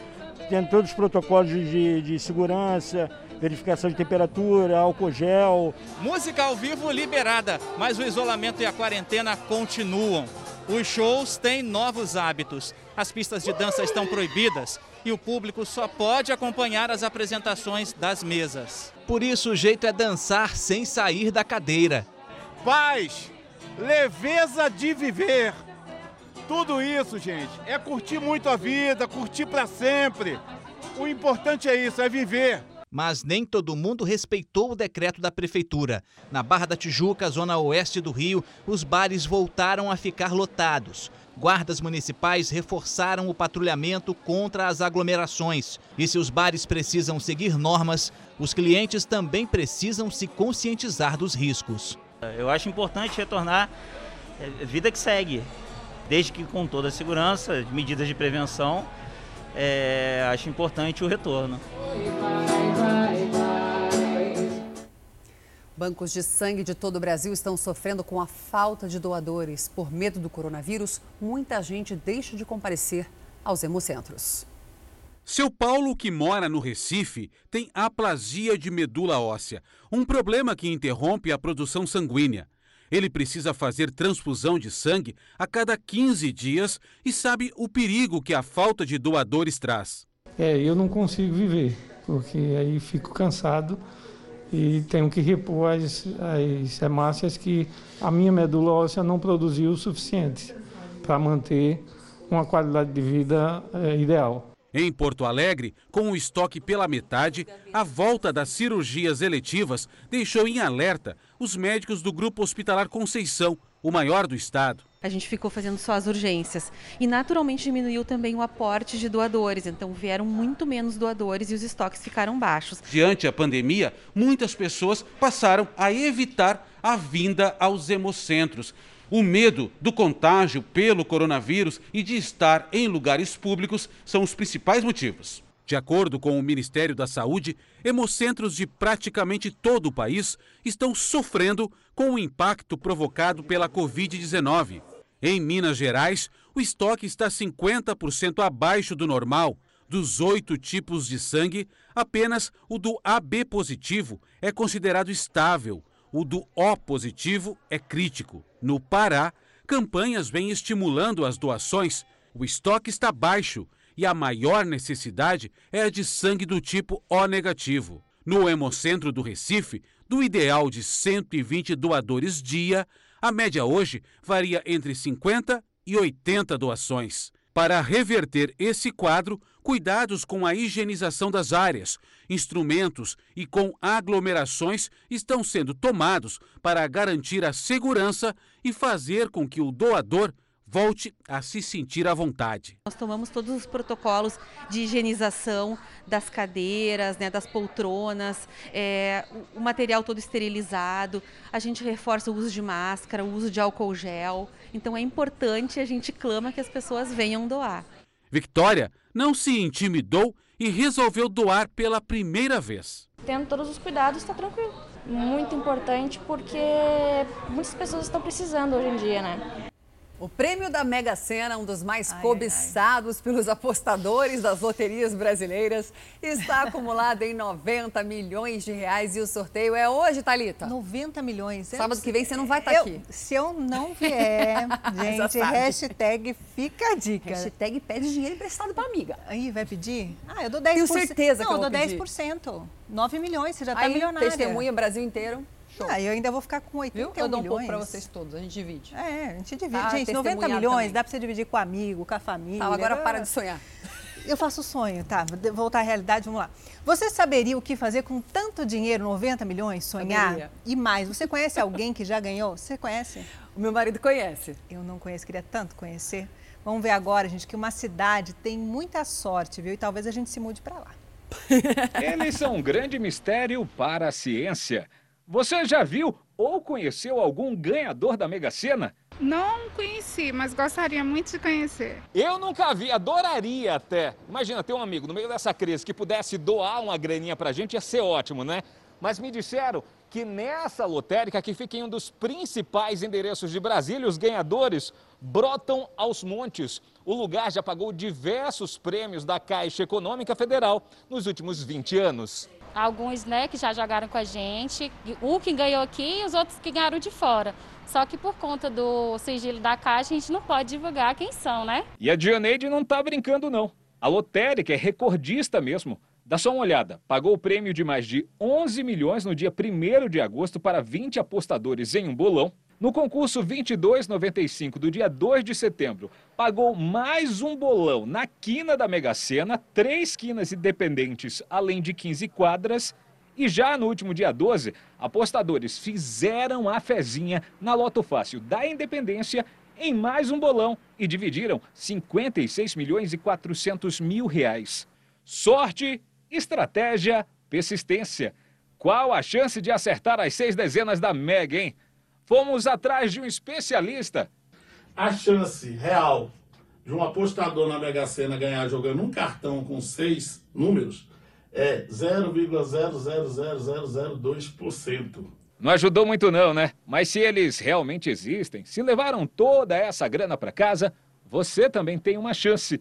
tendo todos os protocolos de, de segurança, verificação de temperatura, álcool gel. Música ao vivo liberada, mas o isolamento e a quarentena continuam. Os shows têm novos hábitos. As pistas de dança estão proibidas e o público só pode acompanhar as apresentações das mesas. Por isso, o jeito é dançar sem sair da cadeira. Paz, leveza de viver. Tudo isso, gente, é curtir muito a vida, curtir para sempre. O importante é isso, é viver. Mas nem todo mundo respeitou o decreto da prefeitura. Na Barra da Tijuca, zona oeste do Rio, os bares voltaram a ficar lotados. Guardas municipais reforçaram o patrulhamento contra as aglomerações. E se os bares precisam seguir normas, os clientes também precisam se conscientizar dos riscos. Eu acho importante retornar é, vida que segue, desde que com toda a segurança, medidas de prevenção, é, acho importante o retorno. Bancos de sangue de todo o Brasil estão sofrendo com a falta de doadores. Por medo do coronavírus, muita gente deixa de comparecer aos hemocentros. Seu Paulo, que mora no Recife, tem aplasia de medula óssea, um problema que interrompe a produção sanguínea. Ele precisa fazer transfusão de sangue a cada 15 dias e sabe o perigo que a falta de doadores traz. É, eu não consigo viver, porque aí fico cansado e tenho que repor as, as hemácias que a minha medula óssea não produziu o suficiente para manter uma qualidade de vida é, ideal. Em Porto Alegre, com o estoque pela metade, a volta das cirurgias eletivas deixou em alerta os médicos do Grupo Hospitalar Conceição, o maior do estado. A gente ficou fazendo só as urgências e naturalmente diminuiu também o aporte de doadores, então vieram muito menos doadores e os estoques ficaram baixos. Diante a pandemia, muitas pessoas passaram a evitar a vinda aos hemocentros. O medo do contágio pelo coronavírus e de estar em lugares públicos são os principais motivos. De acordo com o Ministério da Saúde, hemocentros de praticamente todo o país estão sofrendo com o impacto provocado pela Covid-19. Em Minas Gerais, o estoque está 50% abaixo do normal. Dos oito tipos de sangue, apenas o do AB positivo é considerado estável o do O positivo é crítico. No Pará, campanhas vêm estimulando as doações. O estoque está baixo e a maior necessidade é a de sangue do tipo O negativo. No Hemocentro do Recife, do ideal de 120 doadores dia, a média hoje varia entre 50 e 80 doações. Para reverter esse quadro, cuidados com a higienização das áreas, instrumentos e com aglomerações estão sendo tomados para garantir a segurança e fazer com que o doador volte a se sentir à vontade. Nós tomamos todos os protocolos de higienização das cadeiras, né, das poltronas, é, o material todo esterilizado. A gente reforça o uso de máscara, o uso de álcool gel. Então é importante, a gente clama que as pessoas venham doar. Victoria não se intimidou e resolveu doar pela primeira vez. Tendo todos os cuidados, está tranquilo. Muito importante porque muitas pessoas estão precisando hoje em dia, né? O prêmio da Mega Sena, um dos mais ai, cobiçados ai. pelos apostadores das loterias brasileiras, está acumulado em 90 milhões de reais e o sorteio é hoje, Talita. 90 milhões. Sábado que vem você não vai estar tá aqui. Se eu não vier, gente, hashtag fica a dica. Hashtag pede dinheiro emprestado para amiga. Aí, vai pedir? Ah, eu dou 10%. Tenho certeza não, que eu, eu dou pedir. 10%. 9 milhões, você já está milionária. testemunha Brasil inteiro. Show. Ah, eu ainda vou ficar com 80 milhões. Eu dou um pouco para vocês todos, a gente divide. É, a gente divide. Ah, gente, 90 milhões também. dá para você dividir com amigo, com a família. Tá, agora para de sonhar. Eu faço sonho, tá? Vou voltar à realidade, vamos lá. Você saberia o que fazer com tanto dinheiro, 90 milhões, sonhar? Saberia. E mais, você conhece alguém que já ganhou? Você conhece? O meu marido conhece. Eu não conheço, queria tanto conhecer. Vamos ver agora, gente, que uma cidade tem muita sorte, viu? E talvez a gente se mude para lá. Eles são um grande mistério para a ciência. Você já viu ou conheceu algum ganhador da Mega Sena? Não conheci, mas gostaria muito de conhecer. Eu nunca vi, adoraria até. Imagina ter um amigo no meio dessa crise que pudesse doar uma graninha pra gente, ia ser ótimo, né? Mas me disseram que nessa lotérica, que fica em um dos principais endereços de Brasília, os ganhadores brotam aos montes. O lugar já pagou diversos prêmios da Caixa Econômica Federal nos últimos 20 anos alguns né, que já jogaram com a gente, um que ganhou aqui e os outros que ganharam de fora. Só que por conta do sigilo da caixa, a gente não pode divulgar quem são, né? E a Dioneide não tá brincando, não. A lotérica é recordista mesmo. Dá só uma olhada. Pagou o prêmio de mais de 11 milhões no dia 1 de agosto para 20 apostadores em um bolão. No concurso 2295 do dia 2 de setembro, pagou mais um bolão na quina da Mega Sena, três quinas independentes, além de 15 quadras. E já no último dia 12, apostadores fizeram a fezinha na Loto Fácil da Independência em mais um bolão e dividiram 56 milhões e 400 mil reais. Sorte, estratégia, persistência. Qual a chance de acertar as seis dezenas da Mega, hein? Fomos atrás de um especialista. A chance real de um apostador na Mega Sena ganhar jogando um cartão com seis números é 0,00002%. Não ajudou muito não, né? Mas se eles realmente existem, se levaram toda essa grana para casa, você também tem uma chance.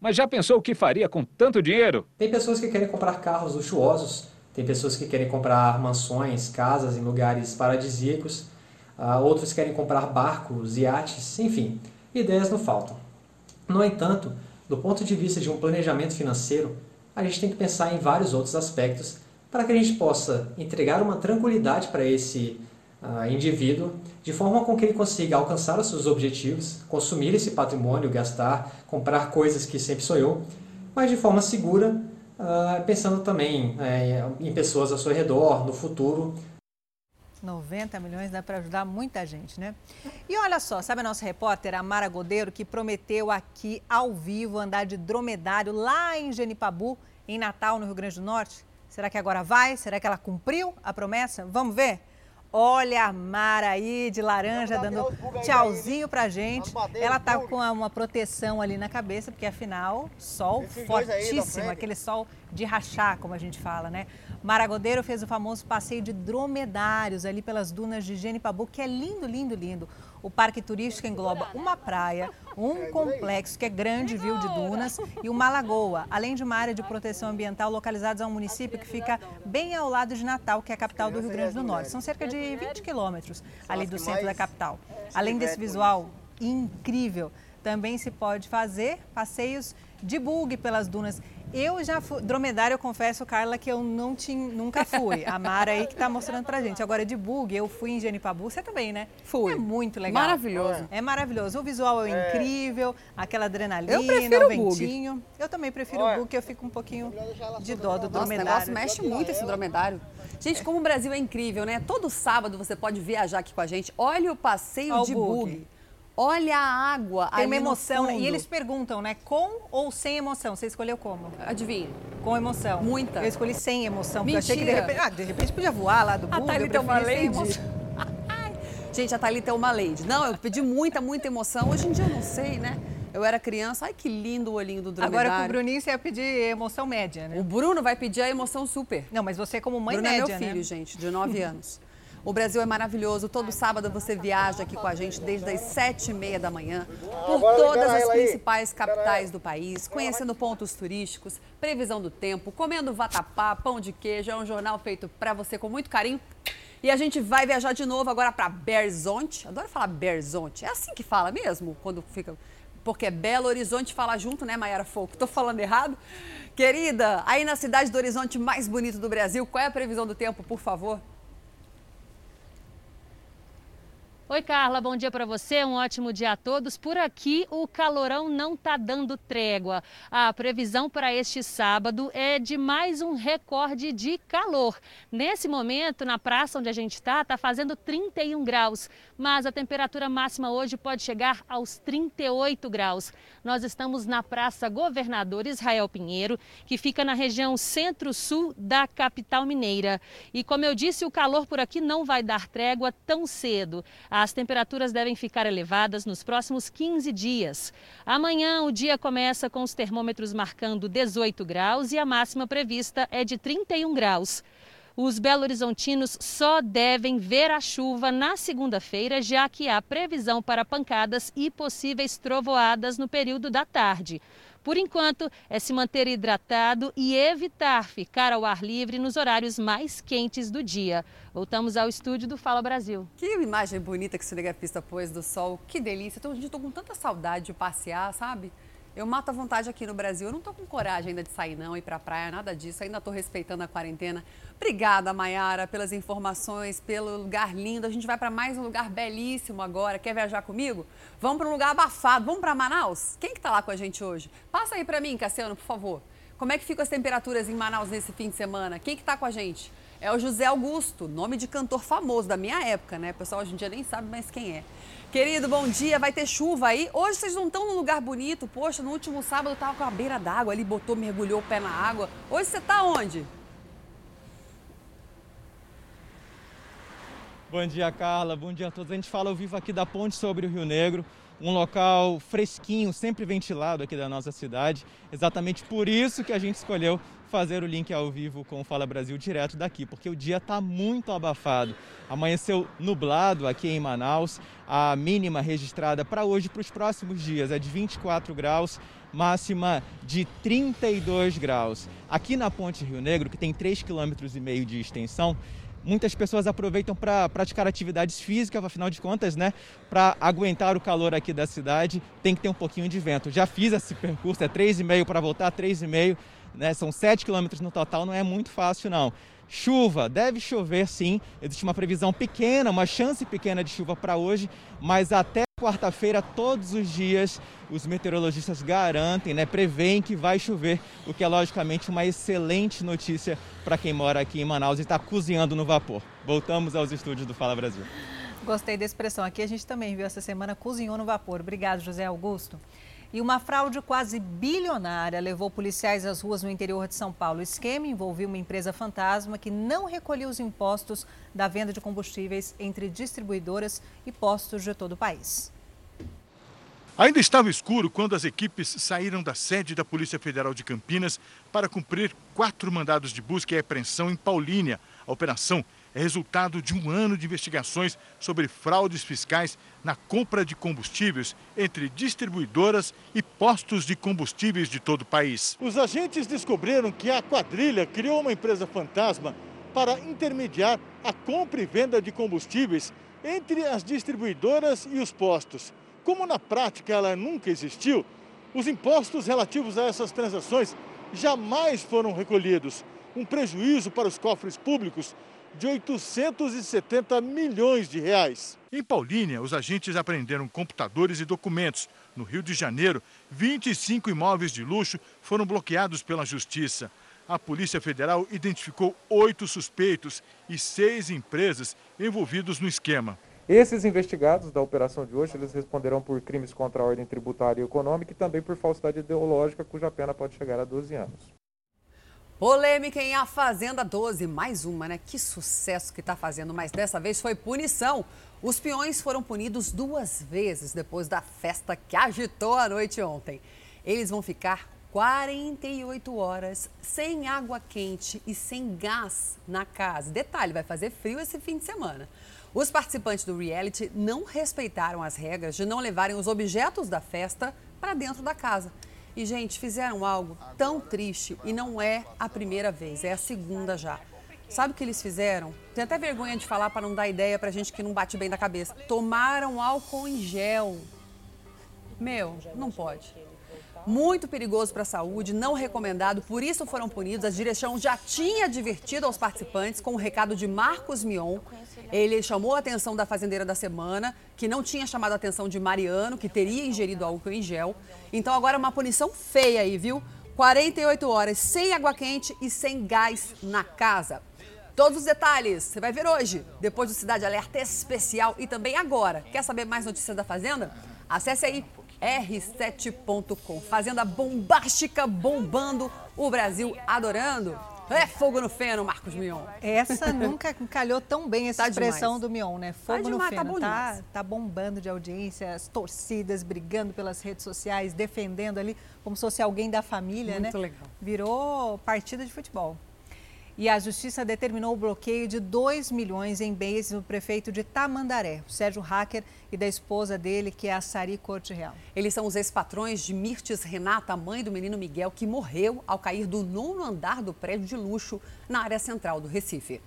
Mas já pensou o que faria com tanto dinheiro? Tem pessoas que querem comprar carros luxuosos, tem pessoas que querem comprar mansões, casas em lugares paradisíacos. Uh, outros querem comprar barcos, iates, enfim, ideias não faltam. No entanto, do ponto de vista de um planejamento financeiro, a gente tem que pensar em vários outros aspectos para que a gente possa entregar uma tranquilidade para esse uh, indivíduo, de forma com que ele consiga alcançar os seus objetivos, consumir esse patrimônio, gastar, comprar coisas que sempre sonhou, mas de forma segura, uh, pensando também uh, em pessoas ao seu redor, no futuro, 90 milhões dá para ajudar muita gente, né? E olha só, sabe a nossa repórter, a Mara Godeiro, que prometeu aqui ao vivo andar de dromedário lá em Genipabu, em Natal, no Rio Grande do Norte? Será que agora vai? Será que ela cumpriu a promessa? Vamos ver? Olha a Mara aí de laranja dando tchauzinho pra gente. Ela tá com uma proteção ali na cabeça, porque afinal, sol fortíssimo, aquele sol de rachar, como a gente fala, né? Maragodeiro fez o famoso passeio de dromedários ali pelas dunas de Genipabu, que é lindo, lindo, lindo. O parque turístico engloba uma praia, um complexo que é grande, viu, de dunas e uma lagoa, além de uma área de proteção ambiental localizados a um município que fica bem ao lado de Natal, que é a capital do Rio Grande do Norte. São cerca de 20 quilômetros ali do centro da capital. Além desse visual incrível, também se pode fazer passeios de bug pelas dunas. Eu já fui, dromedário, eu confesso, Carla, que eu não tinha, nunca fui. A Mara aí que está mostrando pra gente. Agora, de bug, eu fui em Genipabu, você também, né? Fui. É muito legal. Maravilhoso. É, é maravilhoso. O visual é, é, incrível, aquela adrenalina, eu prefiro o ventinho. Bug. Eu também prefiro Olha, o bug, que eu fico um pouquinho de dó do dromedário. Nossa, o negócio mexe muito esse dromedário. Gente, como o Brasil é incrível, né? Todo sábado você pode viajar aqui com a gente. Olha o passeio Olha de bug. bug. Olha a água. Tem uma emoção. Né? E eles perguntam, né? Com ou sem emoção? Você escolheu como? Adivinha. Com emoção. Muita. Eu escolhi sem emoção. Mentira. Porque eu achei que de repente, ah, de repente podia voar lá do bug. A Thalita é uma lady. Gente, a Thalita é uma lady. Não, eu pedi muita, muita emoção. Hoje em dia eu não sei, né? Eu era criança, ai que lindo o olhinho do dromedário. Agora com o Bruninho você ia pedir emoção média, né? O Bruno vai pedir a emoção super. Não, mas você como mãe Bruno média, é meu filho, né? gente, de 9 anos. O Brasil é maravilhoso. Todo sábado você viaja aqui com a gente desde as sete e meia da manhã por todas as principais capitais do país, conhecendo pontos turísticos, previsão do tempo, comendo vatapá, pão de queijo. É um jornal feito para você com muito carinho. E a gente vai viajar de novo agora para Berzonte. Adoro falar Berzonte. É assim que fala mesmo? Quando fica porque é Belo Horizonte fala junto, né, Mayara Foco? Tô falando errado? Querida, aí na cidade do Horizonte mais bonito do Brasil, qual é a previsão do tempo, por favor? Oi, Carla, bom dia para você, um ótimo dia a todos. Por aqui, o calorão não está dando trégua. A previsão para este sábado é de mais um recorde de calor. Nesse momento, na praça onde a gente está, está fazendo 31 graus, mas a temperatura máxima hoje pode chegar aos 38 graus. Nós estamos na Praça Governador Israel Pinheiro, que fica na região centro-sul da capital mineira. E como eu disse, o calor por aqui não vai dar trégua tão cedo. As temperaturas devem ficar elevadas nos próximos 15 dias. Amanhã o dia começa com os termômetros marcando 18 graus e a máxima prevista é de 31 graus. Os belo-horizontinos só devem ver a chuva na segunda-feira, já que há previsão para pancadas e possíveis trovoadas no período da tarde. Por enquanto, é se manter hidratado e evitar ficar ao ar livre nos horários mais quentes do dia. Voltamos ao estúdio do Fala Brasil. Que imagem bonita que o cinegrafista pôs do sol. Que delícia. Estou, estou com tanta saudade de passear, sabe? Eu mato a vontade aqui no Brasil. Eu não estou com coragem ainda de sair, não, ir para a praia, nada disso. Ainda estou respeitando a quarentena. Obrigada, Mayara, pelas informações, pelo lugar lindo. A gente vai para mais um lugar belíssimo agora. Quer viajar comigo? Vamos para um lugar abafado. Vamos para Manaus? Quem que está lá com a gente hoje? Passa aí para mim, Cassiano, por favor. Como é que ficam as temperaturas em Manaus nesse fim de semana? Quem que está com a gente? É o José Augusto, nome de cantor famoso da minha época, né? O pessoal hoje em dia nem sabe mais quem é. Querido, bom dia. Vai ter chuva aí? Hoje vocês não estão num lugar bonito. Poxa, no último sábado eu tava com a beira d'água ali, botou, mergulhou o pé na água. Hoje você tá onde? Bom dia, Carla. Bom dia a todos. A gente fala ao vivo aqui da Ponte sobre o Rio Negro, um local fresquinho, sempre ventilado aqui da nossa cidade. Exatamente por isso que a gente escolheu fazer o link ao vivo com o Fala Brasil direto daqui, porque o dia está muito abafado. Amanheceu nublado aqui em Manaus. A mínima registrada para hoje, para os próximos dias, é de 24 graus, máxima de 32 graus. Aqui na Ponte Rio Negro, que tem 3,5 km de extensão, Muitas pessoas aproveitam para praticar atividades físicas, afinal de contas, né? Para aguentar o calor aqui da cidade, tem que ter um pouquinho de vento. Já fiz esse percurso, é 3,5 para voltar, 3,5, né? São 7 quilômetros no total, não é muito fácil não. Chuva, deve chover sim, existe uma previsão pequena, uma chance pequena de chuva para hoje, mas até quarta-feira, todos os dias, os meteorologistas garantem, né, preveem que vai chover, o que é logicamente uma excelente notícia para quem mora aqui em Manaus e está cozinhando no vapor. Voltamos aos estúdios do Fala Brasil. Gostei da expressão. Aqui a gente também viu essa semana cozinhou no vapor. Obrigado, José Augusto. E uma fraude quase bilionária levou policiais às ruas no interior de São Paulo. O esquema envolvia uma empresa fantasma que não recolhia os impostos da venda de combustíveis entre distribuidoras e postos de todo o país. Ainda estava escuro quando as equipes saíram da sede da Polícia Federal de Campinas para cumprir quatro mandados de busca e apreensão em Paulínia. A operação é resultado de um ano de investigações sobre fraudes fiscais na compra de combustíveis entre distribuidoras e postos de combustíveis de todo o país. Os agentes descobriram que a quadrilha criou uma empresa fantasma para intermediar a compra e venda de combustíveis entre as distribuidoras e os postos. Como na prática ela nunca existiu, os impostos relativos a essas transações jamais foram recolhidos. Um prejuízo para os cofres públicos de 870 milhões de reais. Em Paulínia, os agentes apreenderam computadores e documentos. No Rio de Janeiro, 25 imóveis de luxo foram bloqueados pela Justiça. A Polícia Federal identificou oito suspeitos e seis empresas envolvidos no esquema. Esses investigados da operação de hoje, eles responderão por crimes contra a ordem tributária e econômica e também por falsidade ideológica, cuja pena pode chegar a 12 anos. Polêmica em A Fazenda 12, mais uma, né? Que sucesso que está fazendo, mas dessa vez foi punição. Os peões foram punidos duas vezes depois da festa que agitou a noite ontem. Eles vão ficar 48 horas sem água quente e sem gás na casa. Detalhe, vai fazer frio esse fim de semana. Os participantes do reality não respeitaram as regras de não levarem os objetos da festa para dentro da casa. E, gente, fizeram algo tão triste e não é a primeira vez, é a segunda já. Sabe o que eles fizeram? Tem até vergonha de falar para não dar ideia para gente que não bate bem da cabeça. Tomaram álcool em gel. Meu, não pode muito perigoso para a saúde, não recomendado, por isso foram punidos. A direção já tinha advertido aos participantes com o recado de Marcos Mion. Ele chamou a atenção da fazendeira da semana, que não tinha chamado a atenção de Mariano, que teria ingerido álcool em gel. Então agora uma punição feia aí, viu? 48 horas sem água quente e sem gás na casa. Todos os detalhes você vai ver hoje, depois do Cidade Alerta Especial e também agora. Quer saber mais notícias da Fazenda? Acesse aí r7.com. Fazenda bombástica bombando, o Brasil adorando. É fogo no feno, Marcos Mion. Essa nunca calhou tão bem essa tá expressão demais. do Mion, né? Fogo tá demais, no feno. Tá, tá, tá, bombando de audiências, torcidas, brigando pelas redes sociais, defendendo ali como se fosse alguém da família, Muito né? Muito legal. Virou partida de futebol. E a justiça determinou o bloqueio de 2 milhões em bens do prefeito de Tamandaré, Sérgio Hacker, e da esposa dele, que é a Sari Corte Real. Eles são os ex-patrões de Mirtes Renata, mãe do menino Miguel, que morreu ao cair do nono andar do prédio de luxo na área central do Recife.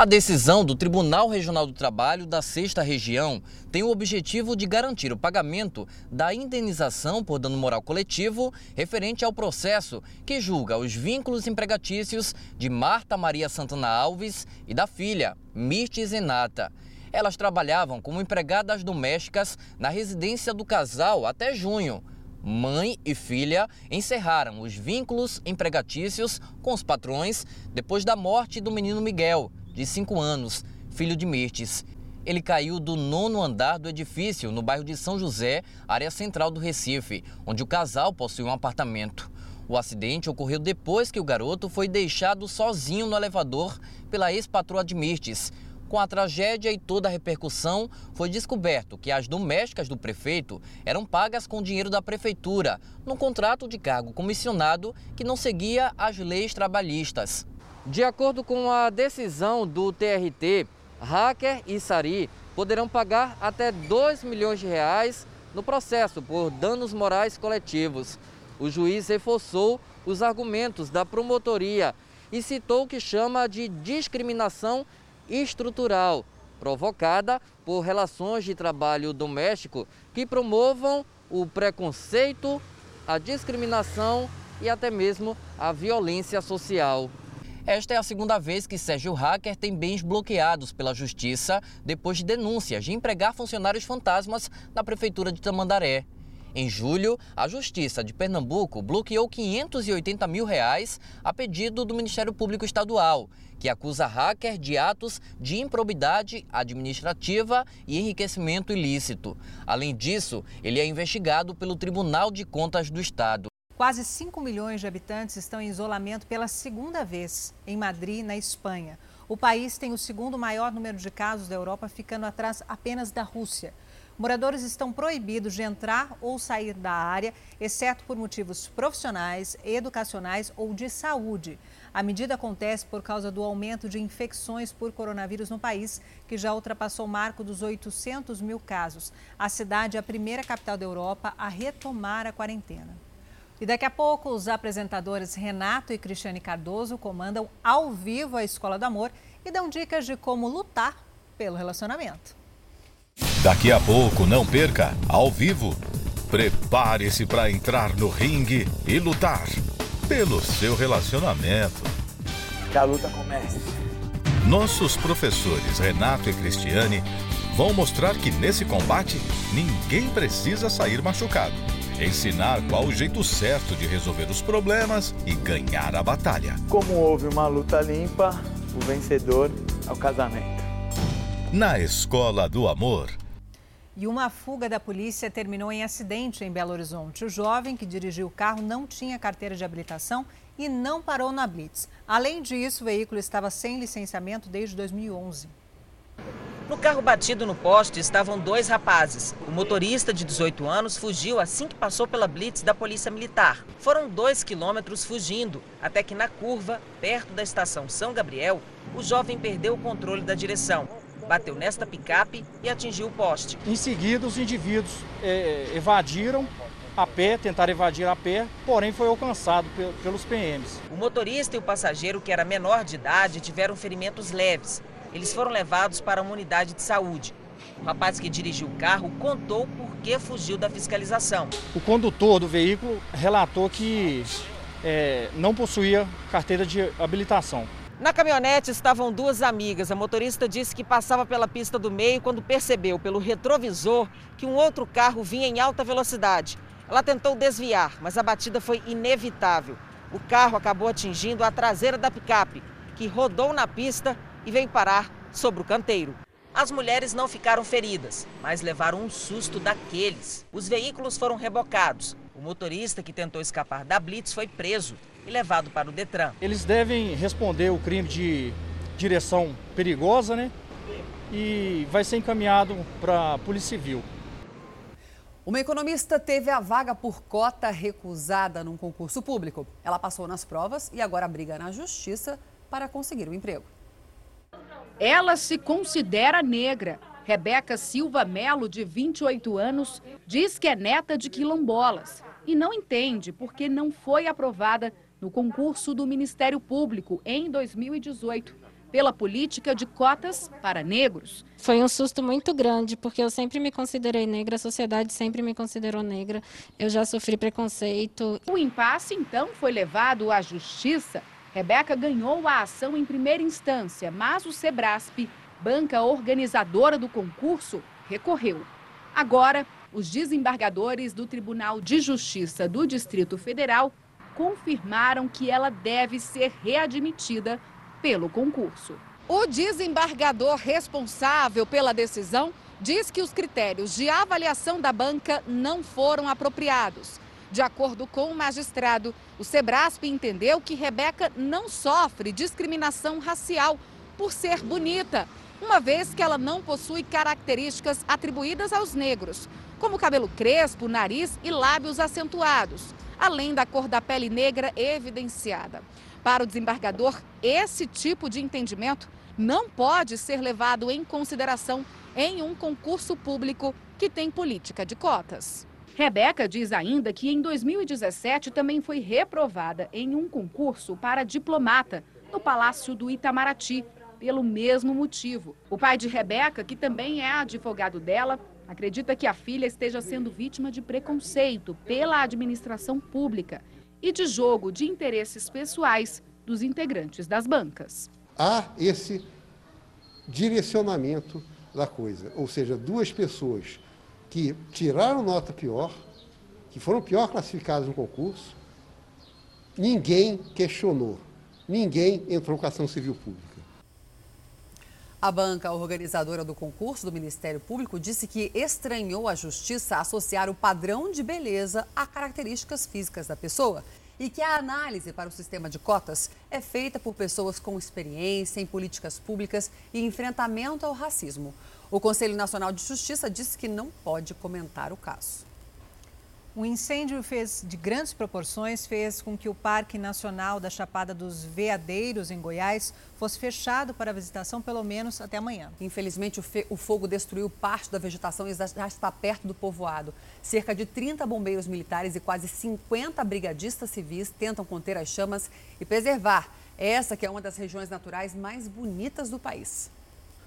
A decisão do Tribunal Regional do Trabalho da Sexta Região tem o objetivo de garantir o pagamento da indenização por dano moral coletivo referente ao processo que julga os vínculos empregatícios de Marta Maria Santana Alves e da filha, Mirtes Renata. Elas trabalhavam como empregadas domésticas na residência do casal até junho. Mãe e filha encerraram os vínculos empregatícios com os patrões depois da morte do menino Miguel de 5 anos, filho de Mirtes. Ele caiu do nono andar do edifício no bairro de São José, área central do Recife, onde o casal possui um apartamento. O acidente ocorreu depois que o garoto foi deixado sozinho no elevador pela ex-patroa de Mirtes. Com a tragédia e toda a repercussão, foi descoberto que as domésticas do prefeito eram pagas com dinheiro da prefeitura, num contrato de cargo comissionado que não seguia as leis trabalhistas. De acordo com a decisão do TRT, Hacker e Sari poderão pagar até 2 milhões de reais no processo por danos morais coletivos. O juiz reforçou os argumentos da promotoria e citou o que chama de discriminação estrutural, provocada por relações de trabalho doméstico que promovam o preconceito, a discriminação e até mesmo a violência social. Esta é a segunda vez que Sérgio Hacker tem bens bloqueados pela Justiça depois de denúncias de empregar funcionários fantasmas na Prefeitura de Tamandaré. Em julho, a Justiça de Pernambuco bloqueou 580 mil reais a pedido do Ministério Público Estadual, que acusa hacker de atos de improbidade administrativa e enriquecimento ilícito. Além disso, ele é investigado pelo Tribunal de Contas do Estado. Quase 5 milhões de habitantes estão em isolamento pela segunda vez em Madrid, na Espanha. O país tem o segundo maior número de casos da Europa, ficando atrás apenas da Rússia. Moradores estão proibidos de entrar ou sair da área, exceto por motivos profissionais, educacionais ou de saúde. A medida acontece por causa do aumento de infecções por coronavírus no país, que já ultrapassou o marco dos 800 mil casos. A cidade é a primeira capital da Europa a retomar a quarentena. E daqui a pouco, os apresentadores Renato e Cristiane Cardoso comandam ao vivo a Escola do Amor e dão dicas de como lutar pelo relacionamento. Daqui a pouco, não perca, ao vivo. Prepare-se para entrar no ringue e lutar pelo seu relacionamento. Que a luta comece. Nossos professores Renato e Cristiane vão mostrar que nesse combate ninguém precisa sair machucado. Ensinar qual o jeito certo de resolver os problemas e ganhar a batalha. Como houve uma luta limpa, o vencedor é o casamento. Na Escola do Amor. E uma fuga da polícia terminou em acidente em Belo Horizonte. O jovem que dirigiu o carro não tinha carteira de habilitação e não parou na Blitz. Além disso, o veículo estava sem licenciamento desde 2011. No carro batido no poste estavam dois rapazes. O motorista, de 18 anos, fugiu assim que passou pela blitz da Polícia Militar. Foram dois quilômetros fugindo, até que na curva, perto da estação São Gabriel, o jovem perdeu o controle da direção bateu nesta picape e atingiu o poste. Em seguida, os indivíduos é, evadiram a pé, tentaram evadir a pé, porém foi alcançado pelos PMs. O motorista e o passageiro, que era menor de idade, tiveram ferimentos leves. Eles foram levados para uma unidade de saúde. O rapaz que dirigiu o carro contou por que fugiu da fiscalização. O condutor do veículo relatou que é, não possuía carteira de habilitação. Na caminhonete estavam duas amigas. A motorista disse que passava pela pista do meio quando percebeu pelo retrovisor que um outro carro vinha em alta velocidade. Ela tentou desviar, mas a batida foi inevitável. O carro acabou atingindo a traseira da picape, que rodou na pista e veio parar sobre o canteiro. As mulheres não ficaram feridas, mas levaram um susto daqueles. Os veículos foram rebocados. O motorista que tentou escapar da blitz foi preso e levado para o Detran. Eles devem responder o crime de direção perigosa, né? E vai ser encaminhado para a Polícia Civil. Uma economista teve a vaga por cota recusada num concurso público. Ela passou nas provas e agora briga na justiça para conseguir o um emprego. Ela se considera negra. Rebeca Silva Melo, de 28 anos, diz que é neta de quilombolas e não entende porque não foi aprovada no concurso do Ministério Público em 2018 pela política de cotas para negros. Foi um susto muito grande, porque eu sempre me considerei negra, a sociedade sempre me considerou negra, eu já sofri preconceito. O impasse, então, foi levado à justiça. Rebeca ganhou a ação em primeira instância, mas o Sebrasp, banca organizadora do concurso, recorreu. Agora, os desembargadores do Tribunal de Justiça do Distrito Federal confirmaram que ela deve ser readmitida pelo concurso. O desembargador responsável pela decisão diz que os critérios de avaliação da banca não foram apropriados. De acordo com o magistrado, o Sebrasp entendeu que Rebeca não sofre discriminação racial por ser bonita, uma vez que ela não possui características atribuídas aos negros, como cabelo crespo, nariz e lábios acentuados além da cor da pele negra evidenciada. Para o desembargador, esse tipo de entendimento não pode ser levado em consideração em um concurso público que tem política de cotas. Rebeca diz ainda que em 2017 também foi reprovada em um concurso para diplomata no Palácio do Itamaraty, pelo mesmo motivo. O pai de Rebeca, que também é advogado dela, acredita que a filha esteja sendo vítima de preconceito pela administração pública e de jogo de interesses pessoais dos integrantes das bancas. Há esse direcionamento da coisa, ou seja, duas pessoas que tiraram nota pior, que foram pior classificadas no concurso, ninguém questionou, ninguém entrou com ação civil pública. A banca organizadora do concurso do Ministério Público disse que estranhou a justiça associar o padrão de beleza a características físicas da pessoa e que a análise para o sistema de cotas é feita por pessoas com experiência em políticas públicas e enfrentamento ao racismo. O Conselho Nacional de Justiça disse que não pode comentar o caso. Um incêndio fez, de grandes proporções fez com que o Parque Nacional da Chapada dos Veadeiros, em Goiás, fosse fechado para visitação pelo menos até amanhã. Infelizmente, o, o fogo destruiu parte da vegetação e já está perto do povoado. Cerca de 30 bombeiros militares e quase 50 brigadistas civis tentam conter as chamas e preservar essa que é uma das regiões naturais mais bonitas do país.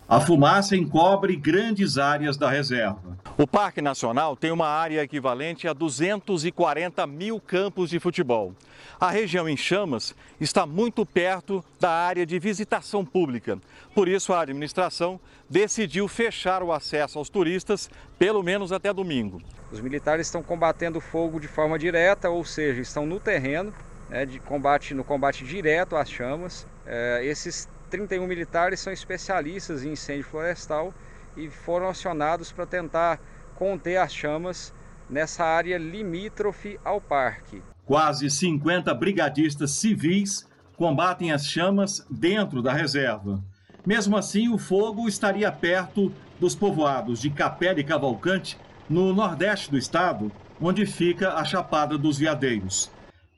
A fumaça encobre grandes áreas da reserva. O Parque Nacional tem uma área equivalente a 240 mil campos de futebol. A região em chamas está muito perto da área de visitação pública. Por isso, a administração decidiu fechar o acesso aos turistas, pelo menos até domingo. Os militares estão combatendo o fogo de forma direta, ou seja, estão no terreno, né, de combate, no combate direto às chamas. É, esses 31 militares são especialistas em incêndio florestal e foram acionados para tentar conter as chamas nessa área limítrofe ao parque. Quase 50 brigadistas civis combatem as chamas dentro da reserva. Mesmo assim, o fogo estaria perto dos povoados de Capela e Cavalcante, no nordeste do estado, onde fica a Chapada dos Veadeiros.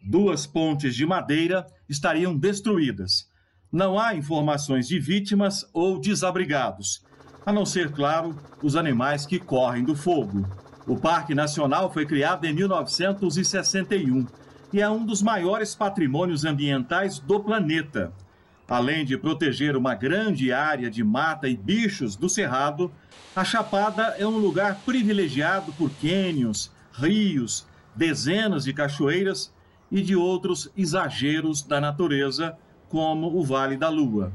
Duas pontes de madeira estariam destruídas não há informações de vítimas ou desabrigados, a não ser, claro, os animais que correm do fogo. O Parque Nacional foi criado em 1961 e é um dos maiores patrimônios ambientais do planeta. Além de proteger uma grande área de mata e bichos do cerrado, a Chapada é um lugar privilegiado por cânions, rios, dezenas de cachoeiras e de outros exageros da natureza como o Vale da Lua.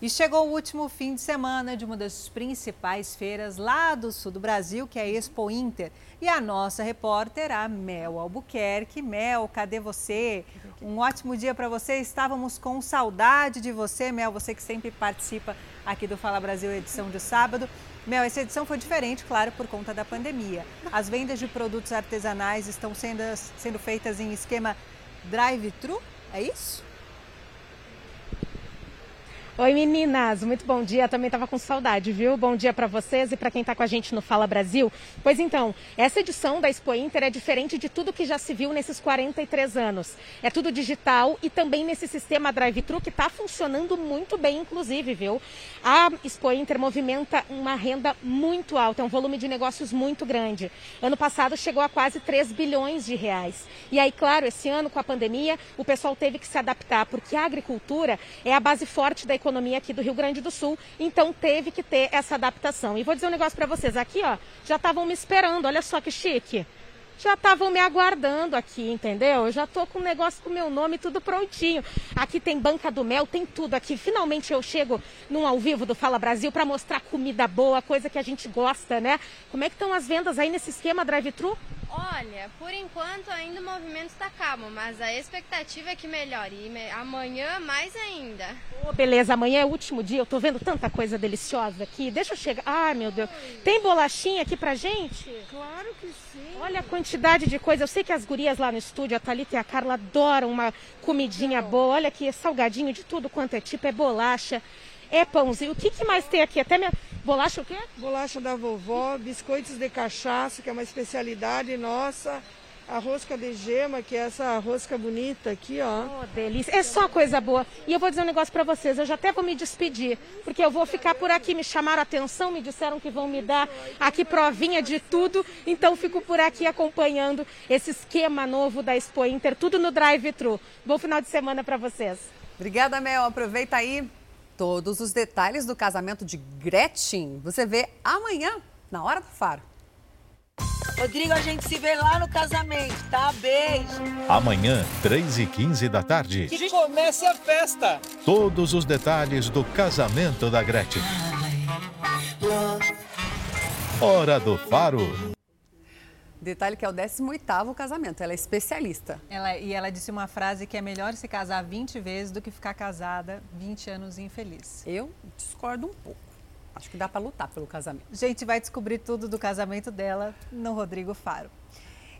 E chegou o último fim de semana de uma das principais feiras lá do sul do Brasil, que é a Expo Inter. E a nossa repórter, a Mel Albuquerque. Mel, cadê você? Um ótimo dia para você. Estávamos com saudade de você, Mel, você que sempre participa aqui do Fala Brasil, edição de sábado. Mel, essa edição foi diferente, claro, por conta da pandemia. As vendas de produtos artesanais estão sendo, sendo feitas em esquema drive-thru, é isso? Oi meninas, muito bom dia. Também estava com saudade, viu? Bom dia para vocês e para quem está com a gente no Fala Brasil. Pois então, essa edição da Expo Inter é diferente de tudo que já se viu nesses 43 anos. É tudo digital e também nesse sistema drive-thru que está funcionando muito bem, inclusive, viu? A Expo Inter movimenta uma renda muito alta, é um volume de negócios muito grande. Ano passado chegou a quase 3 bilhões de reais. E aí, claro, esse ano com a pandemia, o pessoal teve que se adaptar, porque a agricultura é a base forte da economia aqui do Rio Grande do Sul, então teve que ter essa adaptação. E vou dizer um negócio para vocês, aqui ó, já estavam me esperando, olha só que chique. Já estavam me aguardando aqui, entendeu? Eu já tô com o negócio com o meu nome tudo prontinho. Aqui tem banca do mel, tem tudo aqui. Finalmente eu chego num ao vivo do Fala Brasil para mostrar comida boa, coisa que a gente gosta, né? Como é que estão as vendas aí nesse esquema drive-thru? Olha, por enquanto ainda o movimento está calmo, mas a expectativa é que melhore. E amanhã mais ainda. Oh, beleza, amanhã é o último dia. Eu tô vendo tanta coisa deliciosa aqui. Deixa eu chegar. Ai, meu Deus. Tem bolachinha aqui pra gente? Claro que sim. Olha a quantidade de coisa. Eu sei que as gurias lá no estúdio, a Thalita e a Carla, adoram uma comidinha boa. Olha aqui, salgadinho de tudo quanto é tipo, é bolacha é pãozinho. O que, que mais tem aqui? Até minha. Bolacha o quê? Bolacha da vovó, biscoitos de cachaça, que é uma especialidade nossa. A rosca de gema, que é essa rosca bonita aqui, ó. Oh, delícia. É só coisa boa. E eu vou dizer um negócio para vocês, eu já até vou me despedir, porque eu vou ficar por aqui, me chamaram a atenção, me disseram que vão me dar aqui provinha de tudo, então fico por aqui acompanhando esse esquema novo da Expo Inter, tudo no drive-thru. Bom final de semana para vocês. Obrigada, Mel. Aproveita aí Todos os detalhes do casamento de Gretchen você vê amanhã, na Hora do Faro. Rodrigo, a gente se vê lá no casamento, tá? Beijo. Amanhã, 3 e 15 da tarde. Que comece a festa. Todos os detalhes do casamento da Gretchen. Hora do Faro. Detalhe que é o 18º casamento, ela é especialista. Ela, e ela disse uma frase que é melhor se casar 20 vezes do que ficar casada 20 anos infeliz. Eu discordo um pouco. Acho que dá para lutar pelo casamento. A gente vai descobrir tudo do casamento dela no Rodrigo Faro.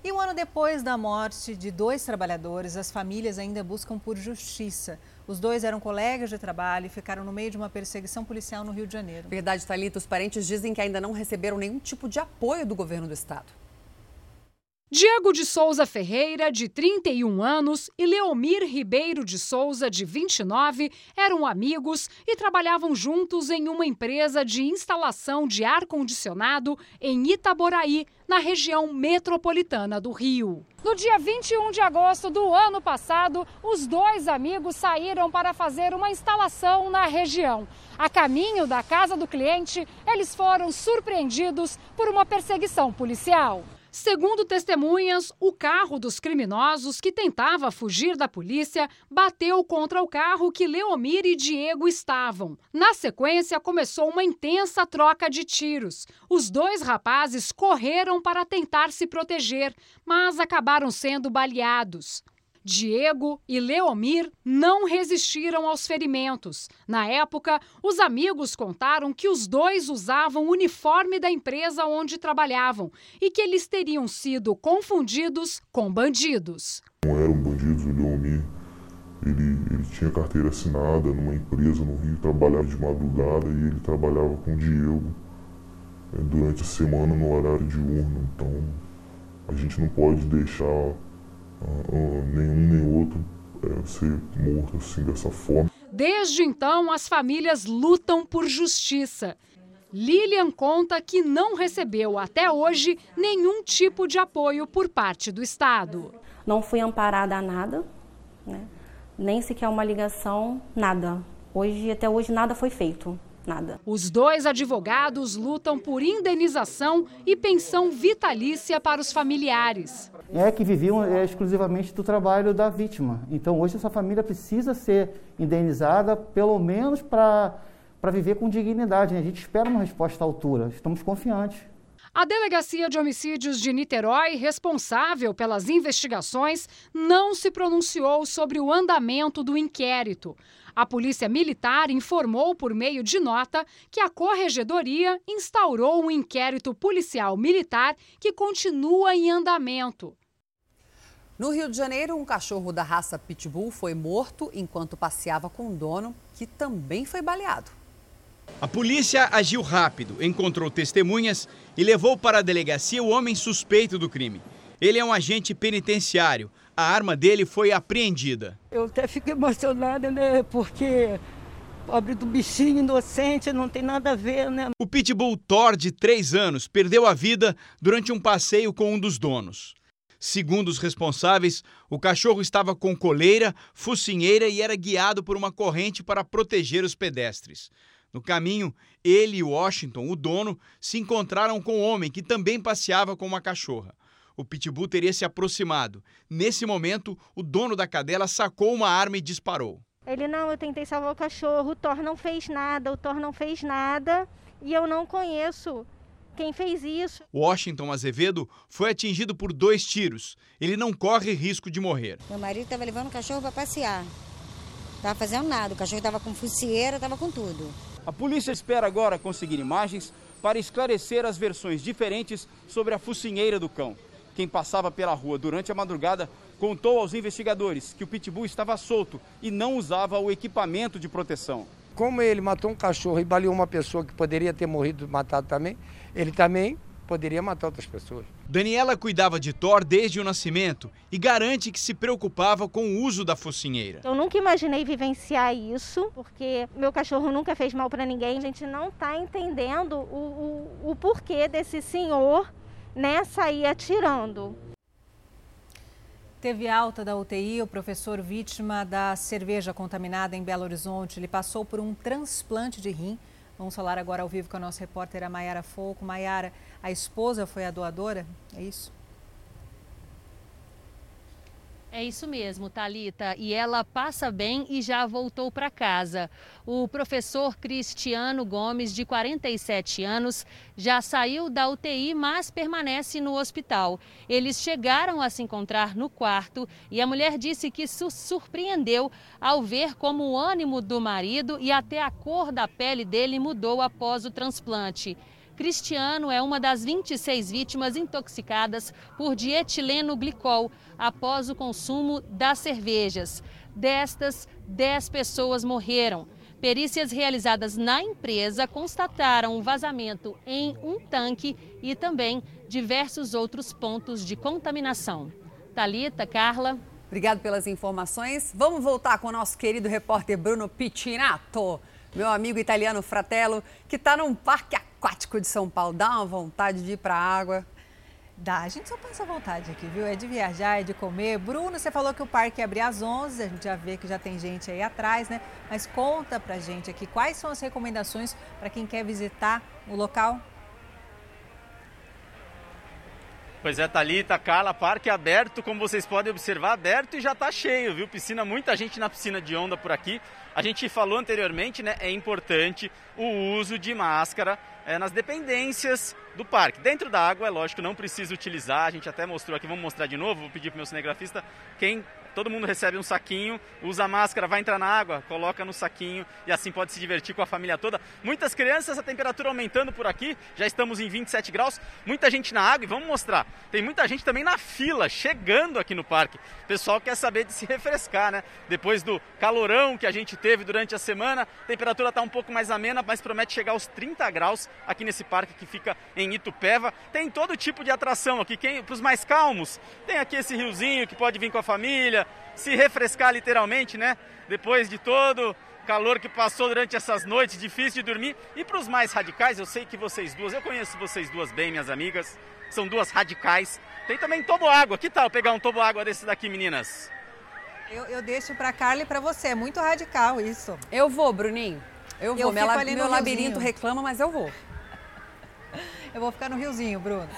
E um ano depois da morte de dois trabalhadores, as famílias ainda buscam por justiça. Os dois eram colegas de trabalho e ficaram no meio de uma perseguição policial no Rio de Janeiro. Verdade, Thalita, os parentes dizem que ainda não receberam nenhum tipo de apoio do governo do estado. Diego de Souza Ferreira, de 31 anos, e Leomir Ribeiro de Souza, de 29, eram amigos e trabalhavam juntos em uma empresa de instalação de ar-condicionado em Itaboraí, na região metropolitana do Rio. No dia 21 de agosto do ano passado, os dois amigos saíram para fazer uma instalação na região. A caminho da casa do cliente, eles foram surpreendidos por uma perseguição policial. Segundo testemunhas, o carro dos criminosos que tentava fugir da polícia bateu contra o carro que Leomir e Diego estavam. Na sequência, começou uma intensa troca de tiros. Os dois rapazes correram para tentar se proteger, mas acabaram sendo baleados. Diego e Leomir não resistiram aos ferimentos. Na época, os amigos contaram que os dois usavam o uniforme da empresa onde trabalhavam e que eles teriam sido confundidos com bandidos. Não eram bandidos, o Leomir ele, ele tinha carteira assinada numa empresa no Rio, trabalhava de madrugada e ele trabalhava com o Diego é, durante a semana no horário diurno. Então a gente não pode deixar nenhum nem outro é, ser morto assim dessa forma. Desde então, as famílias lutam por justiça. Lilian conta que não recebeu até hoje nenhum tipo de apoio por parte do Estado. Não fui amparada a nada, né? nem sequer uma ligação, nada. Hoje, até hoje, nada foi feito. Nada. Os dois advogados lutam por indenização e pensão vitalícia para os familiares. É que viviam é, exclusivamente do trabalho da vítima. Então, hoje, essa família precisa ser indenizada, pelo menos para viver com dignidade. Né? A gente espera uma resposta à altura. Estamos confiantes. A Delegacia de Homicídios de Niterói, responsável pelas investigações, não se pronunciou sobre o andamento do inquérito. A Polícia Militar informou por meio de nota que a Corregedoria instaurou um inquérito policial militar que continua em andamento. No Rio de Janeiro, um cachorro da raça Pitbull foi morto enquanto passeava com o dono, que também foi baleado. A polícia agiu rápido, encontrou testemunhas e levou para a delegacia o homem suspeito do crime. Ele é um agente penitenciário a arma dele foi apreendida. Eu até fico emocionada, né? Porque pobre do bichinho inocente, não tem nada a ver, né? O pitbull Thor, de 3 anos, perdeu a vida durante um passeio com um dos donos. Segundo os responsáveis, o cachorro estava com coleira, focinheira e era guiado por uma corrente para proteger os pedestres. No caminho, ele e Washington, o dono, se encontraram com o homem que também passeava com uma cachorra o pitbull teria se aproximado. Nesse momento, o dono da cadela sacou uma arma e disparou. Ele não, eu tentei salvar o cachorro, o Thor não fez nada, o Thor não fez nada e eu não conheço quem fez isso. Washington Azevedo foi atingido por dois tiros. Ele não corre risco de morrer. Meu marido estava levando o cachorro para passear. Estava fazendo nada, o cachorro estava com focinheira, estava com tudo. A polícia espera agora conseguir imagens para esclarecer as versões diferentes sobre a focinheira do cão. Quem passava pela rua durante a madrugada contou aos investigadores que o pitbull estava solto e não usava o equipamento de proteção. Como ele matou um cachorro e baleou uma pessoa que poderia ter morrido matado também, ele também poderia matar outras pessoas. Daniela cuidava de Thor desde o nascimento e garante que se preocupava com o uso da focinheira. Eu nunca imaginei vivenciar isso, porque meu cachorro nunca fez mal para ninguém. A gente não está entendendo o, o, o porquê desse senhor né, sair atirando. Teve alta da UTI o professor vítima da cerveja contaminada em Belo Horizonte. Ele passou por um transplante de rim. Vamos falar agora ao vivo com a nossa repórter Maiara Foco. Maiara, a esposa foi a doadora? É isso? É isso mesmo, Talita. E ela passa bem e já voltou para casa. O professor Cristiano Gomes, de 47 anos, já saiu da UTI, mas permanece no hospital. Eles chegaram a se encontrar no quarto e a mulher disse que se surpreendeu ao ver como o ânimo do marido e até a cor da pele dele mudou após o transplante. Cristiano é uma das 26 vítimas intoxicadas por dietileno glicol após o consumo das cervejas. Destas, 10 pessoas morreram. Perícias realizadas na empresa constataram um vazamento em um tanque e também diversos outros pontos de contaminação. Talita, Carla. Obrigado pelas informações. Vamos voltar com o nosso querido repórter Bruno Pittinato, meu amigo italiano Fratello, que está num parque aquático de São Paulo. Dá uma vontade de ir para a água. Dá, a gente só passa vontade aqui, viu? É de viajar, é de comer. Bruno, você falou que o parque ia abrir às 11, a gente já vê que já tem gente aí atrás, né? Mas conta pra gente aqui quais são as recomendações para quem quer visitar o local. Pois é, Thalita, Carla, parque aberto, como vocês podem observar, aberto e já está cheio, viu? Piscina, muita gente na piscina de onda por aqui. A gente falou anteriormente, né? É importante o uso de máscara é, nas dependências do parque. Dentro da água, é lógico, não precisa utilizar. A gente até mostrou aqui, vamos mostrar de novo. Vou pedir para o meu cinegrafista quem todo mundo recebe um saquinho, usa máscara, vai entrar na água, coloca no saquinho e assim pode se divertir com a família toda. Muitas crianças, a temperatura aumentando por aqui, já estamos em 27 graus, muita gente na água e vamos mostrar. Tem muita gente também na fila, chegando aqui no parque. O pessoal quer saber de se refrescar, né? Depois do calorão que a gente teve durante a semana, a temperatura está um pouco mais amena, mas promete chegar aos 30 graus aqui nesse parque que fica em Itupeva. Tem todo tipo de atração aqui, para os mais calmos, tem aqui esse riozinho que pode vir com a família, se refrescar literalmente, né? Depois de todo calor que passou durante essas noites, difícil de dormir. E para os mais radicais, eu sei que vocês duas, eu conheço vocês duas bem, minhas amigas, são duas radicais. Tem também tobo água. Que tal pegar um tobo água desse daqui, meninas? Eu, eu deixo para Carla e para você. É muito radical isso. Eu vou, Bruninho. Eu vou. Eu meu, meu labirinto reclama, mas eu vou. Eu vou ficar no riozinho, Bruno.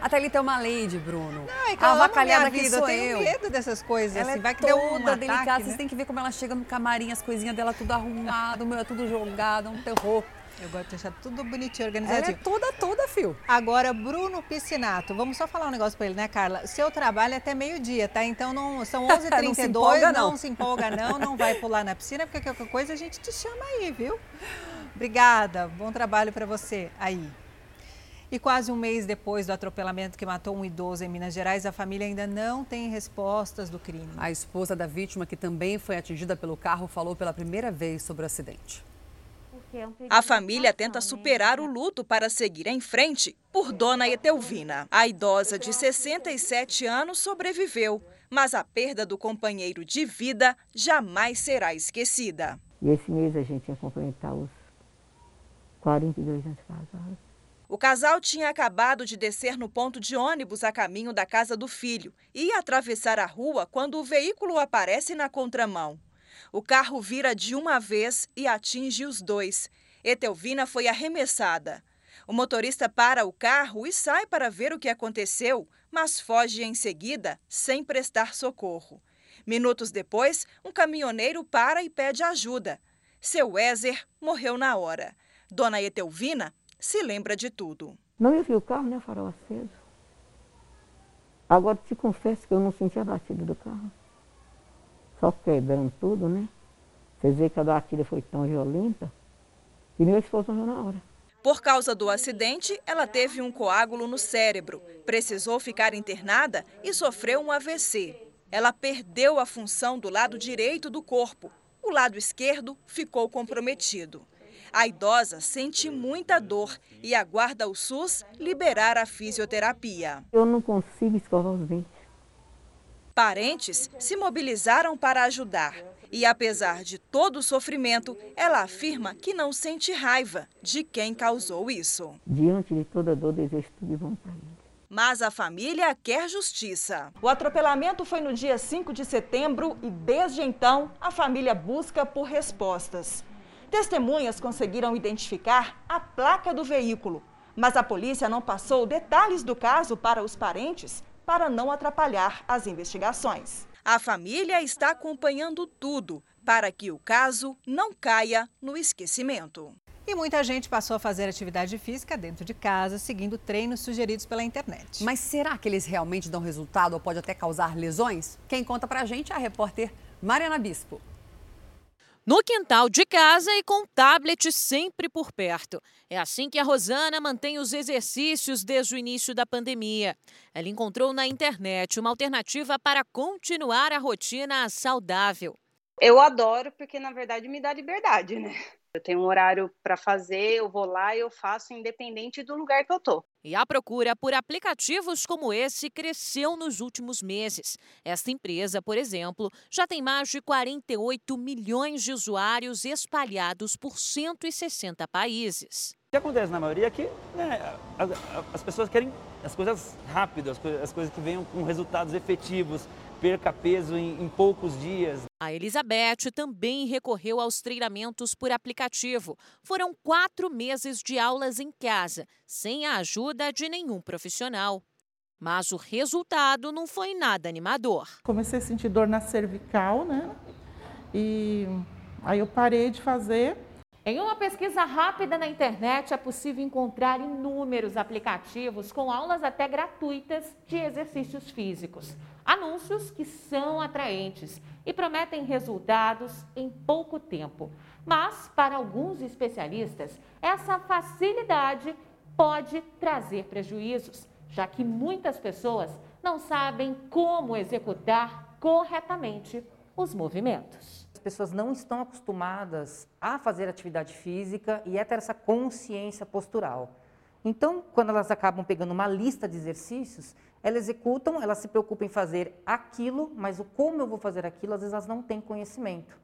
a Thalita é uma lady, Bruno. Não, é que a avacalhada aqui sou eu. tenho medo dessas coisas. Ela assim, é vai que deu uma delicada. Ataque, né? Vocês têm que ver como ela chega no camarim, as coisinhas dela tudo arrumado, meu, é tudo jogado, um terror. Eu gosto de deixar tudo bonitinho, organizadinho. Ela é toda, toda, fio. Agora, Bruno Piscinato, vamos só falar um negócio para ele, né, Carla? Seu trabalho é até meio-dia, tá? Então não, são 11h32, não, se empolga, não. não se empolga não, não vai pular na piscina, porque qualquer coisa a gente te chama aí, viu? Obrigada, bom trabalho para você aí. E quase um mês depois do atropelamento que matou um idoso em Minas Gerais, a família ainda não tem respostas do crime. A esposa da vítima, que também foi atingida pelo carro, falou pela primeira vez sobre o acidente. A família tenta superar o luto para seguir em frente por Dona Etelvina. A idosa de 67 anos sobreviveu, mas a perda do companheiro de vida jamais será esquecida. E esse mês a gente ia complementar os 42 anos casados. O casal tinha acabado de descer no ponto de ônibus a caminho da casa do filho e atravessar a rua quando o veículo aparece na contramão. O carro vira de uma vez e atinge os dois. Etelvina foi arremessada. O motorista para o carro e sai para ver o que aconteceu, mas foge em seguida, sem prestar socorro. Minutos depois, um caminhoneiro para e pede ajuda. Seu Ézer morreu na hora. Dona Etelvina se lembra de tudo. Não, eu vi o carro, né, farol aceso. Agora te confesso que eu não senti a batida do carro. Só quebrando tudo, né? Vocês veem que a batida foi tão violenta que meu esposo morreu na hora. Por causa do acidente, ela teve um coágulo no cérebro, precisou ficar internada e sofreu um AVC. Ela perdeu a função do lado direito do corpo. O lado esquerdo ficou comprometido. A idosa sente muita dor e aguarda o SUS liberar a fisioterapia. Eu não consigo escovar os dentes. Parentes se mobilizaram para ajudar. E apesar de todo o sofrimento, ela afirma que não sente raiva de quem causou isso. Diante de toda dor, desejo tudo de bom para ele. Mas a família quer justiça. O atropelamento foi no dia 5 de setembro e desde então a família busca por respostas. Testemunhas conseguiram identificar a placa do veículo, mas a polícia não passou detalhes do caso para os parentes para não atrapalhar as investigações. A família está acompanhando tudo para que o caso não caia no esquecimento. E muita gente passou a fazer atividade física dentro de casa, seguindo treinos sugeridos pela internet. Mas será que eles realmente dão resultado ou pode até causar lesões? Quem conta pra gente é a repórter Mariana Bispo. No quintal de casa e com tablet sempre por perto. É assim que a Rosana mantém os exercícios desde o início da pandemia. Ela encontrou na internet uma alternativa para continuar a rotina saudável. Eu adoro porque, na verdade, me dá liberdade, né? Eu tenho um horário para fazer, eu vou lá e eu faço independente do lugar que eu tô. E a procura por aplicativos como esse cresceu nos últimos meses. Esta empresa, por exemplo, já tem mais de 48 milhões de usuários espalhados por 160 países. O que acontece na maioria é que né, as pessoas querem as coisas rápidas, as coisas que venham com resultados efetivos perca peso em, em, poucos dias. A Elizabeth também recorreu aos treinamentos por aplicativo. Foram quatro meses de aulas em casa, sem a ajuda de nenhum profissional. Mas o resultado não foi nada animador. Comecei a sentir dor na cervical, né? E aí eu parei de fazer em uma pesquisa rápida na internet, é possível encontrar inúmeros aplicativos com aulas até gratuitas de exercícios físicos. Anúncios que são atraentes e prometem resultados em pouco tempo. Mas, para alguns especialistas, essa facilidade pode trazer prejuízos, já que muitas pessoas não sabem como executar corretamente os movimentos pessoas não estão acostumadas a fazer atividade física e a ter essa consciência postural. Então, quando elas acabam pegando uma lista de exercícios, elas executam, elas se preocupam em fazer aquilo, mas o como eu vou fazer aquilo, às vezes elas não têm conhecimento.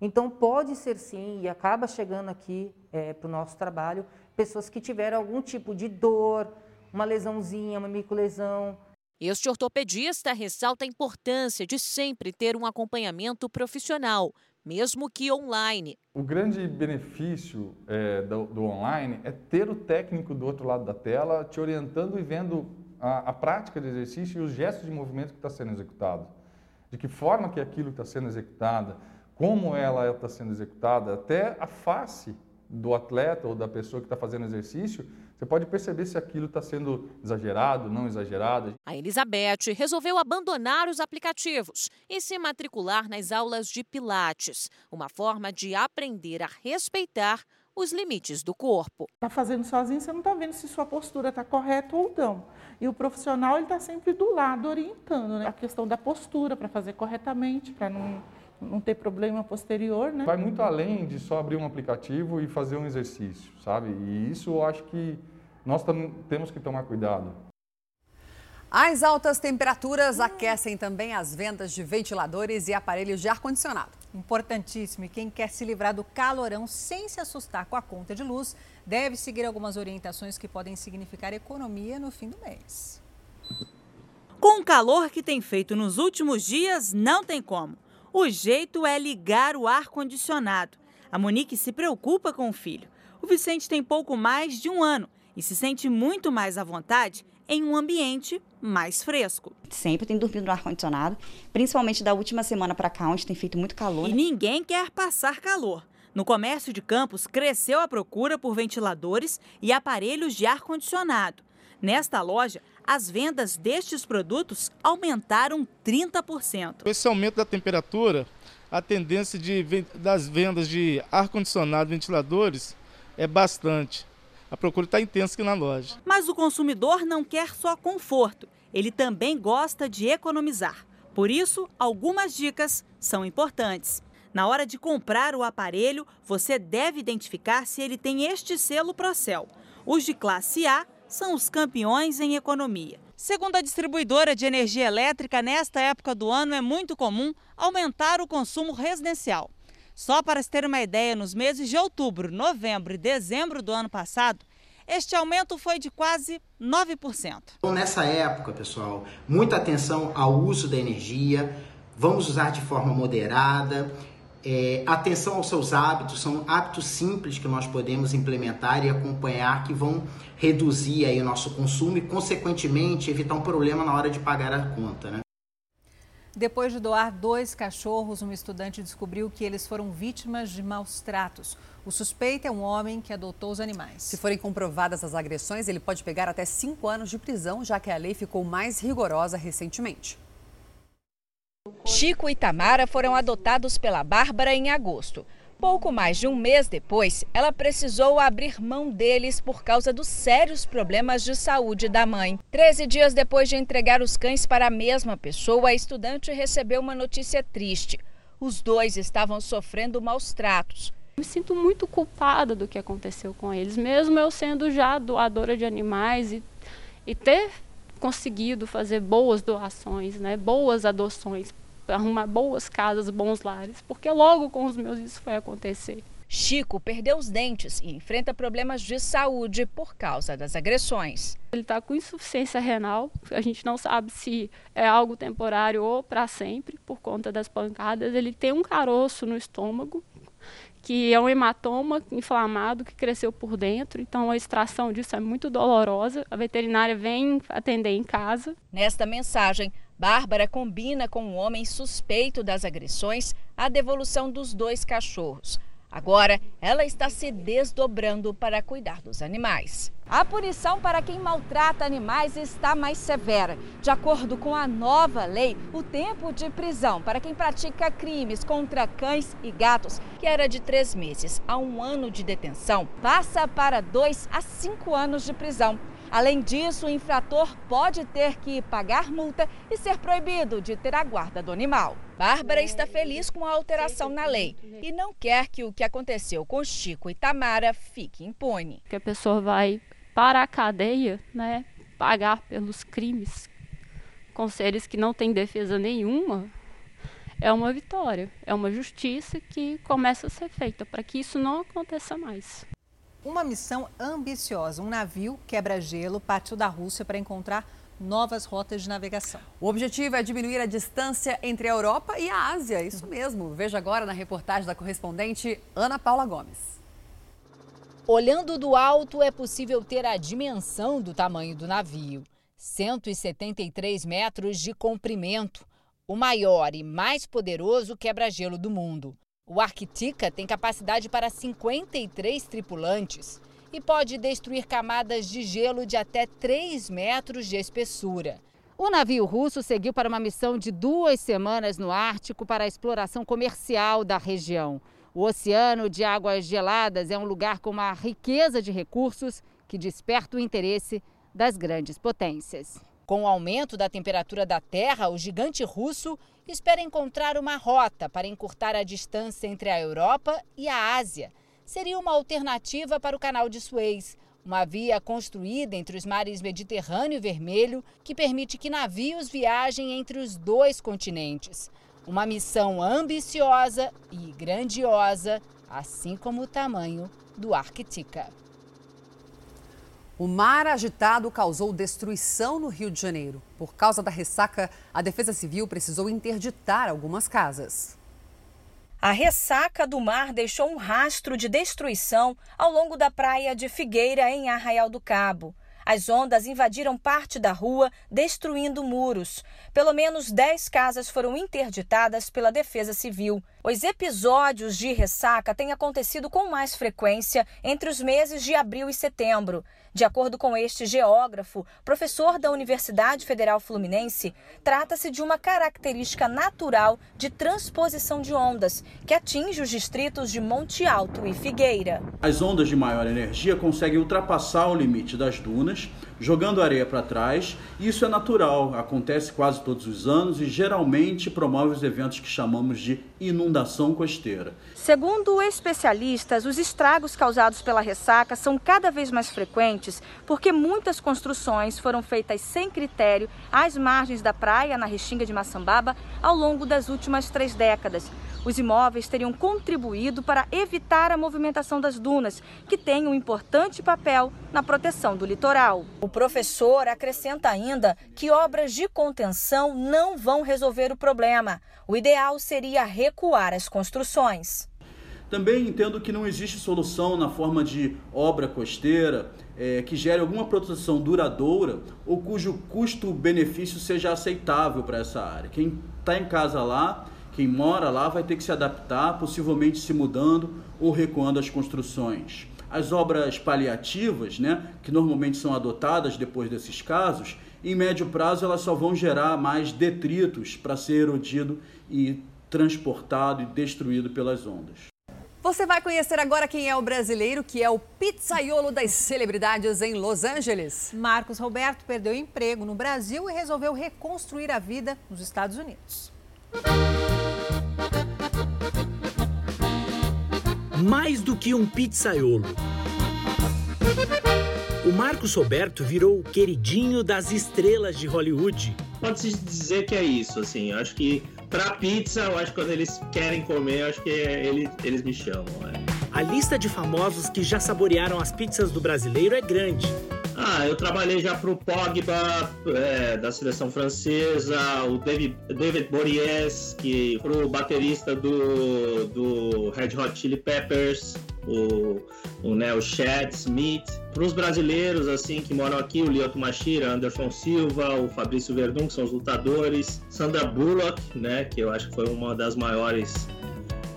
Então, pode ser sim, e acaba chegando aqui é, para o nosso trabalho, pessoas que tiveram algum tipo de dor, uma lesãozinha, uma microlesão, este ortopedista ressalta a importância de sempre ter um acompanhamento profissional, mesmo que online. O grande benefício é, do, do, online é ter o técnico do outro lado da tela te orientando e vendo a, a prática de exercício e os gestos de movimento que está sendo executado. De que forma que aquilo está sendo executado, como ela está sendo executada, até a face do atleta ou da pessoa que está fazendo exercício você pode perceber se aquilo está sendo exagerado, não exagerado. A Elizabeth resolveu abandonar os aplicativos e se matricular nas aulas de Pilates, uma forma de aprender a respeitar os limites do corpo. Está fazendo sozinho, você não está vendo se sua postura está correta ou não. E o profissional está sempre do lado, orientando né? a questão da postura para fazer corretamente, para não não ter problema posterior, né? Vai muito além de só abrir um aplicativo e fazer um exercício, sabe? E isso eu acho que nós temos que tomar cuidado. As altas temperaturas aquecem também as vendas de ventiladores e aparelhos de ar-condicionado. Importantíssimo. E quem quer se livrar do calorão sem se assustar com a conta de luz, deve seguir algumas orientações que podem significar economia no fim do mês. Com o calor que tem feito nos últimos dias, não tem como. O jeito é ligar o ar-condicionado. A Monique se preocupa com o filho. O Vicente tem pouco mais de um ano e se sente muito mais à vontade em um ambiente mais fresco. Sempre tem dormido no ar-condicionado, principalmente da última semana para cá, onde tem feito muito calor. E ninguém quer passar calor. No comércio de Campos, cresceu a procura por ventiladores e aparelhos de ar-condicionado. Nesta loja, as vendas destes produtos aumentaram 30%. Esse aumento da temperatura, a tendência de, das vendas de ar-condicionado e ventiladores é bastante. A procura está intensa aqui na loja. Mas o consumidor não quer só conforto, ele também gosta de economizar. Por isso, algumas dicas são importantes. Na hora de comprar o aparelho, você deve identificar se ele tem este selo Procel. Os de classe A são os campeões em economia. Segundo a distribuidora de energia elétrica, nesta época do ano é muito comum aumentar o consumo residencial. Só para se ter uma ideia, nos meses de outubro, novembro e dezembro do ano passado, este aumento foi de quase 9%. Então, nessa época, pessoal, muita atenção ao uso da energia, vamos usar de forma moderada. É, atenção aos seus hábitos, são hábitos simples que nós podemos implementar e acompanhar que vão reduzir aí o nosso consumo e, consequentemente, evitar um problema na hora de pagar a conta. Né? Depois de doar dois cachorros, um estudante descobriu que eles foram vítimas de maus tratos. O suspeito é um homem que adotou os animais. Se forem comprovadas as agressões, ele pode pegar até cinco anos de prisão, já que a lei ficou mais rigorosa recentemente. Chico e Tamara foram adotados pela Bárbara em agosto. Pouco mais de um mês depois, ela precisou abrir mão deles por causa dos sérios problemas de saúde da mãe. Treze dias depois de entregar os cães para a mesma pessoa, a estudante recebeu uma notícia triste. Os dois estavam sofrendo maus tratos. Me sinto muito culpada do que aconteceu com eles, mesmo eu sendo já doadora de animais e, e ter conseguido fazer boas doações, né, boas adoções arrumar boas casas, bons lares, porque logo com os meus isso foi acontecer. Chico perdeu os dentes e enfrenta problemas de saúde por causa das agressões. Ele está com insuficiência renal, a gente não sabe se é algo temporário ou para sempre por conta das pancadas. Ele tem um caroço no estômago, que é um hematoma inflamado que cresceu por dentro, então a extração disso é muito dolorosa. A veterinária vem atender em casa. Nesta mensagem, Bárbara combina com um homem suspeito das agressões a devolução dos dois cachorros. Agora, ela está se desdobrando para cuidar dos animais. A punição para quem maltrata animais está mais severa. De acordo com a nova lei, o tempo de prisão para quem pratica crimes contra cães e gatos, que era de três meses a um ano de detenção, passa para dois a cinco anos de prisão. Além disso, o infrator pode ter que pagar multa e ser proibido de ter a guarda do animal. Bárbara está feliz com a alteração na lei e não quer que o que aconteceu com Chico e Tamara fique impune. Que a pessoa vai para a cadeia, né, pagar pelos crimes com seres que não têm defesa nenhuma, é uma vitória, é uma justiça que começa a ser feita para que isso não aconteça mais uma missão ambiciosa. Um navio quebra-gelo partiu da Rússia para encontrar novas rotas de navegação. O objetivo é diminuir a distância entre a Europa e a Ásia. Isso mesmo. Veja agora na reportagem da correspondente Ana Paula Gomes. Olhando do alto, é possível ter a dimensão do tamanho do navio: 173 metros de comprimento, o maior e mais poderoso quebra-gelo do mundo. O Arctica tem capacidade para 53 tripulantes e pode destruir camadas de gelo de até 3 metros de espessura. O navio russo seguiu para uma missão de duas semanas no Ártico para a exploração comercial da região. O oceano de águas geladas é um lugar com uma riqueza de recursos que desperta o interesse das grandes potências. Com o aumento da temperatura da Terra, o gigante russo espera encontrar uma rota para encurtar a distância entre a Europa e a Ásia. Seria uma alternativa para o Canal de Suez, uma via construída entre os mares Mediterrâneo e Vermelho que permite que navios viajem entre os dois continentes. Uma missão ambiciosa e grandiosa, assim como o tamanho do Arctica. O mar agitado causou destruição no Rio de Janeiro. Por causa da ressaca, a Defesa Civil precisou interditar algumas casas. A ressaca do mar deixou um rastro de destruição ao longo da praia de Figueira, em Arraial do Cabo. As ondas invadiram parte da rua, destruindo muros. Pelo menos 10 casas foram interditadas pela Defesa Civil. Os episódios de ressaca têm acontecido com mais frequência entre os meses de abril e setembro. De acordo com este geógrafo, professor da Universidade Federal Fluminense, trata-se de uma característica natural de transposição de ondas, que atinge os distritos de Monte Alto e Figueira. As ondas de maior energia conseguem ultrapassar o limite das dunas, jogando areia para trás. Isso é natural, acontece quase todos os anos e geralmente promove os eventos que chamamos de inundação costeira. Segundo especialistas, os estragos causados pela ressaca são cada vez mais frequentes porque muitas construções foram feitas sem critério às margens da praia, na Restinga de Maçambaba, ao longo das últimas três décadas. Os imóveis teriam contribuído para evitar a movimentação das dunas, que tem um importante papel na proteção do litoral. O professor acrescenta ainda que obras de contenção não vão resolver o problema. O ideal seria recuar as construções. Também entendo que não existe solução na forma de obra costeira é, que gere alguma proteção duradoura ou cujo custo-benefício seja aceitável para essa área. Quem está em casa lá, quem mora lá, vai ter que se adaptar, possivelmente se mudando ou recuando as construções. As obras paliativas, né, que normalmente são adotadas depois desses casos, em médio prazo elas só vão gerar mais detritos para ser erodido e transportado e destruído pelas ondas. Você vai conhecer agora quem é o brasileiro que é o pizzaiolo das celebridades em Los Angeles. Marcos Roberto perdeu emprego no Brasil e resolveu reconstruir a vida nos Estados Unidos. Mais do que um pizzaiolo. O Marcos Roberto virou o queridinho das estrelas de Hollywood. Pode-se dizer que é isso, assim. Eu acho que Pra pizza, eu acho que quando eles querem comer, eu acho que eles, eles me chamam. É. A lista de famosos que já saborearam as pizzas do brasileiro é grande. Ah, eu trabalhei já pro Pogba, é, da seleção francesa, o David, David Bories, que pro baterista do, do Red Hot Chili Peppers, o, o, né, o Chad Smith. Para os brasileiros assim que moram aqui, o Lioto Machira, Anderson Silva, o Fabrício Verdun, que são os lutadores, Sandra Bullock, né, que eu acho que foi uma das maiores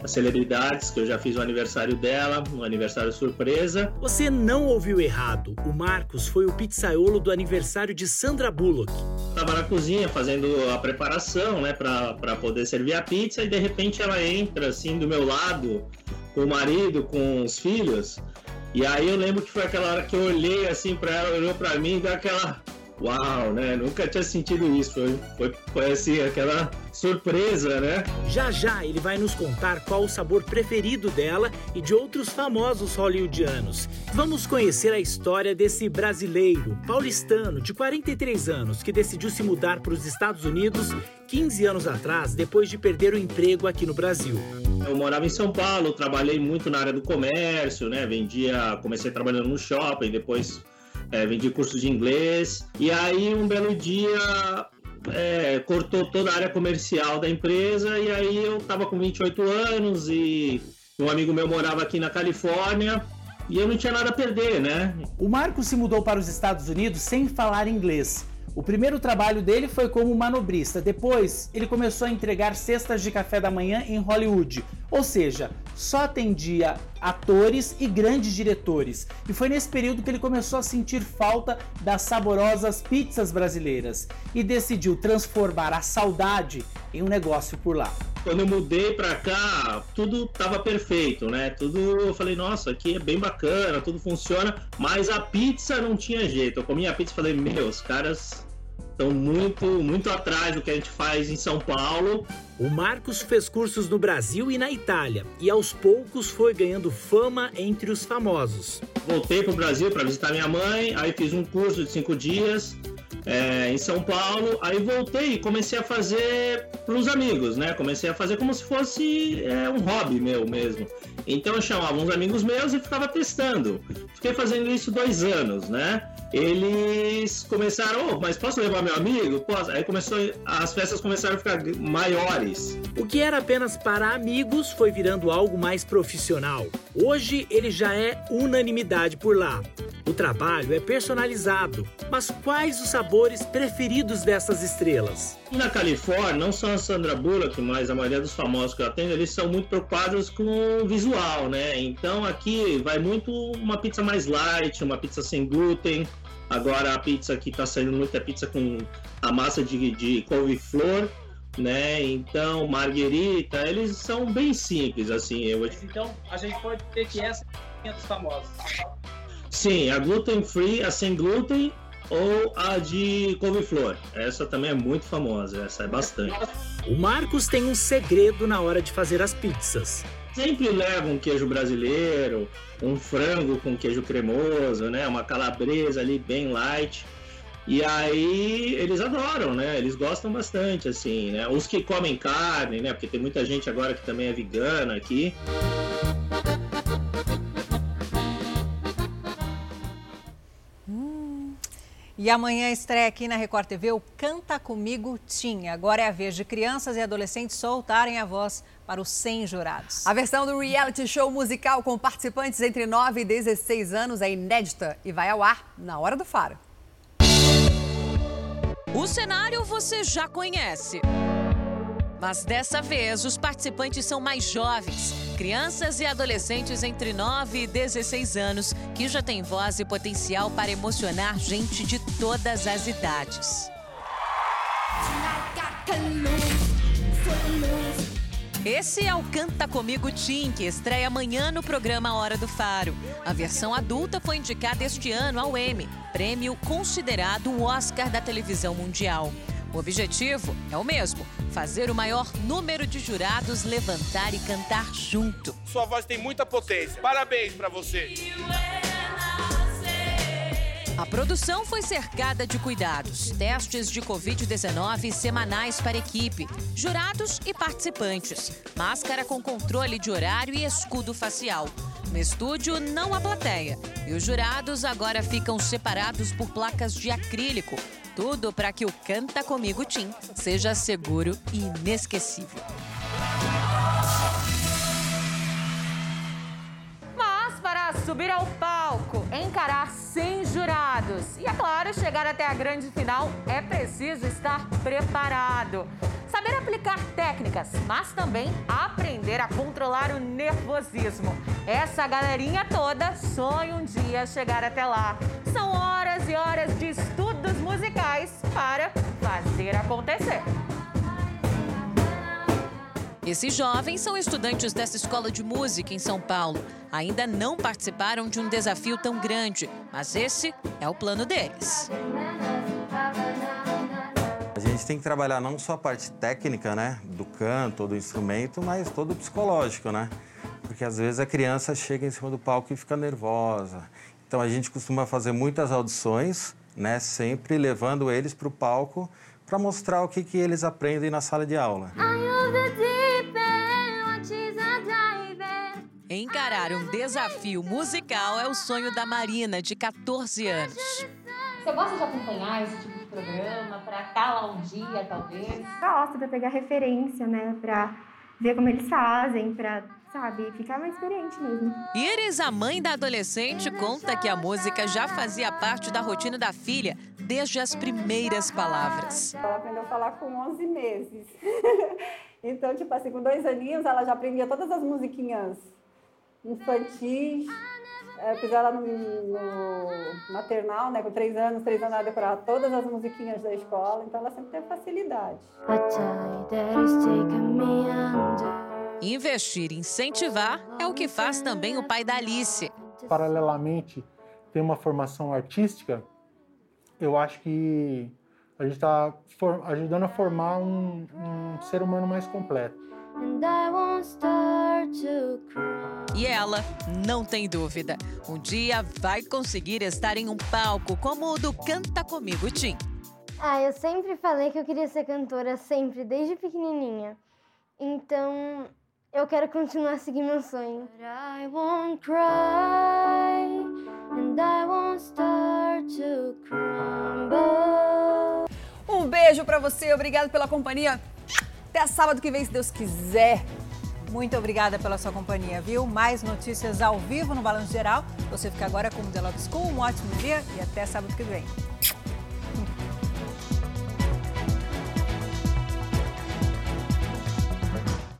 celebridades, que eu já fiz o aniversário dela, um aniversário surpresa. Você não ouviu errado. O Marcos foi o pizzaiolo do aniversário de Sandra Bullock. Estava na cozinha fazendo a preparação, né, para poder servir a pizza e de repente ela entra assim do meu lado com o marido, com os filhos. E aí eu lembro que foi aquela hora que eu olhei assim para ela, olhou para mim e deu aquela Uau, né? Nunca tinha sentido isso. Foi, foi, foi assim, aquela surpresa, né? Já já ele vai nos contar qual o sabor preferido dela e de outros famosos hollywoodianos. Vamos conhecer a história desse brasileiro, paulistano, de 43 anos, que decidiu se mudar para os Estados Unidos 15 anos atrás, depois de perder o emprego aqui no Brasil. Eu morava em São Paulo, trabalhei muito na área do comércio, né? Vendia, comecei trabalhando no shopping, depois é, vendi curso de inglês. E aí, um belo dia, é, cortou toda a área comercial da empresa. E aí, eu estava com 28 anos e um amigo meu morava aqui na Califórnia. E eu não tinha nada a perder, né? O Marco se mudou para os Estados Unidos sem falar inglês. O primeiro trabalho dele foi como manobrista. Depois, ele começou a entregar cestas de café da manhã em Hollywood. Ou seja, só atendia atores e grandes diretores. E foi nesse período que ele começou a sentir falta das saborosas pizzas brasileiras e decidiu transformar a saudade em um negócio por lá. Quando eu mudei para cá, tudo tava perfeito, né? Tudo eu falei, nossa, aqui é bem bacana, tudo funciona, mas a pizza não tinha jeito. Eu comi a pizza e falei, meu, os caras estão muito, muito atrás do que a gente faz em São Paulo. O Marcos fez cursos no Brasil e na Itália e aos poucos foi ganhando fama entre os famosos. Voltei para o Brasil para visitar minha mãe, aí fiz um curso de cinco dias é, em São Paulo. Aí voltei e comecei a fazer para os amigos, né? Comecei a fazer como se fosse é, um hobby meu mesmo. Então eu chamava uns amigos meus e ficava testando. Fiquei fazendo isso dois anos, né? Eles começaram, oh, mas posso levar meu amigo? Posso. Aí começou, as festas começaram a ficar maiores. O que era apenas para amigos foi virando algo mais profissional. Hoje ele já é unanimidade por lá. O trabalho é personalizado, mas quais os sabores preferidos dessas estrelas? Na Califórnia, não só a Sandra Bullock, mas a maioria dos famosos que eu atendo, eles são muito preocupados com o visual, né? Então aqui vai muito uma pizza mais light, uma pizza sem glúten. Agora a pizza que está saindo muito é pizza com a massa de, de couve-flor, né? Então, marguerita, eles são bem simples, assim. Eu... Então, a gente pode ter que essa é dos famosos. Sim, a gluten free, a sem glúten ou a de couve-flor. Essa também é muito famosa, essa é bastante. O Marcos tem um segredo na hora de fazer as pizzas. Sempre leva um queijo brasileiro, um frango com queijo cremoso, né? Uma calabresa ali bem light. E aí eles adoram, né? Eles gostam bastante, assim, né? Os que comem carne, né? Porque tem muita gente agora que também é vegana aqui. E amanhã estreia aqui na Record TV o Canta Comigo Tim. Agora é a vez de crianças e adolescentes soltarem a voz para os 100 jurados. A versão do reality show musical com participantes entre 9 e 16 anos é inédita e vai ao ar na hora do faro. O cenário você já conhece. Mas dessa vez, os participantes são mais jovens, crianças e adolescentes entre 9 e 16 anos, que já têm voz e potencial para emocionar gente de todas as idades. Esse é o Canta Comigo Tim, que estreia amanhã no programa Hora do Faro. A versão adulta foi indicada este ano ao Emmy, prêmio considerado o Oscar da televisão mundial. O objetivo é o mesmo: fazer o maior número de jurados levantar e cantar junto. Sua voz tem muita potência. Parabéns para você. A produção foi cercada de cuidados, testes de Covid-19 semanais para equipe, jurados e participantes, máscara com controle de horário e escudo facial. No estúdio, não há plateia. E os jurados agora ficam separados por placas de acrílico. Tudo para que o Canta Comigo Tim seja seguro e inesquecível. Mas para subir ao palco, encarar 100 jurados e, é claro, chegar até a grande final, é preciso estar preparado. Saber aplicar técnicas, mas também aprender a controlar o nervosismo. Essa galerinha toda sonha um dia chegar até lá. São horas e horas de estudos musicais para fazer acontecer. Esses jovens são estudantes dessa escola de música em São Paulo. Ainda não participaram de um desafio tão grande, mas esse é o plano deles. A gente tem que trabalhar não só a parte técnica, né, do canto do instrumento, mas todo o psicológico, né? Porque às vezes a criança chega em cima do palco e fica nervosa. Então a gente costuma fazer muitas audições, né, sempre levando eles para o palco para mostrar o que, que eles aprendem na sala de aula. Encarar um desafio musical é o sonho da Marina, de 14 anos. Você gosta de acompanhar esse tipo de programa para estar lá um dia, talvez? Gosto para pegar referência, né? Para ver como eles fazem, para, sabe, ficar mais experiente mesmo. Iris, a mãe da adolescente, conta que a música já fazia parte da rotina da filha desde as primeiras palavras. Ela aprendeu a falar com 11 meses. então, tipo assim, com dois aninhos, ela já aprendia todas as musiquinhas infantis. Eu fiz ela no, no, maternal, né? Com três anos, três anos ela decorava todas as musiquinhas da escola, então ela sempre teve facilidade. Investir e incentivar é o que faz também o pai da Alice. Paralelamente, tem uma formação artística, eu acho que a gente está ajudando a formar um, um ser humano mais completo. E ela não tem dúvida. Um dia vai conseguir estar em um palco como o do Canta Comigo Tim. Ah, eu sempre falei que eu queria ser cantora, sempre, desde pequenininha. Então, eu quero continuar a seguir meu sonho. I won't cry and I won't start to crumble. Um beijo para você, obrigado pela companhia. Até sábado que vem, se Deus quiser. Muito obrigada pela sua companhia, viu? Mais notícias ao vivo no Balanço Geral. Você fica agora com o The Love School. Um ótimo dia e até sábado que vem.